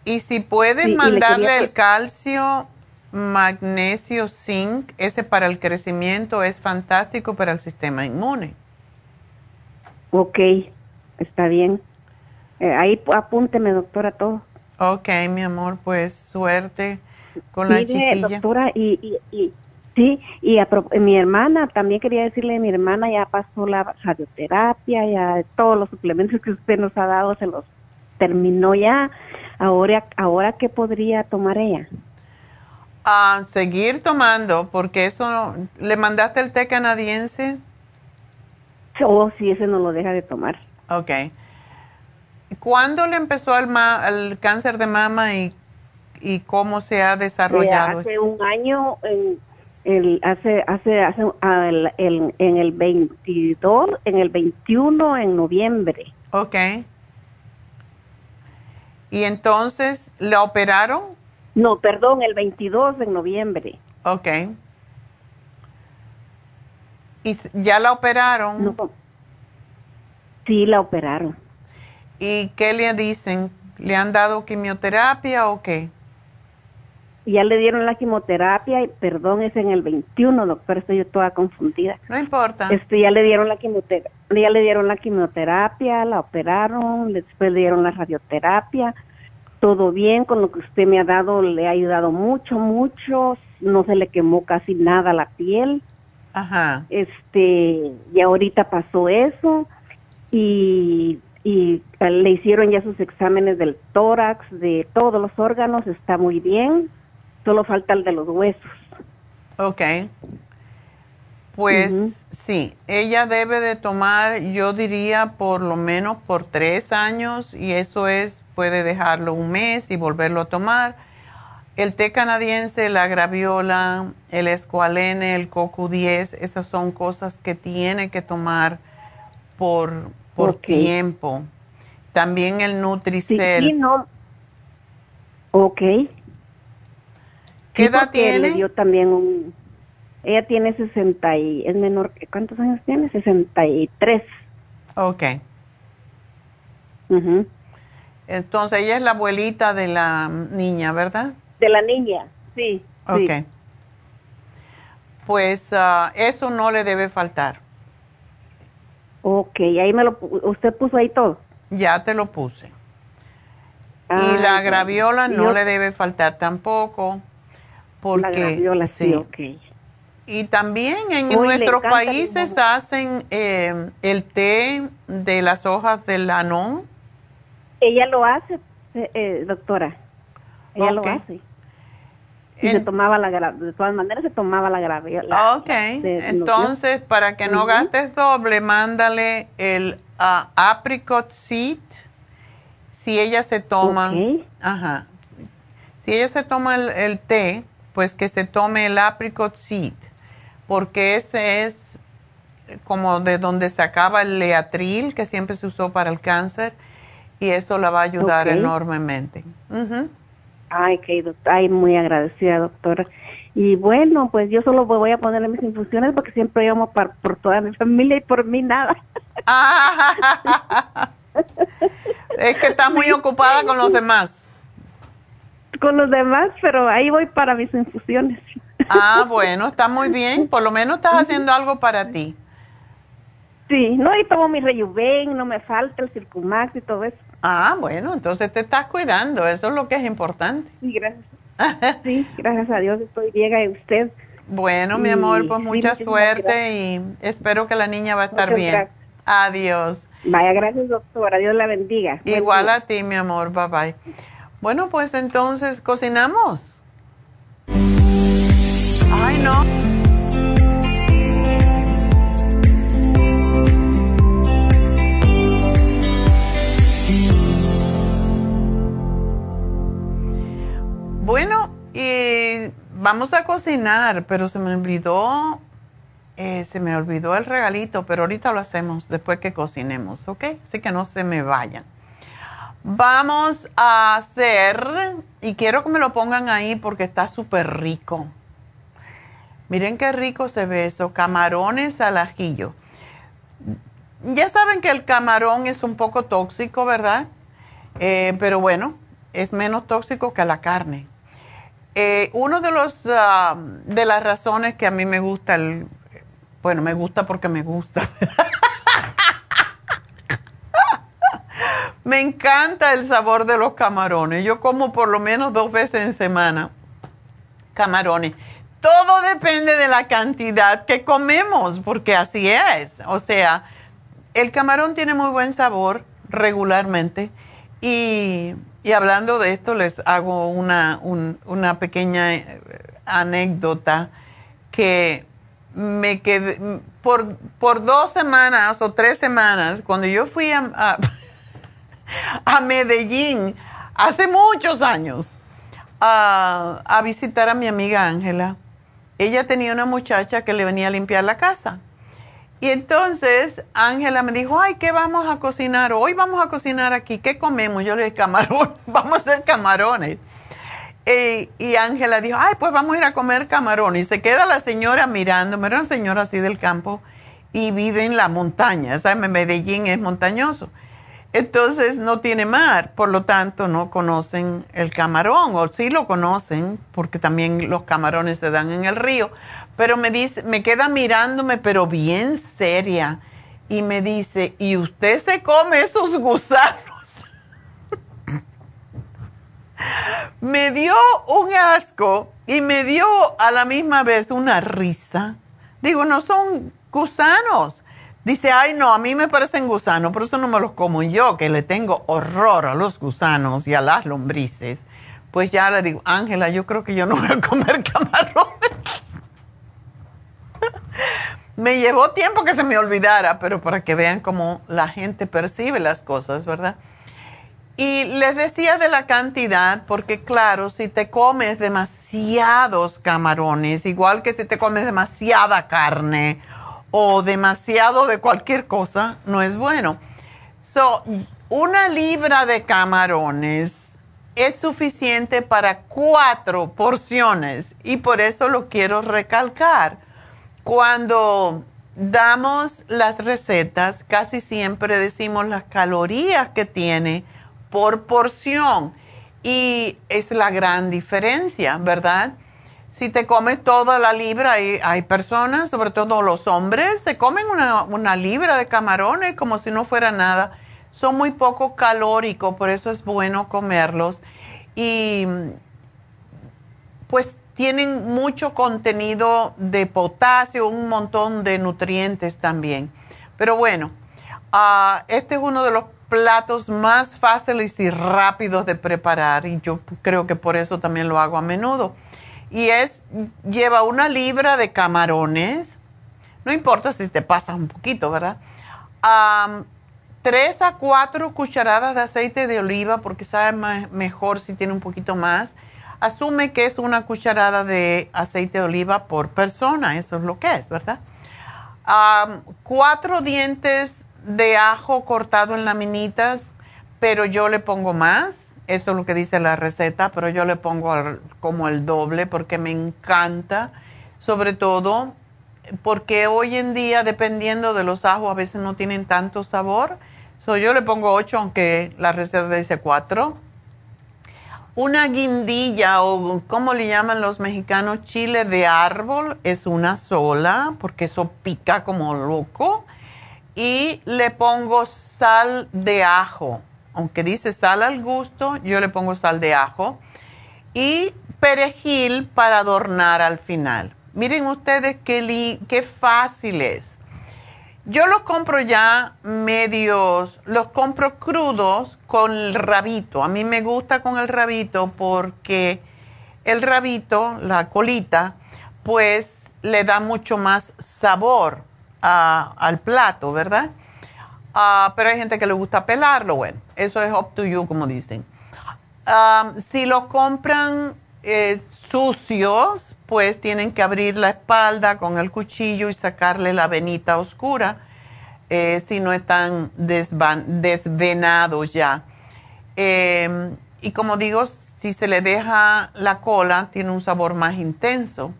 Speaker 3: Y si puedes mandarle el calcio, magnesio, zinc, ese para el crecimiento es fantástico para el sistema inmune.
Speaker 11: Ok, está bien. Eh, ahí apúnteme, doctora, todo.
Speaker 3: Ok, mi amor, pues suerte con la chiquilla.
Speaker 11: doctora, y, y, sí, y mi hermana, también quería decirle, mi hermana ya pasó la radioterapia, ya todos los suplementos que usted nos ha dado se los terminó ya. Ahora, ahora ¿qué podría tomar ella?
Speaker 3: A seguir tomando, porque eso, ¿le mandaste el té canadiense?
Speaker 11: Oh, sí, ese no lo deja de tomar.
Speaker 3: Ok. ¿Cuándo le empezó el, cáncer de mama y, y, cómo se ha desarrollado?
Speaker 11: hace un año, en, el, hace, hace, hace el, en el 22, en el 21, en noviembre.
Speaker 3: Ok. ¿Y entonces la operaron?
Speaker 11: No, perdón, el 22 de noviembre.
Speaker 3: Ok. ¿Y ya la operaron?
Speaker 11: No. Sí, la operaron.
Speaker 3: ¿Y qué le dicen? ¿Le han dado quimioterapia o qué?
Speaker 11: Ya le dieron la quimioterapia, y perdón, es en el 21, doctor, estoy yo toda confundida.
Speaker 3: No importa.
Speaker 11: Este, ya le dieron la quimioterapia, ya le dieron la quimioterapia, la operaron, después le dieron la radioterapia. Todo bien con lo que usted me ha dado, le ha ayudado mucho, mucho, no se le quemó casi nada la piel.
Speaker 3: Ajá.
Speaker 11: Este, y ahorita pasó eso y y le hicieron ya sus exámenes del tórax, de todos los órganos, está muy bien, solo falta el de los huesos.
Speaker 3: Ok. Pues sí, ella debe de tomar, yo diría, por lo menos por tres años y eso es, puede dejarlo un mes y volverlo a tomar. El té canadiense, la graviola, el escualene, el coco 10, esas son cosas que tiene que tomar por por tiempo. También el Nutricel.
Speaker 11: Sí, no. Ok.
Speaker 3: ¿Qué edad tiene?
Speaker 11: Yo también un... Ella tiene 60 y... Es menor que... ¿Cuántos años tiene? 63.
Speaker 3: Ok. Entonces ella es la abuelita de la niña, ¿verdad?
Speaker 11: De la niña, sí.
Speaker 3: Ok. Pues ah, eso no le debe faltar.
Speaker 11: Ok, ahí me lo, usted puso ahí todo.
Speaker 3: Ya te lo puse. y la graviola no le debe faltar tampoco. Porque,
Speaker 11: la graviola, sí, ok.
Speaker 3: Y también en nuestros países hacen eh, el té de las hojas del anón.
Speaker 11: Ella lo hace, eh, eh, doctora. Ella lo hace. Y se tomaba la de todas maneras se tomaba la grave.
Speaker 3: ok, entonces para que no gastes doble, mándale el uh, apricot seed. Si ella se toma, ajá, si ella se toma el, té, pues que se tome el apricot seed, porque ese es como de donde se acaba el leatril que siempre se usó para el cáncer y eso la va a ayudar enormemente.
Speaker 11: Ay, que ay, muy agradecida, doctora. Y bueno, pues yo solo voy a ponerle mis infusiones porque siempre llamo por toda mi familia y por mí nada.
Speaker 3: es que está muy ocupada con los demás.
Speaker 11: Con los demás, pero ahí voy para mis infusiones.
Speaker 3: Ah, bueno, está muy bien. Por lo menos estás haciendo algo para ti.
Speaker 11: Sí, no, y tomo mi rejuven, no me falta el circumax y todo eso.
Speaker 3: Ah, bueno, entonces te estás cuidando, eso es lo que es importante.
Speaker 11: Sí, gracias. sí, gracias a Dios estoy bien y usted.
Speaker 3: Bueno, mi amor, pues mucha suerte y espero que la niña va a estar bien. Adiós.
Speaker 11: Vaya, gracias doctora, Dios la bendiga.
Speaker 3: Igual a ti, mi amor, bye bye. Bueno, pues entonces cocinamos. Ay, no. Bueno, y vamos a cocinar, pero se me olvidó, eh, se me olvidó el regalito, pero ahorita lo hacemos después que cocinemos, ¿ok? Así que no se me vayan. Vamos a hacer, y quiero que me lo pongan ahí porque está súper rico. Miren qué rico se ve eso, camarones al ajillo. Ya saben que el camarón es un poco tóxico, ¿verdad? Eh, pero bueno, es menos tóxico que la carne. Eh, uno de los ah, de las razones que a mí me gusta el bueno me gusta porque me gusta. Me encanta el sabor de los camarones. Yo como por lo menos dos veces en semana camarones. Todo depende de la cantidad que comemos porque así es. O sea el camarón tiene muy buen sabor regularmente y y hablando de esto, les hago una, una pequeña eh, anécdota que me quedé, por, por, dos semanas o tres semanas, cuando yo fui a, a, Medellín hace muchos años a, a visitar a mi amiga Ángela, ella tenía una muchacha que le venía a limpiar la casa. Y entonces Ángela me dijo, ay, ¿qué vamos a cocinar? Hoy vamos a cocinar aquí. ¿Qué comemos? Yo le dije, camarón, vamos a hacer camarones. Eh, y Ángela dijo, ay, pues vamos a ir a comer camarones. Y se queda la señora mirándome, era una señora así del campo, y vive en la montaña. ¿Sabes? Medellín es montañoso. Entonces no tiene mar, por lo tanto no conocen el camarón, o sí lo conocen, porque también los camarones se dan en el río, pero me dice, me queda mirándome, pero bien seria, y me dice, ¿y usted se come esos gusanos? me dio un asco y me dio a la misma vez una risa. Digo, no son gusanos Dice, ay no, a mí me parecen gusanos, por eso no me los como yo, que le tengo horror a los gusanos y a las lombrices. Pues ya le digo, Ángela, yo creo que yo no voy a comer camarones. Me llevó tiempo que se me olvidara, pero para que vean cómo la gente percibe las cosas, ¿verdad? Y les decía de la cantidad, porque claro, si te comes demasiados camarones, igual que si te comes demasiada carne, o demasiado de cualquier cosa no es bueno. So, una libra de camarones es suficiente para cuatro porciones y por eso lo quiero recalcar. Cuando damos las recetas, casi siempre decimos las calorías que tiene por porción y es la gran diferencia, ¿verdad? si te comes toda la libra, hay, personas, sobre todo los hombres, se comen una, una, libra de camarones como si no fuera nada. Son muy poco calóricos, por eso es bueno comerlos. Y pues tienen mucho contenido de potasio, un montón de nutrientes también. Pero bueno, uh, este es uno de los platos más fáciles y rápidos de preparar y yo creo que por eso también lo hago a menudo. y es, lleva una libra de camarones, no importa si te pasas un poquito, ¿verdad? tres a cuatro cucharadas de aceite de oliva porque sabe mejor si tiene un poquito más. Asume que es una cucharada de aceite de oliva por persona, eso es lo que es, ¿verdad? cuatro dientes de ajo cortado en laminitas, pero yo le pongo más, eso es lo que dice la receta, pero yo le pongo como el doble porque me encanta, sobre todo porque hoy en día, dependiendo de los ajos, a veces no tienen tanto sabor. So, yo le pongo 8, aunque la receta dice 4. Una guindilla, o como le llaman los mexicanos, chile de árbol, es una sola, porque eso pica como loco. Y le pongo sal de ajo. Aunque dice sal al gusto, yo le pongo sal de ajo. Y perejil para adornar al final. Miren ustedes qué, qué fácil es. Yo los compro ya medios, los compro crudos con el rabito. A mí me gusta con el rabito porque el rabito, la colita, pues le da mucho más sabor al plato, ¿verdad? Ah, pero hay gente que le gusta pelarlo, bueno, eso es up to you, como dicen. Ah, si lo compran eh, sucios, pues tienen que abrir la espalda con el cuchillo y sacarle la venita oscura eh, si no están desvenados ya. Em, y como digo, si se le deja la cola, tiene un sabor más intenso.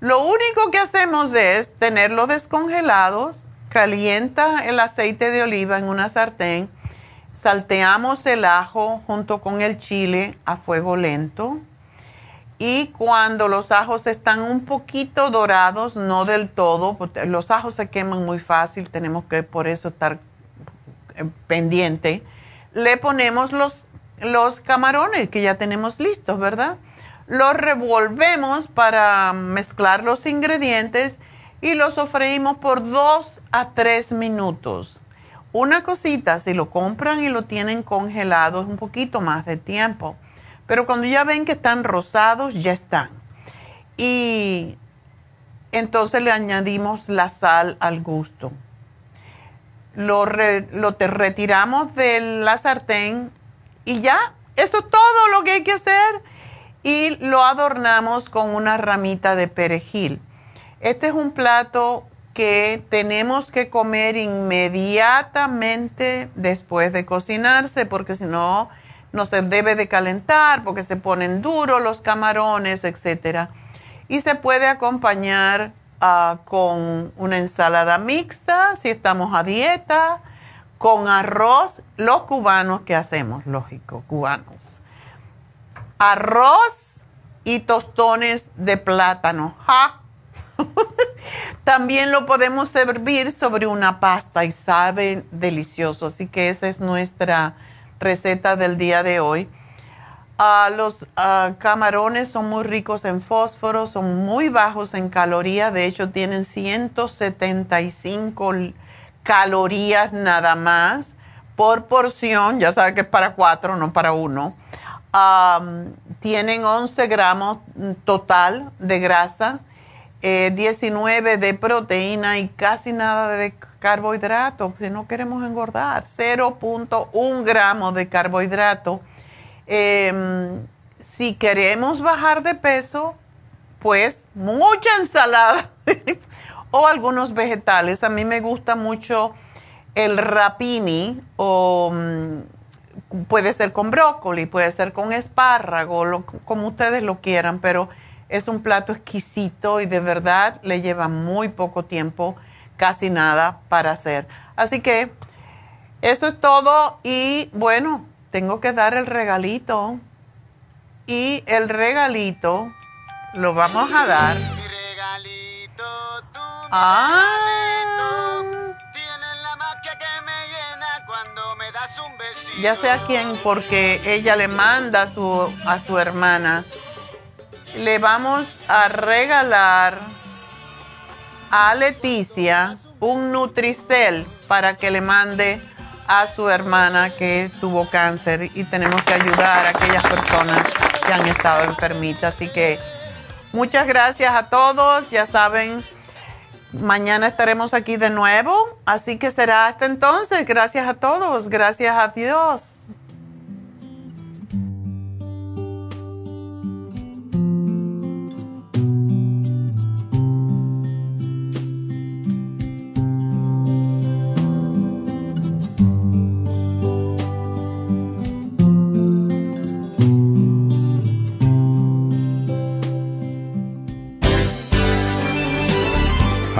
Speaker 3: Lo único que hacemos es tenerlo descongelados, calienta el aceite de oliva en una sartén, salteamos el ajo junto con el chile a fuego lento y cuando los ajos están un poquito dorados, no del todo, los ajos se queman muy fácil, tenemos que por eso estar eh, pendiente, le ponemos los, los camarones que ya tenemos listos, ¿verdad? Los revolvemos para mezclar los ingredientes y los sofreímos por dos a tres minutos. Una cosita, si lo compran y lo tienen congelado, es un poquito más de tiempo pero cuando ya ven que están rosados, ya están. Y entonces le añadimos la sal al gusto. Lo, lo te retiramos de la sartén y ya, eso es todo lo que hay que hacer. Y lo adornamos con una ramita de perejil. Este es un plato que tenemos que comer inmediatamente después de cocinarse, porque si no no se debe de calentar porque se ponen duros los camarones, etc. Y se puede acompañar ah, con una ensalada mixta si estamos a dieta, con arroz, los cubanos que hacemos, lógico, cubanos. Arroz y tostones de plátano. También lo podemos servir sobre una pasta y sabe delicioso. Así que esa es nuestra receta del día de hoy. Ah, los ah, camarones son muy ricos en fósforo, son muy bajos en calorías, de hecho tienen 175 calorías nada más por porción, ya sabe que es para cuatro, no para uno. tienen 11 gramos total de grasa, 19 eh, de proteína y casi nada de carbohidratos, si no queremos engordar, 0.1 gramos de carbohidrato. Em, si queremos bajar de peso, pues mucha ensalada o algunos vegetales. A mí me gusta mucho el rapini o mm, puede ser con brócoli, puede ser con espárrago, como ustedes lo quieran, pero es un plato exquisito y de verdad le lleva muy poco tiempo casi nada para hacer. Así que eso es todo y bueno, tengo que dar el regalito. Y el regalito lo vamos a dar. Ah. Ya sé a quién, porque ella le manda a su, a su hermana. Le vamos a regalar a Leticia un Nutricel para que le mande a su hermana que tuvo cáncer y tenemos que ayudar a aquellas personas que han estado enfermitas. Así que Muchas gracias a todos. Ya saben, mañana estaremos aquí de nuevo. Así que será hasta entonces. Gracias a todos. Gracias a Dios.